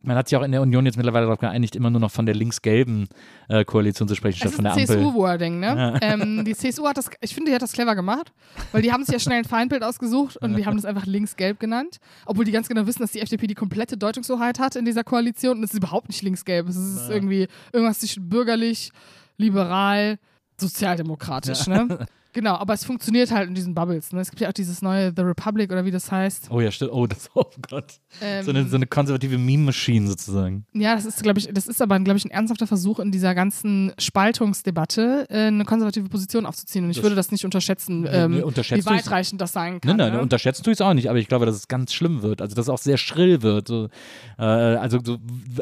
Speaker 1: Man hat sich auch in der Union jetzt mittlerweile darauf geeinigt, immer nur noch von der links-gelben äh, Koalition zu sprechen, statt von der Ampel.
Speaker 2: CSU-Wording, ne? Ähm, die CSU hat das, ich finde, die hat das clever gemacht, weil die haben sich ja schnell ein Feindbild ausgesucht und die haben das einfach links-gelb genannt, obwohl die ganz genau wissen, dass die FDP die komplette Deutungshoheit hat in dieser Koalition und es ist überhaupt nicht links-gelb. Es ist
Speaker 1: Ja.
Speaker 2: irgendwie irgendwas zwischen bürgerlich, liberal, sozialdemokratisch, ne? Genau, aber es funktioniert halt in diesen Bubbles. Ne? Es gibt ja auch dieses neue The Republic oder wie das heißt.
Speaker 1: Oh ja, stimmt. Oh, das, oh Gott.
Speaker 2: Ähm,
Speaker 1: So eine, so eine konservative Meme-Machine sozusagen.
Speaker 2: Ja, das ist, glaube ich, das ist aber, glaube ich, ein ernsthafter Versuch in dieser ganzen Spaltungsdebatte äh, eine konservative Position aufzuziehen. Und ich
Speaker 1: Das-
Speaker 2: würde das nicht unterschätzen, ähm,
Speaker 1: nee, unterschätzt
Speaker 2: wie weitreichend das sein
Speaker 1: Nein,
Speaker 2: kann.
Speaker 1: nein,
Speaker 2: ne?
Speaker 1: unterschätzen tue ich es auch nicht, aber ich glaube, dass es ganz schlimm wird. Also, dass es auch sehr schrill wird. So, äh, also, so,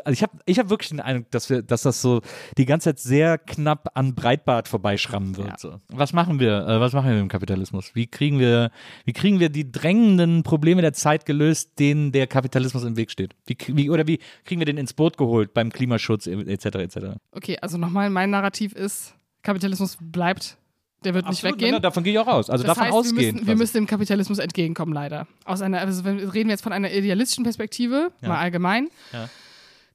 Speaker 1: also ich habe ich hab wirklich den Eindruck, dass, wir, dass das so die ganze Zeit sehr knapp an Breitbart vorbeischrammen wird.
Speaker 2: Ja.
Speaker 1: So. Was machen wir? Wir, äh, was machen wir mit dem Kapitalismus? Wie kriegen wir, wie kriegen wir die drängenden Probleme der Zeit gelöst, denen der Kapitalismus im Weg steht? Wie, wie, oder wie kriegen wir den ins Boot geholt beim Klimaschutz etc. etc.
Speaker 2: Okay, also nochmal, mein Narrativ ist, Kapitalismus bleibt, der wird
Speaker 1: Absolut,
Speaker 2: nicht weggehen.
Speaker 1: na, davon gehe ich auch raus. Also
Speaker 2: das
Speaker 1: davon
Speaker 2: heißt,
Speaker 1: ausgehen.
Speaker 2: Wir müssen, wir
Speaker 1: quasi.
Speaker 2: müssen dem Kapitalismus entgegenkommen, leider. Aus einer, also reden wir jetzt von einer idealistischen Perspektive,
Speaker 1: Ja.
Speaker 2: mal allgemein.
Speaker 1: Ja.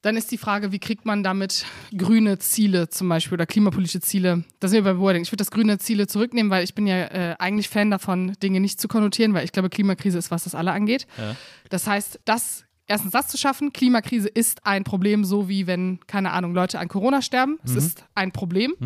Speaker 2: Dann ist die Frage, wie kriegt man damit grüne Ziele zum Beispiel oder klimapolitische Ziele? Da sind wir bei Wording. Ich würde das grüne Ziele zurücknehmen, weil ich bin ja äh, eigentlich Fan davon, Dinge nicht zu konnotieren, weil ich glaube, Klimakrise ist, was das alle angeht.
Speaker 1: Ja.
Speaker 2: Das heißt, das erstens das zu schaffen, Klimakrise ist ein Problem, so wie wenn, keine Ahnung, Leute an Corona sterben. Es ist ein Problem.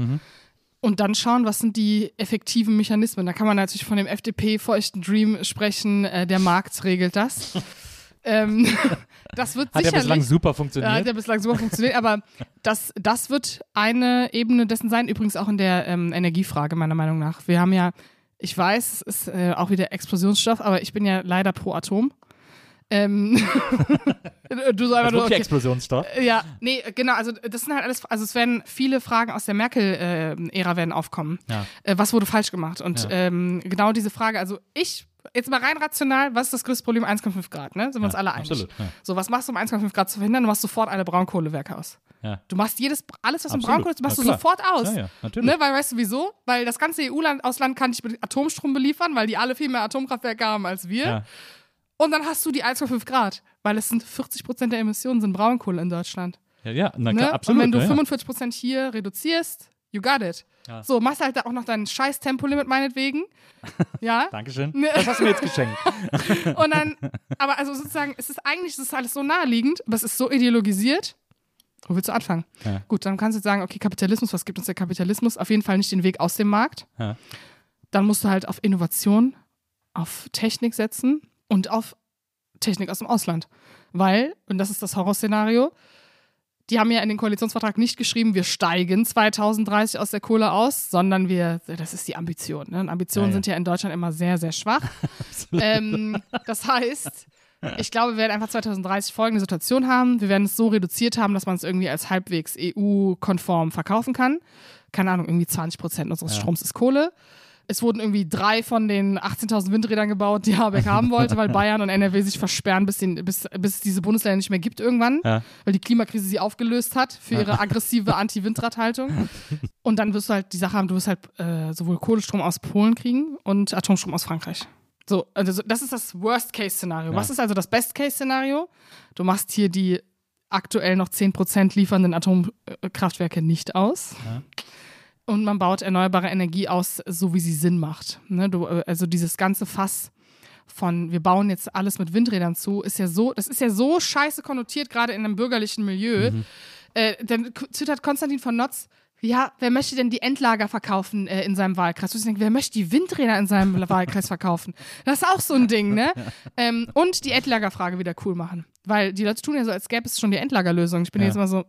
Speaker 2: Und dann schauen, was sind die effektiven Mechanismen. Da kann man natürlich von dem FDP-feuchten Dream sprechen, äh, der Markt regelt das. ähm, das wird
Speaker 1: Hat ja
Speaker 2: sicherlich.
Speaker 1: bislang super funktioniert.
Speaker 2: hat ja bislang super funktioniert, aber das, das wird eine Ebene dessen sein, übrigens auch in der ähm, Energiefrage, meiner Meinung nach. Wir haben ja, ich weiß, es ist äh, auch wieder Explosionsstoff, aber ich bin ja leider pro Atom. Ähm, du so einfach nur, okay.
Speaker 1: Explosionsstoff.
Speaker 2: Ja, nee, genau, also das sind halt alles, also es werden viele Fragen aus der Merkel-Ära werden aufkommen.
Speaker 1: Ja.
Speaker 2: Äh, was wurde falsch gemacht? Und
Speaker 1: Ja.
Speaker 2: ähm, genau diese Frage, also ich, jetzt mal rein rational, was ist das größte Problem? 1,5 Grad, ne? Sind wir uns alle einig.
Speaker 1: Absolut. Ja.
Speaker 2: So, was machst du, um 1,5 Grad zu verhindern? Du machst sofort alle Braunkohlewerke aus.
Speaker 1: Ja.
Speaker 2: Du machst jedes, alles, was im. Braunkohle ist, machst
Speaker 1: Na
Speaker 2: du sofort aus.
Speaker 1: Ja, ja, natürlich.
Speaker 2: Ne, weil weißt du wieso? Weil das ganze EU-Ausland kann dich mit Atomstrom beliefern, weil die alle viel mehr Atomkraftwerke haben als wir.
Speaker 1: Ja.
Speaker 2: Und dann hast du die 1,5 Grad, weil es sind 40 Prozent der Emissionen sind Braunkohle in Deutschland.
Speaker 1: Ja, ja, na
Speaker 2: Ne?
Speaker 1: klar, absolut.
Speaker 2: Und wenn du
Speaker 1: ja, ja.
Speaker 2: 45 Prozent hier reduzierst, you got it.
Speaker 1: Ja.
Speaker 2: So, machst halt da auch noch dein scheiß Tempolimit meinetwegen. Ja.
Speaker 1: Dankeschön.
Speaker 2: Ne.
Speaker 1: Das hast du mir jetzt geschenkt.
Speaker 2: Und dann, aber also sozusagen, es ist eigentlich, es ist alles so naheliegend, aber es ist so ideologisiert. Wo willst du anfangen?
Speaker 1: Ja.
Speaker 2: Gut, dann kannst du jetzt sagen, okay, Kapitalismus, was gibt uns der Kapitalismus? Auf jeden Fall nicht den Weg aus dem Markt.
Speaker 1: Ja.
Speaker 2: Dann musst du halt auf Innovation, auf Technik setzen und auf Technik aus dem Ausland. Weil, und das ist das Horrorszenario, die haben ja in den Koalitionsvertrag nicht geschrieben, wir steigen 2030 aus der Kohle aus, sondern wir, das ist die Ambition. Ne? Und Ambitionen
Speaker 1: Ja, ja.
Speaker 2: sind ja in Deutschland immer sehr, sehr schwach. ähm, das heißt, ich glaube, wir werden einfach 2030 folgende Situation haben. Wir werden es so reduziert haben, dass man es irgendwie als halbwegs EU-konform verkaufen kann. Keine Ahnung, irgendwie 20 Prozent unseres
Speaker 1: Ja.
Speaker 2: Stroms ist Kohle. Es wurden irgendwie drei von den 18.000 Windrädern gebaut, die Habeck haben wollte, weil Bayern und NRW sich versperren, bis, den, bis, bis es diese Bundesländer nicht mehr gibt irgendwann,
Speaker 1: Ja.
Speaker 2: weil die Klimakrise sie aufgelöst hat für ihre aggressive Anti-Windradhaltung. Und dann wirst du halt die Sache haben, du wirst halt äh, sowohl Kohlestrom aus Polen kriegen und Atomstrom aus Frankreich. So, also das ist das Worst-Case-Szenario.
Speaker 1: Ja.
Speaker 2: Was ist also das Best-Case-Szenario? Du machst hier die aktuell noch 10% liefernden Atomkraftwerke nicht aus.
Speaker 1: Ja.
Speaker 2: Und man baut erneuerbare Energie aus, so wie sie Sinn macht. Ne? Du, äh, also dieses ganze Fass von wir bauen jetzt alles mit Windrädern zu, ist ja so, das ist ja so scheiße konnotiert, gerade in einem bürgerlichen Milieu. Äh, dann twittert Konstantin von Notz, ja, wer möchte denn die Endlager verkaufen äh, in seinem Wahlkreis? Ich denke, wer möchte die Windräder in seinem Wahlkreis verkaufen? Das ist auch so ein Ding, ne? Ähm, und die Endlagerfrage wieder cool machen. Weil die Leute tun ja so, als gäbe es schon die Endlagerlösung. Ich bin
Speaker 1: Ja.
Speaker 2: jetzt immer so,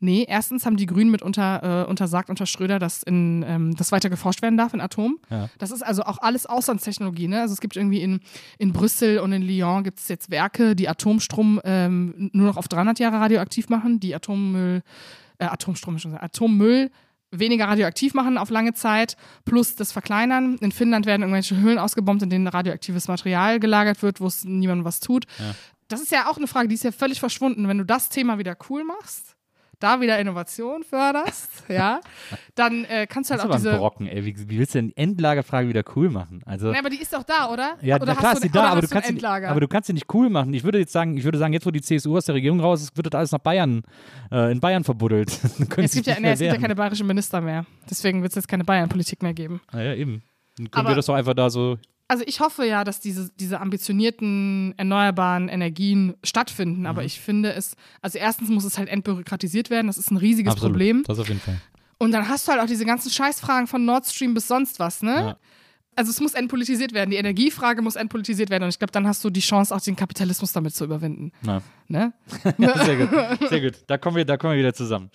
Speaker 2: nee, erstens haben die Grünen mit unter, äh, untersagt unter Schröder, dass in, ähm, das weiter geforscht werden darf in Atom.
Speaker 1: Ja.
Speaker 2: Das ist also auch alles Auslandstechnologie. Ne? Also es gibt irgendwie in, in Brüssel und in Lyon gibt es jetzt Werke, die Atomstrom ähm, nur noch auf 300 Jahre radioaktiv machen, die Atommüll, äh, Atomstrom schon Atommüll weniger radioaktiv machen auf lange Zeit, plus das Verkleinern. In Finnland werden irgendwelche Höhlen ausgebombt, in denen radioaktives Material gelagert wird, wo es niemandem was tut.
Speaker 1: Ja.
Speaker 2: Das ist ja auch eine Frage, die ist ja völlig verschwunden. Wenn du das Thema wieder cool machst, da wieder Innovation förderst, ja, dann äh, kannst du
Speaker 1: Das
Speaker 2: halt
Speaker 1: ist
Speaker 2: auch
Speaker 1: aber ein
Speaker 2: diese.
Speaker 1: Brocken, ey. Wie, wie willst du denn die Endlagerfrage wieder cool machen? Also,
Speaker 2: Nee, aber die ist doch da, oder?
Speaker 1: ja,
Speaker 2: oder
Speaker 1: na klar ist die da, aber du, kannst sie, nicht-
Speaker 2: Endlager?
Speaker 1: aber du kannst sie nicht cool machen. Ich würde jetzt sagen, ich würde sagen, jetzt wo die CSU aus der Regierung raus ist, wird das alles nach Bayern, äh, in Bayern verbuddelt.
Speaker 2: Es gibt ja, nee, es gibt ja keine bayerischen Minister mehr. Deswegen wird es jetzt keine Bayern-Politik mehr geben.
Speaker 1: Ah, ja, eben. Dann können
Speaker 2: Aber-
Speaker 1: wir das doch einfach da so.
Speaker 2: Also ich hoffe ja, dass diese, diese ambitionierten erneuerbaren Energien stattfinden,
Speaker 1: Mhm.
Speaker 2: aber ich finde es, also erstens muss es halt entbürokratisiert werden, das ist ein riesiges
Speaker 1: Absolut.
Speaker 2: Problem.
Speaker 1: Das auf jeden Fall.
Speaker 2: Und dann hast du halt auch diese ganzen Scheißfragen von Nord Stream bis sonst was, ne?
Speaker 1: Ja.
Speaker 2: Also es muss entpolitisiert werden, die Energiefrage muss entpolitisiert werden und ich glaube, dann hast du die Chance, auch den Kapitalismus damit zu überwinden,
Speaker 1: Na.
Speaker 2: ne?
Speaker 1: Sehr gut. Sehr gut. Da kommen wir, da kommen wir wieder zusammen.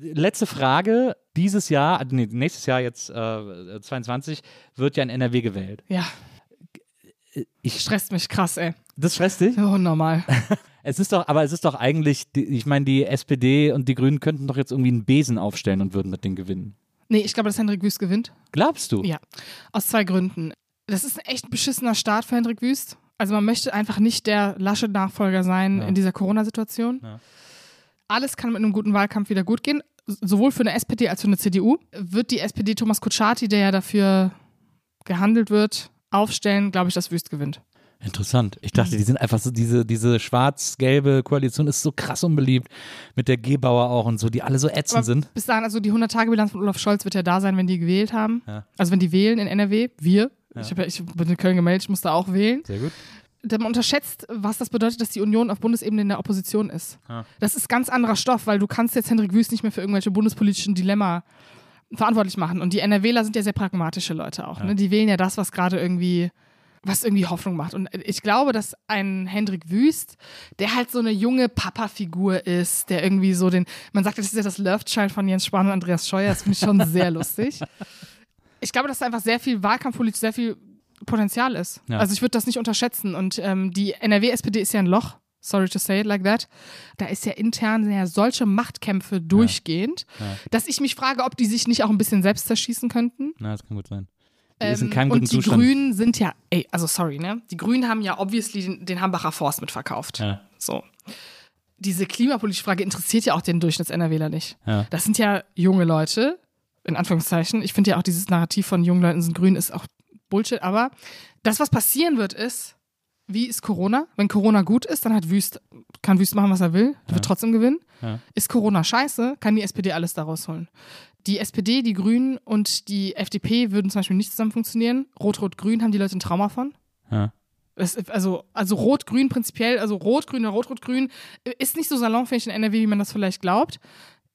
Speaker 1: Letzte Frage. Dieses Jahr, äh, nee, nächstes Jahr jetzt äh, 22, wird ja in NRW gewählt.
Speaker 2: Ja,
Speaker 1: Ich,
Speaker 2: stresst mich krass, ey.
Speaker 1: das stresst dich?
Speaker 2: Oh, normal.
Speaker 1: Es ist doch, aber es ist doch eigentlich, ich meine, die SPD und die Grünen könnten doch jetzt irgendwie einen Besen aufstellen und würden mit denen gewinnen.
Speaker 2: Nee, ich glaube, dass Hendrik Wüst gewinnt.
Speaker 1: Glaubst du?
Speaker 2: Ja. Aus zwei Gründen. Das ist ein echt beschissener Start für Hendrik Wüst. Also man möchte einfach nicht der lasche Nachfolger sein
Speaker 1: Ja.
Speaker 2: in dieser Corona-Situation.
Speaker 1: Ja.
Speaker 2: Alles kann mit einem guten Wahlkampf wieder gut gehen. Sowohl für eine SPD als auch für eine CDU. Wird die SPD Thomas Kutschaty, der ja dafür gehandelt wird, aufstellen, glaube ich, dass Wüst gewinnt.
Speaker 1: Interessant. Ich dachte, die sind einfach so, diese, diese schwarz-gelbe Koalition ist so krass unbeliebt. Mit der Gebauer auch und so, die alle so ätzend
Speaker 2: Aber
Speaker 1: sind.
Speaker 2: bis dahin, also die 100-Tage-Bilanz von Olaf Scholz wird ja da sein, wenn die gewählt haben.
Speaker 1: Ja.
Speaker 2: Also wenn die wählen in NRW, wir.
Speaker 1: Ja.
Speaker 2: Ich, hab ja, ich bin in Köln gemeldet, ich musste auch wählen.
Speaker 1: Sehr gut.
Speaker 2: man unterschätzt, was das bedeutet, dass die Union auf Bundesebene in der Opposition ist.
Speaker 1: Ja.
Speaker 2: Das ist ganz anderer Stoff, weil du kannst jetzt Hendrik Wüst nicht mehr für irgendwelche bundespolitischen Dilemma verantwortlich machen. Und die NRWler sind ja sehr pragmatische Leute auch.
Speaker 1: Ja.
Speaker 2: Ne? Die wählen ja das, was gerade irgendwie was irgendwie Hoffnung macht. Und ich glaube, dass ein Hendrik Wüst, der halt so eine junge Papa-Figur ist, der irgendwie so den, man sagt, das ist ja das Love Child von Jens Spahn und Andreas Scheuer, das finde ich schon sehr lustig. Ich glaube, dass da einfach sehr viel wahlkampfpolitisch, sehr viel Potenzial ist.
Speaker 1: Ja.
Speaker 2: Also ich würde das nicht unterschätzen. Und ähm, die NRW-SPD ist ja ein Loch. Sorry to say it like that. Da ist ja intern ja solche Machtkämpfe durchgehend,
Speaker 1: Ja.
Speaker 2: dass ich mich frage, ob die sich nicht auch ein bisschen selbst zerschießen könnten.
Speaker 1: Na, das kann gut sein. Die ist in
Speaker 2: Ähm,
Speaker 1: keinem guten
Speaker 2: und die
Speaker 1: Zustand.
Speaker 2: Grünen sind ja, ey, also sorry, ne? Die Grünen haben ja obviously den, den Hambacher Forst mitverkauft.
Speaker 1: Ja,
Speaker 2: So. Diese klimapolitische Frage interessiert ja auch den Durchschnitts-NRWler nicht.
Speaker 1: ja.
Speaker 2: Das sind ja junge Leute, in Anführungszeichen. Ich finde ja auch dieses Narrativ von jungen Leuten sind grün ist auch Bullshit. Aber das, was passieren wird, ist, wie ist Corona? Wenn Corona gut ist, dann hat Wüst, kann Wüst machen, was er will,
Speaker 1: Ja.
Speaker 2: wird trotzdem gewinnen.
Speaker 1: Ja.
Speaker 2: Ist Corona scheiße, kann die SPD alles daraus holen. Die SPD, die Grünen und die FDP würden zum Beispiel nicht zusammen funktionieren. Rot-Rot-Grün haben die Leute ein Trauma von.
Speaker 1: ja.
Speaker 2: Es, also, also Rot-Grün prinzipiell, also Rot-Grün oder Rot-Rot-Grün äh, ist nicht so salonfähig in NRW, wie man das vielleicht glaubt.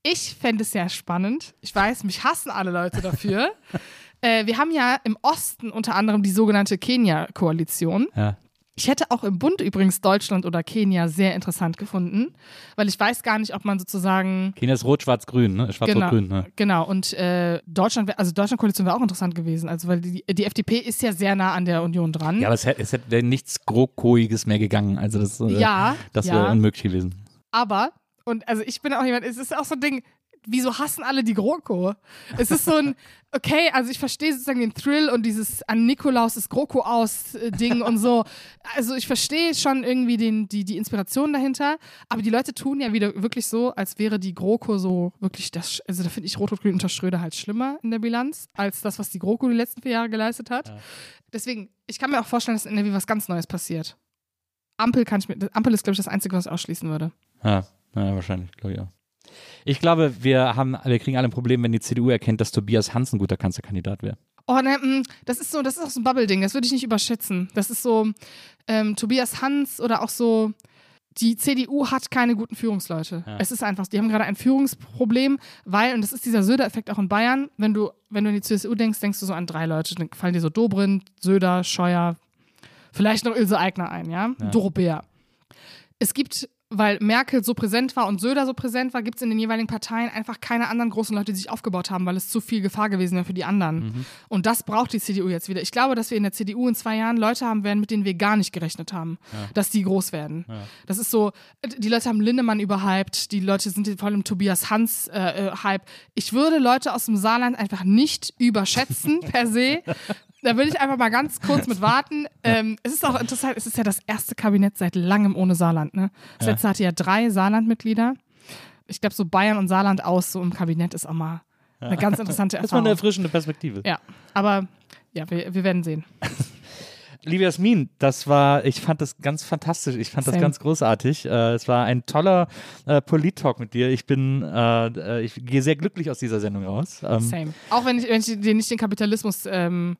Speaker 2: Ich fände es sehr spannend. Ich weiß, mich hassen alle Leute dafür. äh, wir haben ja im Osten unter anderem die sogenannte Kenia-Koalition.
Speaker 1: ja.
Speaker 2: Ich hätte auch im Bund übrigens Deutschland oder Kenia sehr interessant gefunden, weil ich weiß gar nicht, ob man sozusagen
Speaker 1: China ist rot, schwarz, grün, ne? Schwarz-rot-grün, ne?
Speaker 2: Genau, und äh, Deutschland, also Deutschland-Koalition wäre auch interessant gewesen, also weil die, die FDP ist ja sehr nah an der Union dran.
Speaker 1: Ja, aber es hätte, es hätte nichts GroKoiges mehr gegangen. Also das, äh,
Speaker 2: Ja,
Speaker 1: das
Speaker 2: ja.
Speaker 1: wäre unmöglich gewesen.
Speaker 2: Aber, und also ich bin auch jemand, es ist auch so ein Ding, wieso hassen alle die GroKo? Es ist so ein, okay, also ich verstehe sozusagen den Thrill und dieses an Nikolaus ist GroKo aus äh, Ding und so. Also ich verstehe schon irgendwie den, die, die Inspiration dahinter, aber die Leute tun ja wieder wirklich so, als wäre die GroKo so wirklich das, also da finde ich Rot-Rot-Grün unter Schröder halt schlimmer in der Bilanz, als das, was die GroKo die letzten vier Jahre geleistet hat.
Speaker 1: Ja.
Speaker 2: Deswegen, ich kann mir auch vorstellen, dass in NRW was ganz Neues passiert. Ampel kann ich mir, Ampel ist, glaube ich, das Einzige, was ich ausschließen würde.
Speaker 1: Ja, ja wahrscheinlich, glaube ich auch. Ich glaube, wir haben, wir kriegen alle ein Problem, wenn die CDU erkennt, dass Tobias Hans ein guter Kanzlerkandidat wäre.
Speaker 2: Oh, ne, mh, das ist so, das ist auch so ein Bubble-Ding, das würde ich nicht überschätzen. Das ist so, ähm, Tobias Hans oder auch so, die CDU hat keine guten Führungsleute.
Speaker 1: Ja.
Speaker 2: Es ist einfach, die haben gerade ein Führungsproblem, weil, und das ist dieser Söder-Effekt auch in Bayern, wenn du, wenn du an die CSU denkst, denkst du so an drei Leute. Dann fallen dir so Dobrindt, Söder, Scheuer, vielleicht noch Ilse Aigner ein, ja?
Speaker 1: Ja.
Speaker 2: Doro Bär. Es gibt, weil Merkel so präsent war und Söder so präsent war, gibt es in den jeweiligen Parteien einfach keine anderen großen Leute, die sich aufgebaut haben, weil es zu viel Gefahr gewesen wäre für die anderen. Und das braucht die CDU jetzt wieder. Ich glaube, dass wir in der CDU in zwei Jahren Leute haben werden, mit denen wir gar nicht gerechnet haben, dass die groß werden.
Speaker 1: Ja.
Speaker 2: Das ist so, die Leute haben Lindemann überhyped, die Leute sind vor allem Tobias Hans äh, äh, Hype. Ich würde Leute aus dem Saarland einfach nicht überschätzen per se. Da will ich einfach mal ganz kurz mit warten. Ähm, es ist auch interessant, es ist ja das erste Kabinett seit langem ohne Saarland. Ne? Das
Speaker 1: Ja.
Speaker 2: letzte hatte ja drei Saarland-Mitglieder. Ich glaube, so Bayern und Saarland aus, so im Kabinett ist auch mal eine ganz interessante
Speaker 1: Das ist mal eine
Speaker 2: Erfahrung.
Speaker 1: erfrischende Perspektive.
Speaker 2: Ja, aber ja, wir, wir werden sehen.
Speaker 1: Liebe Jasmin, das war, ich fand das ganz fantastisch. Ich fand das
Speaker 2: Same.
Speaker 1: ganz großartig. Äh, es war ein toller äh, Polit-Talk mit dir. Ich bin, äh, äh, ich gehe sehr glücklich aus dieser Sendung raus. Ähm,
Speaker 2: Same. Auch wenn ich, wenn ich den, nicht den Kapitalismus, ähm,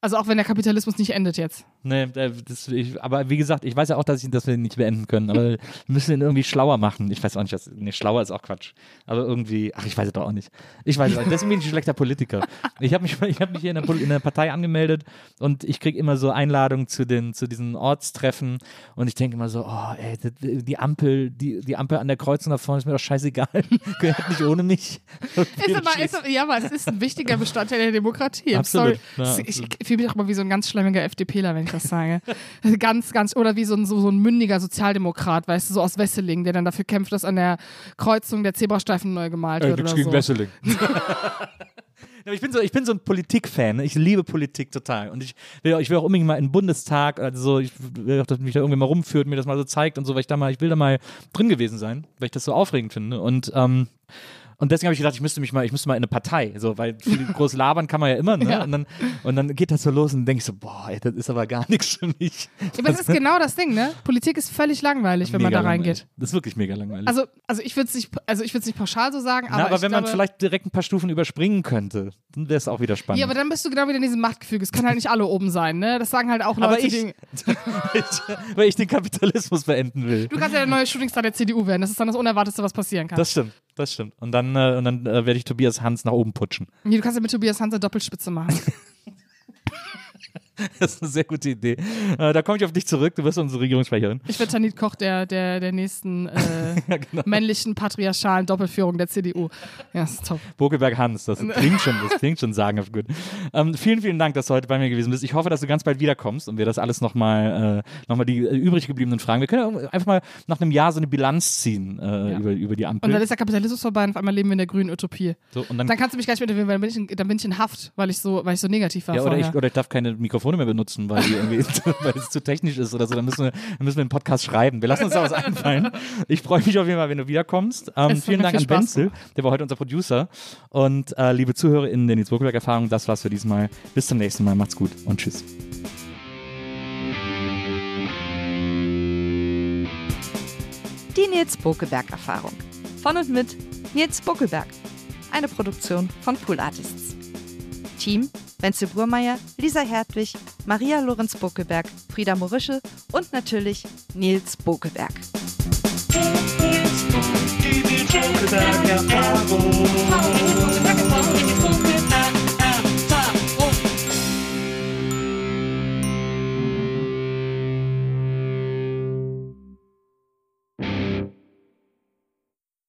Speaker 2: also auch wenn der Kapitalismus nicht endet jetzt.
Speaker 1: Nee, äh, das, ich, aber wie gesagt, ich weiß ja auch, dass, ich, dass wir ihn nicht beenden können, aber wir müssen ihn irgendwie schlauer machen. Ich weiß auch nicht, was, nee, schlauer ist auch Quatsch. Aber irgendwie, ach, ich weiß es doch auch nicht. Ich weiß es auch nicht. Deswegen bin ich ein schlechter Politiker. Ich habe mich, ich hab mich hier in der, in der Partei angemeldet und ich kriege immer so Einladungen zu, den, zu diesen Ortstreffen und ich denke immer so, oh, ey, die Ampel, die, die Ampel an der Kreuzung da vorne ist mir doch scheißegal. Gehört nicht ohne mich.
Speaker 2: Ist aber, ist, ja, aber es ist ein wichtiger Bestandteil der Demokratie.
Speaker 1: Absolut. Ja,
Speaker 2: ich ich fühle mich auch mal wie so ein ganz schlemmiger FDPler, wenn ich ich das sage. ganz, ganz, oder wie so ein, so, so ein mündiger Sozialdemokrat, weißt du, so aus Wesseling, der dann dafür kämpft, dass an der Kreuzung der Zebrastreifen neu gemalt wird oder so.
Speaker 1: Wesseling. Ja, Ich bin, so, ich bin so ein Politikfan. Ich liebe Politik total. Und ich will, ich will auch unbedingt mal in den Bundestag, also ich will auch, dass mich da irgendwie mal rumführt, mir das mal so zeigt und so, weil ich da mal, ich will da mal drin gewesen sein, weil ich das so aufregend finde. Und ähm, und deswegen habe ich gedacht, ich müsste mich mal, ich müsste mal in eine Partei, so, weil viel groß labern kann man ja immer, ne?
Speaker 2: Ja.
Speaker 1: Und, dann, und dann geht das so los und dann denke ich so, boah, ey, das ist aber gar nichts für mich.
Speaker 2: Aber das ist genau das Ding, ne? Politik ist völlig langweilig, wenn man
Speaker 1: Mega
Speaker 2: da reingeht.
Speaker 1: langweilig. Das ist wirklich mega langweilig.
Speaker 2: Also, also ich würde es nicht, also ich würde es nicht pauschal so sagen, aber,
Speaker 1: Na, aber
Speaker 2: ich
Speaker 1: wenn man
Speaker 2: glaube,
Speaker 1: vielleicht direkt ein paar Stufen überspringen könnte, dann wäre es auch wieder spannend.
Speaker 2: Ja, aber dann bist du genau wieder in diesem Machtgefüge. Es können halt nicht alle oben sein, ne? Das sagen halt auch Leute,
Speaker 1: Aber ich,
Speaker 2: die.
Speaker 1: weil ich den Kapitalismus beenden will.
Speaker 2: Du kannst ja der neue Shootingstar der CDU werden. Das ist dann das Unerwartetste, was passieren kann.
Speaker 1: Das stimmt, das stimmt. Und dann, äh, und dann äh, werde ich Tobias Hans nach oben putschen.
Speaker 2: Nee, du kannst ja mit Tobias Hans eine Doppelspitze machen.
Speaker 1: Das ist eine sehr gute Idee. Äh, da komme ich auf dich zurück. Du bist unsere Regierungssprecherin.
Speaker 2: Ich werde Tanit Koch der, der, der nächsten äh,
Speaker 1: Ja, genau.
Speaker 2: männlichen patriarchalen Doppelführung der CDU. Ja, ist top.
Speaker 1: Bokeberg Hans, das klingt schon, das klingt schon sagenhaft gut. Ähm, vielen, vielen Dank, dass du heute bei mir gewesen bist. Ich hoffe, dass du ganz bald wiederkommst und wir das alles nochmal, äh, nochmal die äh, übrig gebliebenen Fragen. Wir können einfach mal nach einem Jahr so eine Bilanz ziehen äh,
Speaker 2: Ja.
Speaker 1: über, über die Ampel.
Speaker 2: Und dann ist der Kapitalismus vorbei und auf einmal leben wir in der grünen Utopie.
Speaker 1: so, und dann,
Speaker 2: Dann kannst du mich gleich mit weil dann bin ich in, dann bin ich in Haft, weil ich so, weil ich so negativ war
Speaker 1: ja, oder,
Speaker 2: vorher.
Speaker 1: ich, oder ich darf keine Mikrofone mehr benutzen, weil, die irgendwie, weil es zu technisch ist oder so. Dann müssen, wir, dann müssen wir einen Podcast schreiben. Wir lassen uns da was einfallen. Ich freue mich auf jeden Fall, wenn du wiederkommst. Ähm, vielen Dank
Speaker 2: viel
Speaker 1: an Benzel, der war heute unser Producer. Und äh, liebe ZuhörerInnen der Nils Burgberg Erfahrung, das war's für diesmal. Bis zum nächsten Mal. Macht's gut und tschüss.
Speaker 3: Die Nils Bokelberg Erfahrung. Von und mit Nils Bokelberg. Eine Produktion von Pool Artists. Team Wenzel Burmeier, Lisa Hertwig, Maria Lorenz Bokelberg, Frieda Morische und natürlich Nils Bokelberg.
Speaker 4: Die Erfahrung.